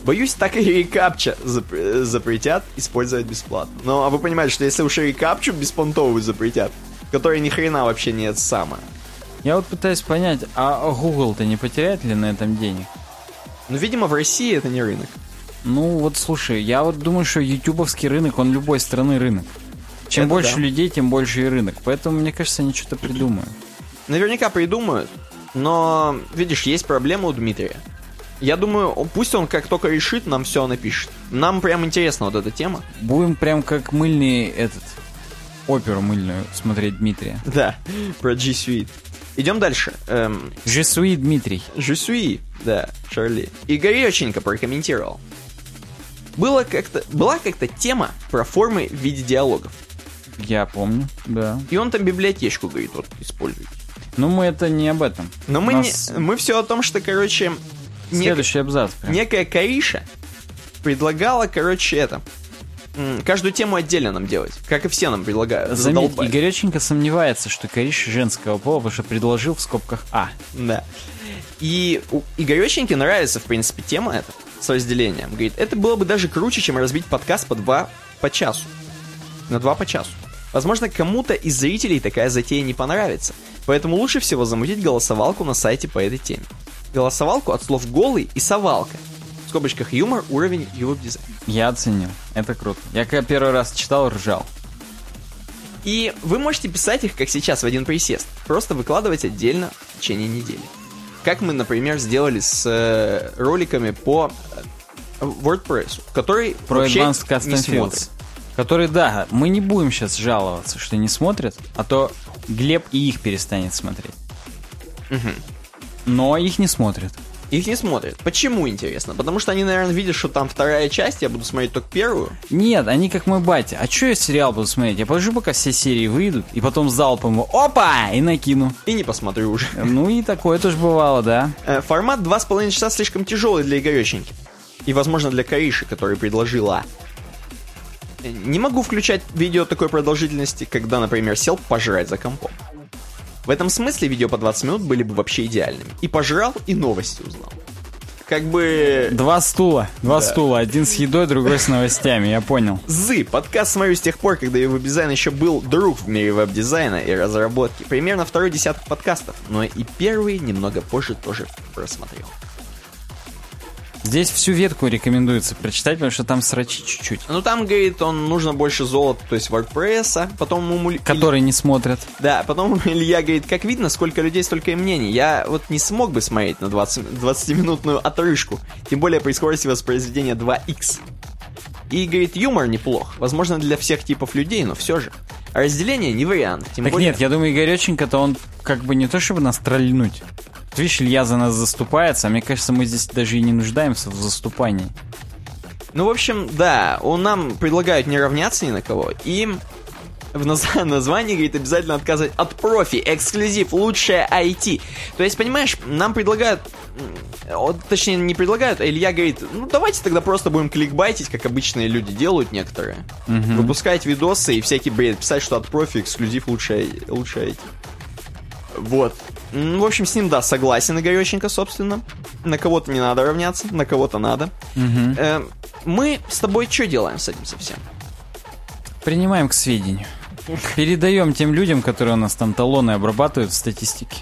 Speaker 2: Боюсь, так и рекапча зап- запретят использовать бесплатно. Но а вы понимаете, что если уж рекапчу беспонтовую запретят, которой ни хрена вообще нет сама.
Speaker 1: Я вот пытаюсь понять, а Google-то не потеряет ли на этом денег?
Speaker 2: Ну, видимо, в России это не рынок.
Speaker 1: Ну, вот слушай, я вот думаю, что ютубовский рынок, он любой страны рынок. Чем
Speaker 2: Это
Speaker 1: больше
Speaker 2: да.
Speaker 1: людей, тем больше и рынок. Поэтому, мне кажется, они что-то придумают.
Speaker 2: Наверняка придумают, но, видишь, есть проблема у Дмитрия. Я думаю, пусть он как только решит, нам все напишет. Нам прям интересна вот эта тема.
Speaker 1: Будем прям как мыльный этот оперу мыльную смотреть Дмитрия.
Speaker 2: Да, про G Suite. Идем дальше. Эм,
Speaker 1: Жесуи Дмитрий.
Speaker 2: Suis, да, Шарли. Игорь Еченко прокомментировал. Было как-то, была как-то тема про формы в виде диалогов.
Speaker 1: Я помню, да.
Speaker 2: И он там библиотечку, говорит, вот, использует.
Speaker 1: Но мы это не об этом.
Speaker 2: Но мы,
Speaker 1: Нас-
Speaker 2: не, мы все о том, что, короче, нек-
Speaker 1: Следующий абзац. прям.
Speaker 2: некая Кариша предлагала, короче, это, каждую тему отдельно нам делать, как и все нам предлагают.
Speaker 1: Заметь. Игореченко сомневается, что Кариш женского пола, потому что предложил в скобках А.
Speaker 2: Да. И у Игореченьке нравится, в принципе, тема эта с разделением. Говорит, это было бы даже круче, чем разбить подкаст по два по часу. На два по часу. Возможно, кому-то из зрителей такая затея не понравится. Поэтому лучше всего замутить голосовалку на сайте по этой теме. Голосовалку от слов «голый» и «совалка». В скобочках юмор, уровень и дизайн.
Speaker 1: Я оценил. Это круто. Я когда первый раз читал, ржал.
Speaker 2: И вы можете писать их, как сейчас, в один присест. Просто выкладывать отдельно в течение недели. Как мы, например, сделали с э, роликами по э, WordPress, который
Speaker 1: Про
Speaker 2: вообще
Speaker 1: Advanced Custom
Speaker 2: не
Speaker 1: Fields.
Speaker 2: смотрит.
Speaker 1: Который, да, мы не будем сейчас жаловаться, что не смотрят, а то Глеб и их перестанет смотреть. Но их не смотрят.
Speaker 2: Их не смотрят. Почему, интересно? Потому что они, наверное, видят, что там вторая часть, я буду смотреть только первую.
Speaker 1: Нет, они как мой батя. А что я сериал буду смотреть? Я подожду, пока все серии выйдут, и потом залпом его опа! И накину.
Speaker 2: И не посмотрю уже.
Speaker 1: Ну и такое тоже бывало, да.
Speaker 2: Э, Формат 2,5 часа слишком тяжелый для Игореченьки. И, возможно, для Кариши, который предложила. Э, Не могу включать видео такой продолжительности, когда, например, сел пожрать за компом. В этом смысле видео по 20 минут были бы вообще идеальными. И пожрал, и новости узнал. Как бы...
Speaker 1: Два стула. Два стула. Один с едой, другой с новостями. Я понял.
Speaker 2: Зы, подкаст смотрю с тех пор, когда его дизайн еще был друг в мире веб-дизайна и разработки. Примерно второй десяток подкастов, но и первый немного позже тоже просмотрел.
Speaker 1: Здесь всю ветку рекомендуется прочитать, потому что там срачи чуть-чуть.
Speaker 2: Ну там, говорит, он нужно больше золота, то есть WordPress, потом ему...
Speaker 1: Которые не смотрят.
Speaker 2: Да, потом Илья говорит, как видно, сколько людей, столько и мнений. Я вот не смог бы смотреть на 20 20-минутную отрыжку, тем более при скорости воспроизведения 2х. И, говорит, юмор неплох, возможно, для всех типов людей, но все же. А разделение не вариант, тем
Speaker 1: Так
Speaker 2: более...
Speaker 1: нет, я думаю, Игореченко-то он как бы не то, чтобы нас тролльнуть. Вот Видишь, Илья за нас заступается, а мне кажется, мы здесь даже и не нуждаемся в заступании.
Speaker 2: Ну, в общем, да, он нам предлагают не равняться ни на кого, и в наз- названии, говорит, обязательно отказывать от профи, эксклюзив, лучшее IT. То есть, понимаешь, нам предлагают, точнее, не предлагают, а Илья говорит, ну, давайте тогда просто будем кликбайтить, как обычные люди делают некоторые. Выпускать видосы и всякий бред, писать, что от профи эксклюзив лучшее, лучшее IT. Вот. В общем, с ним, да, согласен Игореченко, собственно. На кого-то не надо равняться, на кого-то надо. Э, Мы с тобой что делаем с этим совсем?
Speaker 1: Принимаем к сведению. Передаем тем людям, которые у нас там талоны обрабатывают в статистике.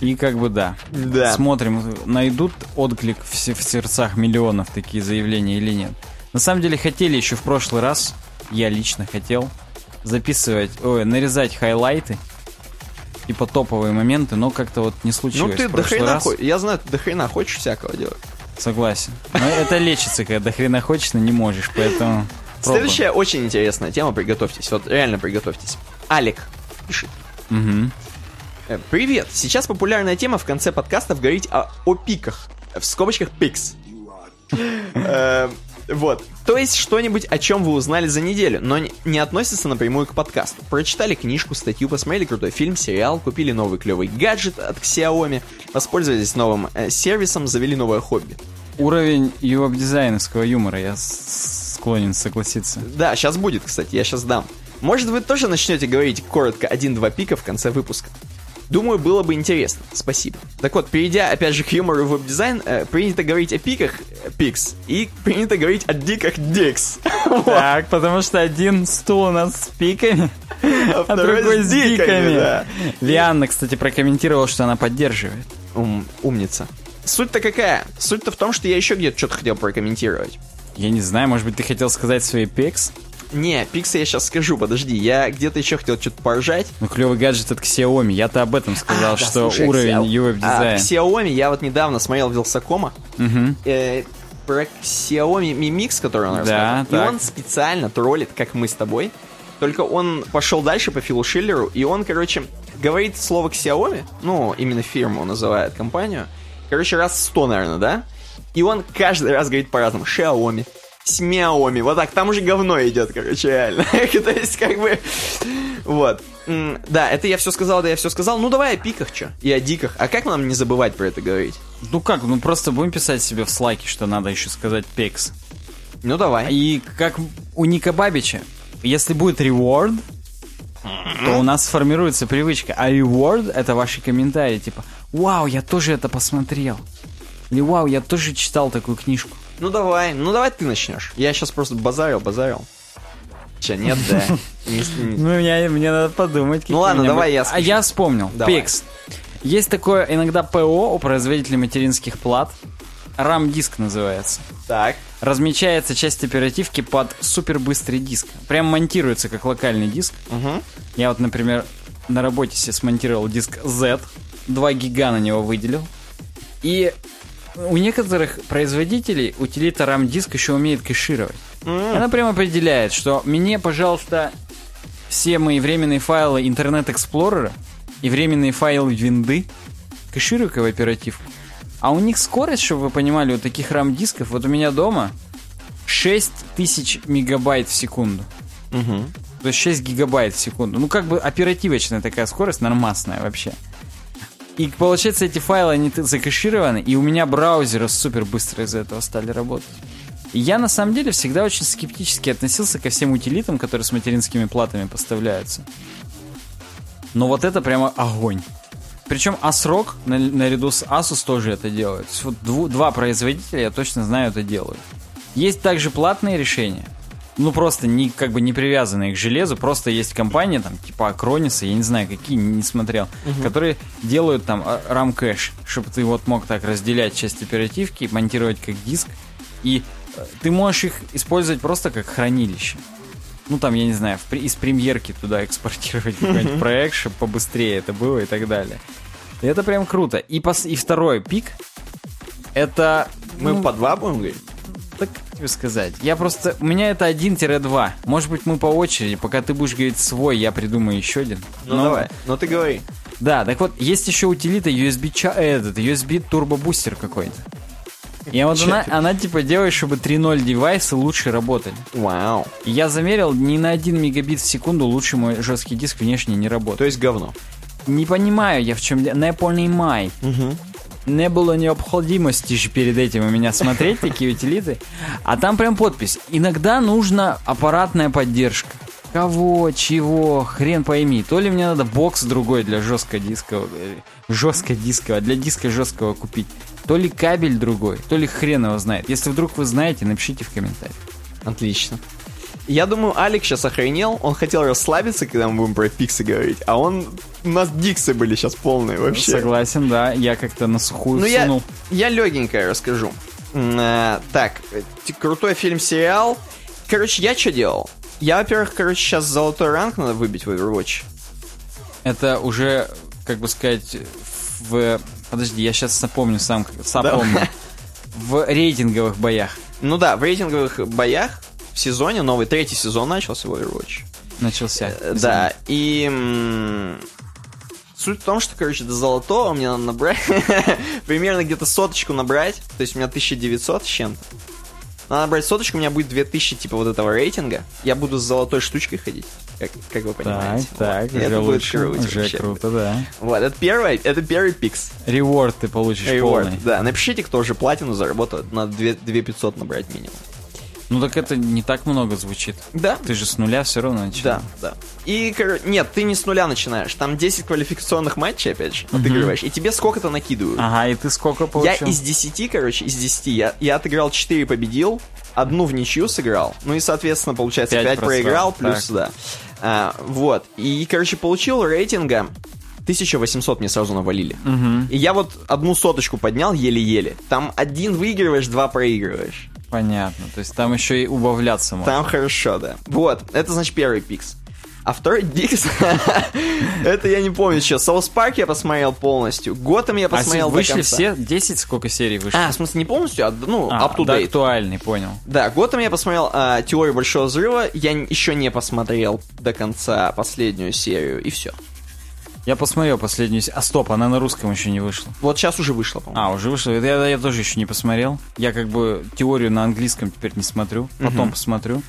Speaker 1: И как бы да.
Speaker 2: Да.
Speaker 1: Смотрим, найдут отклик в, в сердцах миллионов такие заявления или нет. На самом деле хотели еще в прошлый раз, я лично хотел, записывать, ой, нарезать хайлайты, типа топовые моменты, но как-то вот не случилось
Speaker 2: Ну ты до
Speaker 1: прошлый
Speaker 2: хрена
Speaker 1: раз.
Speaker 2: хо- Я знаю, ты до хрена хочешь всякого делать.
Speaker 1: Согласен. Но это лечится, когда до хрена хочешь, но не можешь, поэтому...
Speaker 2: Следующая очень интересная тема, приготовьтесь. Вот реально приготовьтесь. Алик пишет. Э, Привет! Сейчас популярная тема в конце подкастов говорить о, о пиках. В скобочках пикс. Вот. То есть что-нибудь, о чем вы узнали за неделю, но не, относится напрямую к подкасту. Прочитали книжку, статью, посмотрели крутой фильм, сериал, купили новый клевый гаджет от Xiaomi, воспользовались новым э, сервисом, завели новое хобби.
Speaker 1: Уровень веб-дизайновского юмора, я склонен согласиться.
Speaker 2: Да, сейчас будет, кстати, я сейчас дам. Может, вы тоже начнете говорить коротко один-два пика в конце выпуска? Думаю, было бы интересно. Спасибо. Так вот, перейдя опять же к юмору и веб-дизайн, э, принято говорить о пиках э, пикс и принято говорить о диках dicks.
Speaker 1: Так, потому что один стул у нас с пиками, а
Speaker 2: второй
Speaker 1: другой
Speaker 2: с
Speaker 1: с
Speaker 2: диками,
Speaker 1: диками.
Speaker 2: да.
Speaker 1: Лианна, кстати, прокомментировала, что она поддерживает.
Speaker 2: Ум- умница. Суть-то какая? Суть-то в том, что я еще где-то что-то хотел прокомментировать.
Speaker 1: Я не знаю, может быть, ты хотел сказать свои picks?
Speaker 2: Не, picks ы я сейчас скажу, подожди. Я где-то еще хотел что-то поржать.
Speaker 1: Ну, клевый гаджет от Xiaomi. Я-то об этом сказал,
Speaker 2: А, да,
Speaker 1: что
Speaker 2: слушай,
Speaker 1: уровень
Speaker 2: Xiao-
Speaker 1: UWeb
Speaker 2: А,
Speaker 1: дизайн.
Speaker 2: Xiaomi я вот недавно смотрел Wylsacom а. э, про Xiaomi Mi Mix, который он рассказывал. И
Speaker 1: так.
Speaker 2: он специально троллит, как мы с тобой. Только он пошел дальше по Филу Шиллеру, и он, короче, говорит слово Xiaomi, ну, именно фирму называет компанию, короче, раз сто, наверное, да? И он каждый раз говорит по-разному. Xiaomi, Xiaomi, вот так, там уже говно идет, короче, реально. То есть, как бы, вот. Да, это я все сказал, да я все сказал. Ну, давай о пиках, что? И о диках. А как нам не забывать про это говорить?
Speaker 1: Ну как, ну просто будем писать себе в слайке, что надо еще сказать пикс.
Speaker 2: Ну, давай.
Speaker 1: И как у Ника Бабича, если будет reward, то у нас сформируется привычка. А reward — это ваши комментарии, типа «Вау, я тоже это посмотрел». Или «Вау, я тоже читал такую книжку».
Speaker 2: Ну давай, ну давай ты начнешь. Я сейчас просто базарил, базарил. Че, нет, да.
Speaker 1: Ну, мне, мне надо подумать.
Speaker 2: Ну ладно, давай я
Speaker 1: А я вспомнил. Пикс. Есть такое иногда ПО у производителей материнских плат. RAM-диск называется.
Speaker 2: Так.
Speaker 1: Размечается часть оперативки под супербыстрый диск. Прям монтируется как локальный диск.
Speaker 2: Угу.
Speaker 1: Я вот, например, на работе себе смонтировал диск Z, 2 гига на него выделил. И у некоторых производителей утилита RAM-диск еще умеет кэшировать. Она прям определяет, что мне, пожалуйста, все мои временные файлы Internet Explorer и временные файлы винды кэшируй-ка в оперативку. А у них скорость, чтобы вы понимали, у таких RAM-дисков, вот у меня дома 6000 мегабайт в секунду.
Speaker 2: Угу.
Speaker 1: То есть 6 гигабайт в секунду. Ну, как бы оперативочная такая скорость, нормасная вообще. И получается, эти файлы, они закэшированы, и у меня браузеры супер быстро из-за этого стали работать. И я, на самом деле, всегда очень скептически относился ко всем утилитам, которые с материнскими платами поставляются. Но вот это прямо огонь. Причем ASRock на- наряду с Asus тоже это делает. Вот дву- два производителя, я точно знаю, это делают. Есть также платные решения. Ну, просто не, как бы не привязанные к железу, просто есть компания, там, типа Acronis, я не знаю, какие, не смотрел, которые делают там а, RAM кэш, чтобы ты вот мог так разделять часть оперативки, монтировать как диск, и э, ты можешь их использовать просто как хранилище. Ну, там, я не знаю, в, из премьерки туда экспортировать какой-нибудь проект, чтобы побыстрее это было и так далее. И это прям круто. И, пос- и второй пик, это...
Speaker 2: Мы
Speaker 1: ну,
Speaker 2: по два будем говорить?
Speaker 1: Так как тебе сказать? Я просто... У меня это 1-2. Может быть, мы по очереди. Пока ты будешь говорить свой, я придумаю еще один.
Speaker 2: Ну
Speaker 1: Но-
Speaker 2: давай. Ну ты говори.
Speaker 1: Да, так вот, есть еще утилита USB, ча- этот, USB турбобустер какой-то. И вот она,
Speaker 2: ты?
Speaker 1: она типа делает, чтобы 3.0 девайсы лучше работали.
Speaker 2: Вау.
Speaker 1: И я замерил, ни на 1 мегабит в секунду лучше мой жесткий диск внешне не
Speaker 2: То
Speaker 1: работает.
Speaker 2: есть говно.
Speaker 1: Не понимаю я в чем... дело. Не понимаю.
Speaker 2: Угу.
Speaker 1: Не было необходимости же перед этим у меня смотреть такие утилиты. А там прям подпись. Иногда нужна аппаратная поддержка. Кого, чего, хрен пойми. То ли мне надо бокс другой для жестко дискового, жестко дискового, для диска жесткого купить. То ли кабель другой, то ли хрен его знает. Если вдруг вы знаете, напишите в комментариях.
Speaker 2: Отлично. Я думаю, Алик сейчас охренел. Он хотел расслабиться, когда мы будем про пиксы говорить. А он... У нас диксы были сейчас полные вообще.
Speaker 1: Согласен, да. Я как-то на сухую
Speaker 2: я,
Speaker 1: сунул.
Speaker 2: я легенькое расскажу. Э, так, крутой фильм-сериал. Короче, я что делал? Я, во-первых, короче, сейчас золотой ранг надо выбить в Overwatch.
Speaker 1: Это уже, как бы сказать, в... Подожди, я сейчас напомню сам, запомню. В рейтинговых боях
Speaker 2: Ну да, в рейтинговых боях в сезоне, новый третий сезон начался в Overwatch.
Speaker 1: начался.
Speaker 2: Э, Да, и... Суть в том, что, короче, до золотого мне надо набрать примерно где-то соточку набрать, то есть у меня 1900 с чем-то. Надо брать соточку, у меня будет 2000 типа вот этого рейтинга. Я буду с золотой штучкой ходить, как, как вы
Speaker 1: Так,
Speaker 2: понимаете.
Speaker 1: так,
Speaker 2: Вот. И
Speaker 1: уже
Speaker 2: это будет
Speaker 1: лучше,
Speaker 2: круто
Speaker 1: уже
Speaker 2: вообще.
Speaker 1: круто, да.
Speaker 2: Вот, это первый, это первый пикс.
Speaker 1: Реворд ты получишь
Speaker 2: Reward,
Speaker 1: полный.
Speaker 2: да. Напишите, кто уже платину заработал, надо 2, 2500 набрать минимум.
Speaker 1: Ну так это не так много звучит.
Speaker 2: Да,
Speaker 1: Ты же с нуля все равно начинаешь.
Speaker 2: Да, да. И, нет, ты не с нуля начинаешь. Там 10 квалификационных матчей, опять же, отыгрываешь. И тебе сколько-то накидывают.
Speaker 1: Ага, и ты сколько
Speaker 2: я
Speaker 1: получил?
Speaker 2: из 10, короче, из 10, я, я отыграл 4 победил, одну в ничью сыграл. Ну и, соответственно, получается,
Speaker 1: Пять
Speaker 2: 5
Speaker 1: просрал,
Speaker 2: проиграл, плюс,
Speaker 1: так.
Speaker 2: да. А, вот. И, короче, получил рейтинга 1800 мне сразу навалили.
Speaker 1: Мгм,
Speaker 2: И я вот одну соточку поднял еле-еле. Там один выигрываешь, два проигрываешь.
Speaker 1: Понятно. То есть там еще и убавляться можно.
Speaker 2: Там хорошо, да. Вот, это значит первый пикс. А второй пикс, это я не помню что. Соус Парк я посмотрел полностью. Готэм я
Speaker 1: А
Speaker 2: посмотрел до
Speaker 1: вышли
Speaker 2: конца.
Speaker 1: все? 10 сколько серий вышло?
Speaker 2: А, в смысле, не полностью, а, ну,
Speaker 1: А,
Speaker 2: up to
Speaker 1: да,
Speaker 2: date.
Speaker 1: актуальный, понял.
Speaker 2: Да, Готэм я посмотрел а, Теорию Большого Взрыва. Я еще не посмотрел до конца последнюю серию, и все.
Speaker 1: Я посмотрел последнюю... А, стоп, она на русском еще не вышла.
Speaker 2: Вот сейчас уже вышло, по-моему.
Speaker 1: А, уже вышла? Это Я, я тоже еще не посмотрел. Я как бы теорию на английском теперь не смотрю. Потом посмотрю.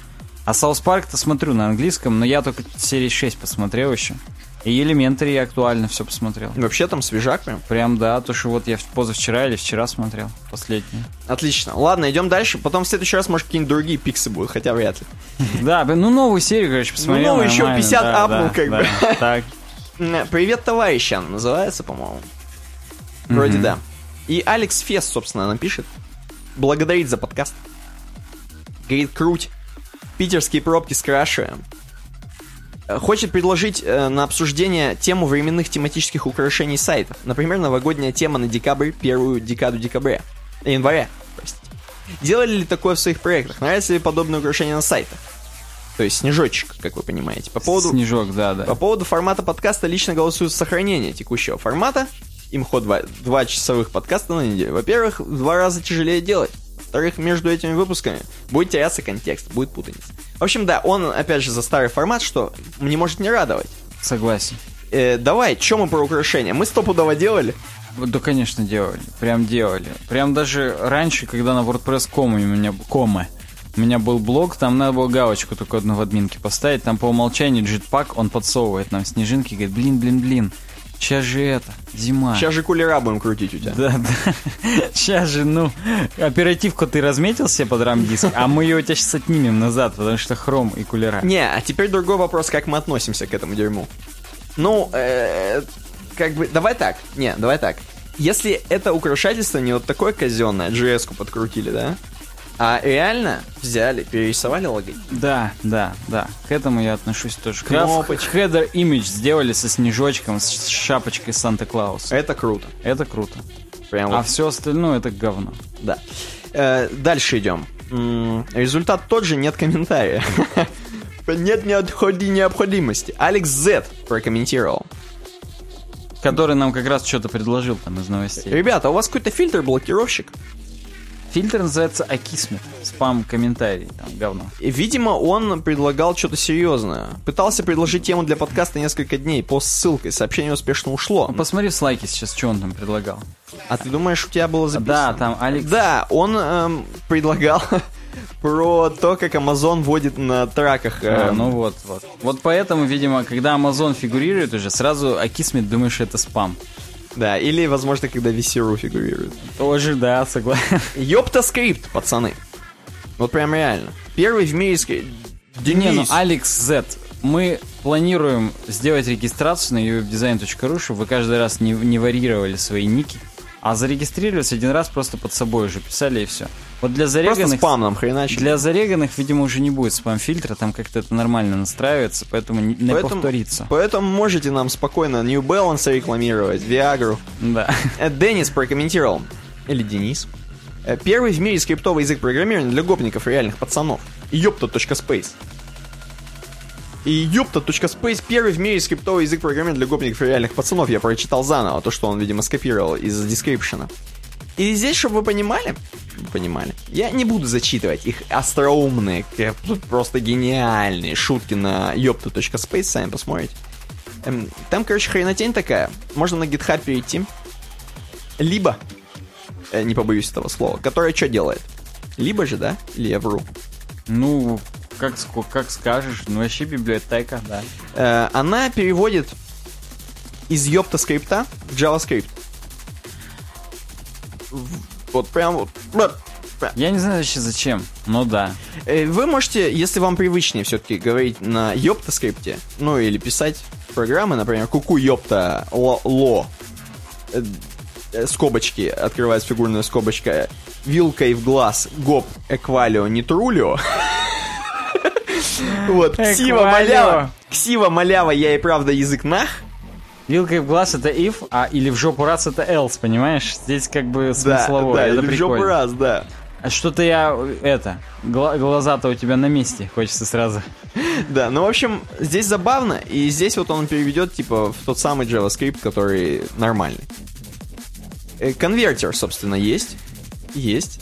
Speaker 1: А Саус Парк-то смотрю на английском, но я только серии 6 посмотрел еще. И Элементари я актуально все посмотрел.
Speaker 2: Вообще там свежак прям.
Speaker 1: Прям да, то, что вот я позавчера или вчера смотрел. Последний.
Speaker 2: Отлично. Ладно, идем дальше. Потом в следующий раз, может, какие-нибудь другие пиксы будут, хотя вряд ли.
Speaker 1: Да, ну новую серию, короче, посмотрел.
Speaker 2: новую еще
Speaker 1: нормально,
Speaker 2: 50
Speaker 1: да,
Speaker 2: апнул, как бы.
Speaker 1: Так.
Speaker 2: Привет, товарищи, она называется, по-моему. Вроде
Speaker 1: Мгм.
Speaker 2: да. И Алекс Фест, собственно, нам пишет. Благодарит за подкаст. Говорит, круть. Питерские пробки скрашиваем. Э, Хочет предложить э, на обсуждение тему временных тематических украшений сайтов. Например, новогодняя тема на декабрь, первую декаду декабря. Э, Января, простите. Делали ли такое в своих проектах? Нравятся ли подобные украшения на сайтах? То есть снежочек, как вы понимаете. По поводу...
Speaker 1: Снежок, да, да.
Speaker 2: По поводу формата подкаста лично голосую за сохранение текущего формата. Имхо два, два часовых подкаста на неделю. Во-первых, в два раза тяжелее делать. Во-вторых, между этими выпусками будет теряться контекст, будет путаница. В общем, да, он, опять же, за старый формат, что не может не радовать.
Speaker 1: Согласен.
Speaker 2: Э, давай, что мы про украшения? Мы стопудово делали.
Speaker 1: Да, конечно, делали. Прям делали. Прям даже раньше, когда на WordPress.com у меня... Комы. У меня был блог, там надо было галочку только одну в админке поставить. Там по умолчанию джетпак, он подсовывает нам снежинки, говорит, блин, блин, блин, сейчас же это, зима.
Speaker 2: Сейчас же кулера будем крутить у тебя.
Speaker 1: Да, да. Сейчас же, ну, оперативку ты разметил себе под рам-диск, а мы ее у тебя сейчас отнимем назад, потому что хром и кулера.
Speaker 2: Не, а теперь другой вопрос, как мы относимся к этому дерьму. Ну, э, как бы, давай так. Не, давай так. Если это украшательство не вот такое казенное, GS-ку подкрутили, да? А реально взяли, перерисовали логотип.
Speaker 1: Да, да, да. К этому я отношусь тоже.
Speaker 2: Кнопочка.
Speaker 1: Header image сделали со снежочком, с шапочкой Санта-Клауса.
Speaker 2: Это круто.
Speaker 1: Это круто.
Speaker 2: Прям
Speaker 1: А
Speaker 2: вот,
Speaker 1: все остальное это говно.
Speaker 2: да. Э, дальше идем. М, Результат тот же, нет комментария. Нет необходи- необходимости. Алекс Z прокомментировал.
Speaker 1: Который нам как раз что-то предложил там из новостей.
Speaker 2: Ребята, у вас какой-то фильтр-блокировщик?
Speaker 1: Фильтр называется Акисмет. Спам комментарий. Там говно.
Speaker 2: И, Видимо, он предлагал что-то серьезное. Пытался предложить тему для подкаста несколько дней, пост с ссылкой, сообщение успешно ушло.
Speaker 1: Ну, посмотри в слайке сейчас, что он там предлагал.
Speaker 2: А ты думаешь, у тебя было записано?
Speaker 1: Да, там Алекс...
Speaker 2: Да, он эм, предлагал про то, как Amazon вводит на траках.
Speaker 1: А,
Speaker 2: эм,
Speaker 1: ну вот, вот. Вот поэтому, видимо, когда Amazon фигурирует уже, сразу Акисмет думаешь, это спам.
Speaker 2: Да, или, возможно, когда VCRU фигурирует.
Speaker 1: Тоже, да, согласен.
Speaker 2: Ёпта скрипт, пацаны. Вот прям реально. Первый в мире скрипт.
Speaker 1: Не, ну. Алекс Z, мы планируем сделать регистрацию на uwebdesign.ru, чтобы вы каждый раз не, не варьировали свои ники, а зарегистрировались один раз просто под собой уже писали и все. Вот для
Speaker 2: Просто
Speaker 1: зареганных...
Speaker 2: спам нам хреначит.
Speaker 1: Для зареганных, видимо, уже не будет спам-фильтра, там как-то это нормально настраивается, поэтому не,
Speaker 2: Поэтому-
Speaker 1: повторится.
Speaker 2: Поэтому можете нам спокойно New Balance рекламировать, Viagra.
Speaker 1: Да.
Speaker 2: Э, Денис прокомментировал, или Денис, э, первый в мире скриптовый язык программирования для гопников реальных пацанов. Ёпта.space. И ёпта.space первый в мире скриптовый язык программирования для гопников и реальных пацанов. Я прочитал заново то, что он, видимо, скопировал из дескрипшена. И здесь, чтобы вы понимали, понимали, я не буду зачитывать их остроумные, тут просто гениальные шутки на ёпта.space, сами посмотрите. Эм, Там, короче, хренотень такая. Можно на GitHub перейти. Либо, э, не побоюсь этого слова, которая что делает? Либо же, да? Или я вру?
Speaker 1: Ну, как, как скажешь. Ну, вообще библиотека, да.
Speaker 2: Э, она переводит из ёпта скрипта в JavaScript. Вот прям вот.
Speaker 1: Я не знаю вообще зачем, но да.
Speaker 2: Э, Вы можете, если вам привычнее все-таки говорить на ёпта скрипте, ну или писать программы, например, куку ёпта ло, ло э, э, скобочки, открывается фигурная скобочка, вилкой в глаз, гоп, эквалио, нитрулио. Вот, ксива, малява, ксива, малява, я и правда язык нах.
Speaker 1: Вилкой в глаз это if, а или в жопу раз это else, понимаешь? Здесь как бы
Speaker 2: Да,
Speaker 1: смысловое,
Speaker 2: да,
Speaker 1: это
Speaker 2: или в жопу
Speaker 1: прикольно.
Speaker 2: раз, да.
Speaker 1: А что-то я, это, гла- глаза-то у тебя на месте, хочется сразу.
Speaker 2: Да, ну, в общем, здесь забавно, и здесь вот он переведет, типа, в тот самый JavaScript, который нормальный. Э, Конвертер, собственно, есть. Есть.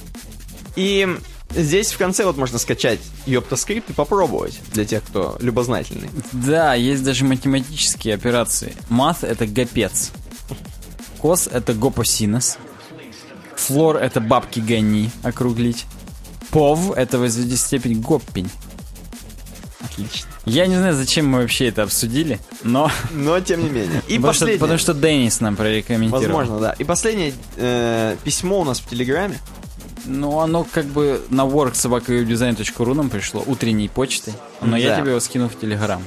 Speaker 2: И здесь в конце вот можно скачать ёптаскрипт и попробовать, для тех, кто любознательный.
Speaker 1: Да, есть даже математические операции. Math — это гопец. Cos — это гопосинус. Floor — это бабки гони, округлить. Pow — это возведи степень гоппень.
Speaker 2: Отлично.
Speaker 1: Я не знаю, зачем мы вообще это обсудили, но...
Speaker 2: Но, тем не менее. И
Speaker 1: потому, что,
Speaker 2: последнее.
Speaker 1: потому что Деннис нам прорекомментировал.
Speaker 2: Возможно, да. И последнее э, письмо у нас в Телеграме.
Speaker 1: Ну, оно как бы на worksobakadesign.ru нам пришло, утренней почтой. Но я
Speaker 2: Да.
Speaker 1: тебе его скину в Телеграм.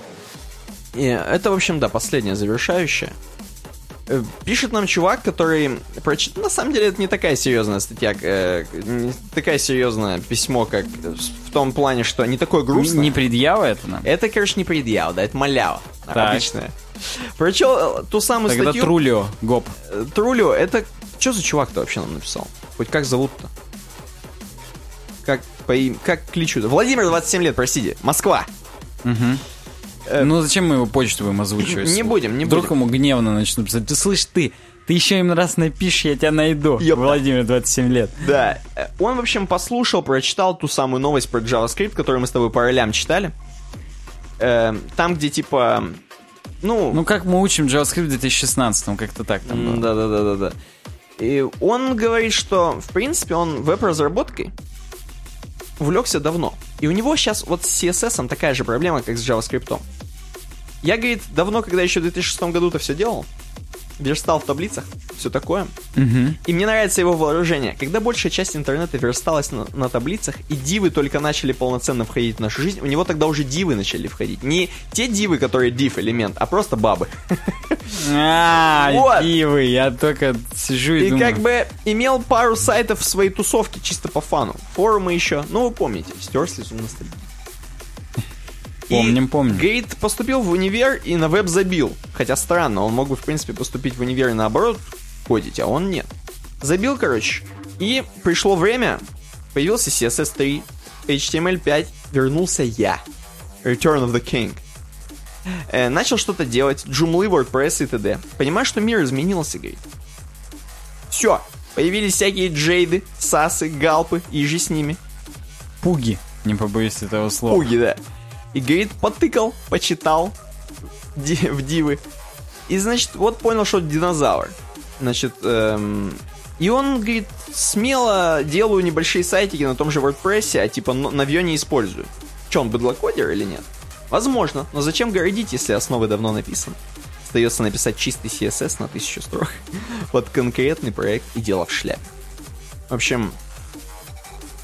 Speaker 2: И это, в общем, да, последнее завершающее. Э, Пишет нам чувак, который прочитал. На самом деле это не такая серьезная статья, э, не такая серьезное письмо, как в том плане, что не такое грустное.
Speaker 1: Не предъява это нам?
Speaker 2: Это, короче, не предъява, да, это малява.
Speaker 1: Так.
Speaker 2: Обычная. Прочел э, ту самую
Speaker 1: Тогда
Speaker 2: статью.
Speaker 1: Трулио, гоп.
Speaker 2: Э, Трулио, это... Что за чувак-то вообще нам написал? Хоть как зовут-то? Как по им... Как кличут? Владимир, 27 лет, простите. Москва. Э,
Speaker 1: Ну зачем мы его почту будем озвучивать?
Speaker 2: Не будем, не
Speaker 1: Вдруг
Speaker 2: будем.
Speaker 1: ему гневно начнут писать. Ты слышь, ты, ты еще им раз напишешь, я тебя найду.
Speaker 2: Ёпта.
Speaker 1: Владимир, 27 лет.
Speaker 2: Да. Э, Он, в общем, послушал, прочитал ту самую новость про JavaScript, которую мы с тобой по ролям читали. Э, Там, где типа... Ну,
Speaker 1: Ну как мы учим JavaScript в 2016 как-то так там было.
Speaker 2: да, да, да, да, да. И он говорит, что, в принципе, он веб-разработкой увлекся давно. И у него сейчас вот с CSS такая же проблема, как с JavaScript. Я, говорит, давно, когда еще в 2006 году-то все делал, верстал в таблицах, все такое.
Speaker 1: Мгм.
Speaker 2: И мне нравится его вооружение. Когда большая часть интернета версталась на, на таблицах, и дивы только начали полноценно входить в нашу жизнь, у него тогда уже дивы начали входить. Не те дивы, которые div элемент, а просто бабы.
Speaker 1: А,
Speaker 2: Вот.
Speaker 1: дивы, я только сижу и,
Speaker 2: И
Speaker 1: думаю.
Speaker 2: как бы имел пару сайтов в своей тусовке чисто по фану. Форумы еще. Ну, вы помните, стерслись у нас такие. И,
Speaker 1: Помним, помним.
Speaker 2: Говорит, поступил в универ и на веб забил. Хотя странно, он мог бы, в принципе, поступить в универ и наоборот кодить, а он нет. Забил, короче. И пришло время, появился CSS 3, HTML 5, вернулся я. Return of the King. Э, начал что-то делать, Joomla, WordPress и т.д. Понимаешь, что мир изменился, говорит. Все, появились всякие джейды, сасы, галпы и же с ними.
Speaker 1: Пуги, не побоюсь этого слова.
Speaker 2: Пуги, да. И, говорит, потыкал, почитал в дивы. И, значит, вот понял, что динозавр. Значит, эм, и он, говорит, смело делаю небольшие сайтики на том же WordPress, а типа но- навье не использую. Че, он быдлокодер или нет? Возможно, но зачем городить, если основы давно написаны? Остается написать чистый CSS на тысячу строк под конкретный проект и дело в шляпе. В общем,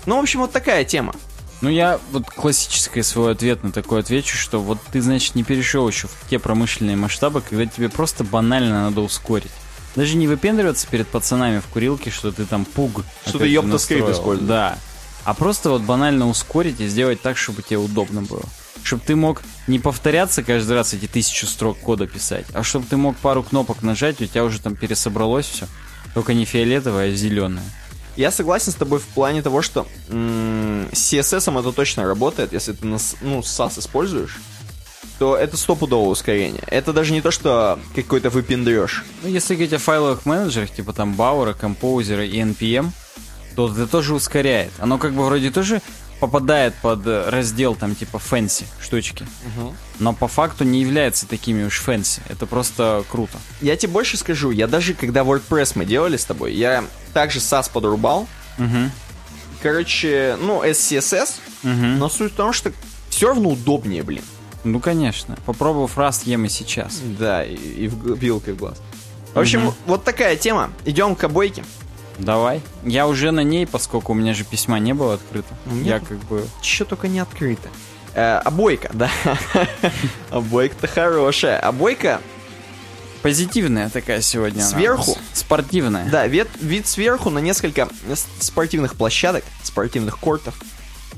Speaker 2: ну, в общем, вот такая тема.
Speaker 1: Ну, я вот классический свой ответ на такой отвечу, что вот ты, значит, не перешел еще в те промышленные масштабы, когда тебе просто банально надо ускорить. Даже не выпендриваться перед пацанами в курилке, что ты там пуг.
Speaker 2: Что ты
Speaker 1: настроил.
Speaker 2: используешь.
Speaker 1: Да. А просто вот банально ускорить и сделать так, чтобы тебе удобно было. Чтобы ты мог не повторяться каждый раз эти тысячу строк кода писать, а чтобы ты мог пару кнопок нажать, у тебя уже там пересобралось все. Только не фиолетовое, а зеленое.
Speaker 2: Я согласен с тобой в плане того, что м, с CSS это точно работает, если ты ну, SAS используешь, то это стопудовое ускорение. Это даже не то, что какой-то выпендрешь.
Speaker 1: Ну, если говорить о файловых менеджерах, типа там Бауэра, Композера и NPM, то это тоже ускоряет. Оно как бы вроде тоже попадает под раздел там типа fancy штучки. Но по факту не является такими уж fancy. Это просто круто.
Speaker 2: Я тебе больше скажу, я даже когда WordPress мы делали с тобой, я также Sass подрубал, короче, ну, SCSS, но суть в том, что все равно удобнее, блин.
Speaker 1: Ну, конечно. Попробовав раз, ем и сейчас.
Speaker 2: Да, и, и в, вилкой в глаз. В общем, вот такая тема. Идем к обойке.
Speaker 1: Давай. Я уже на ней, поскольку у меня же письма не было открыто.
Speaker 2: меня
Speaker 1: Я как бы...
Speaker 2: Еще только не открыто. Э, обойка, да. Обойка-то хорошая. Обойка,
Speaker 1: Позитивная такая сегодня.
Speaker 2: Сверху?
Speaker 1: Спортивная.
Speaker 2: да, вид, вид сверху на несколько спортивных площадок, спортивных кортов.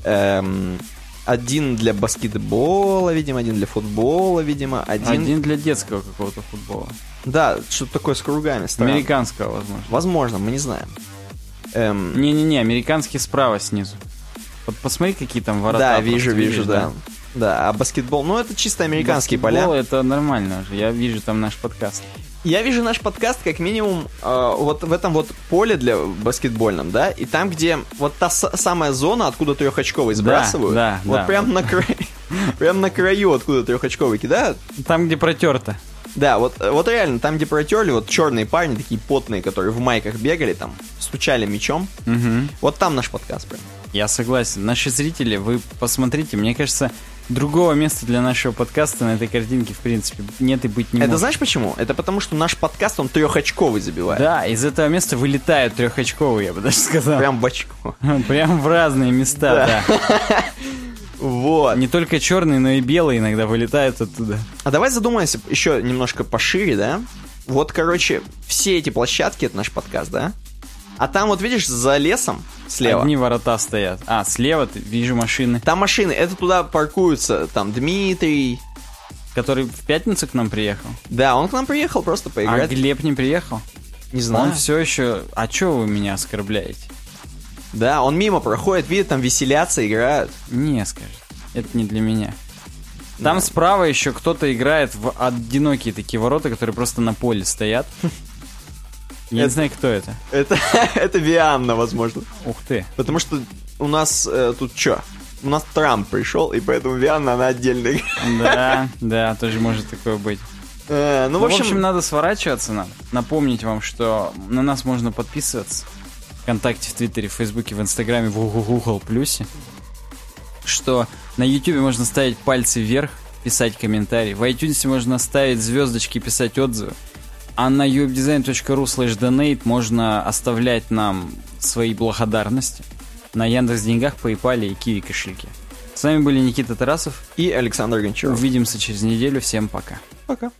Speaker 2: Эм, один для баскетбола, видимо, один для футбола, видимо, один...
Speaker 1: Один для детского какого-то футбола.
Speaker 2: Да, что-то такое с кругами. странно.
Speaker 1: Американского, возможно.
Speaker 2: Возможно, мы не знаем. Эм,
Speaker 1: Не-не-не, американский справа снизу. Вот посмотри, какие там ворота.
Speaker 2: да, вижу, вижу,
Speaker 1: видишь,
Speaker 2: да. Да, а баскетбол, ну это чисто американские
Speaker 1: Баскетбол
Speaker 2: поля.
Speaker 1: это нормально уже. Я вижу там наш подкаст.
Speaker 2: Я вижу наш подкаст как минимум э, вот в этом вот поле для баскетбольном, да, и там, где вот та самая зона, откуда трехочковый сбрасывают,
Speaker 1: да,
Speaker 2: вот
Speaker 1: да,
Speaker 2: прям
Speaker 1: вот.
Speaker 2: на краю, прям на краю, откуда трехочковый кидают.
Speaker 1: Там, где протерто.
Speaker 2: Да, вот, вот реально, там, где протерли, вот черные парни, такие потные, которые в майках бегали, там, стучали мячом,
Speaker 1: Мгм.
Speaker 2: вот там наш подкаст прям.
Speaker 1: Я согласен. Наши зрители, вы посмотрите, мне кажется, другого места для нашего подкаста на этой картинке, в принципе, нет и быть не
Speaker 2: Это
Speaker 1: может.
Speaker 2: знаешь почему? Это потому, что наш подкаст, он трехочковый забивает.
Speaker 1: Да, из этого места вылетают трехочковые, я бы даже сказал.
Speaker 2: Прям в очко.
Speaker 1: Прям в разные места, да.
Speaker 2: Вот.
Speaker 1: Не только черные, но и белые иногда вылетают оттуда.
Speaker 2: А давай задумаемся еще немножко пошире, да? Вот, короче, все эти площадки, это наш подкаст, да? А там вот видишь, за лесом слева,
Speaker 1: Одни ворота стоят. А, слева ты, вижу машины,
Speaker 2: там машины, это туда паркуются, там Дмитрий,
Speaker 1: который в пятницу к нам приехал.
Speaker 2: да, он к нам приехал просто
Speaker 1: А
Speaker 2: поиграть,
Speaker 1: Глеб не приехал?
Speaker 2: не знаю.
Speaker 1: Он все еще... А чё вы меня оскорбляете?
Speaker 2: Да, он мимо проходит, видит, там веселятся, играют.
Speaker 1: Не, скажет. Это не для меня. Там справа еще кто-то играет в одинокие такие ворота, которые просто на поле стоят. Я не знаю, кто это.
Speaker 2: Это, это Вианна, возможно.
Speaker 1: Ух ты.
Speaker 2: Потому что у нас э, тут что? У нас Трамп пришел, и поэтому Вианна, она отдельная.
Speaker 1: Да, да, тоже может такое быть.
Speaker 2: Э, ну,
Speaker 1: Ну,
Speaker 2: в общем,
Speaker 1: надо сворачиваться нам. Напомнить вам, что на нас можно подписываться. ВКонтакте, в Твиттере, в Фейсбуке, в Инстаграме, в Google Плюсе. Что на Ютубе можно ставить пальцы вверх, писать комментарии. В iTunes можно ставить звездочки, писать отзывы. А на webdesign.ru slash donate можно оставлять нам свои благодарности на Яндекс Деньгах, PayPal и Киви кошельке. С вами были Никита Тарасов.
Speaker 2: и Александр Гончаров.
Speaker 1: Увидимся через неделю. Всем пока.
Speaker 2: Пока.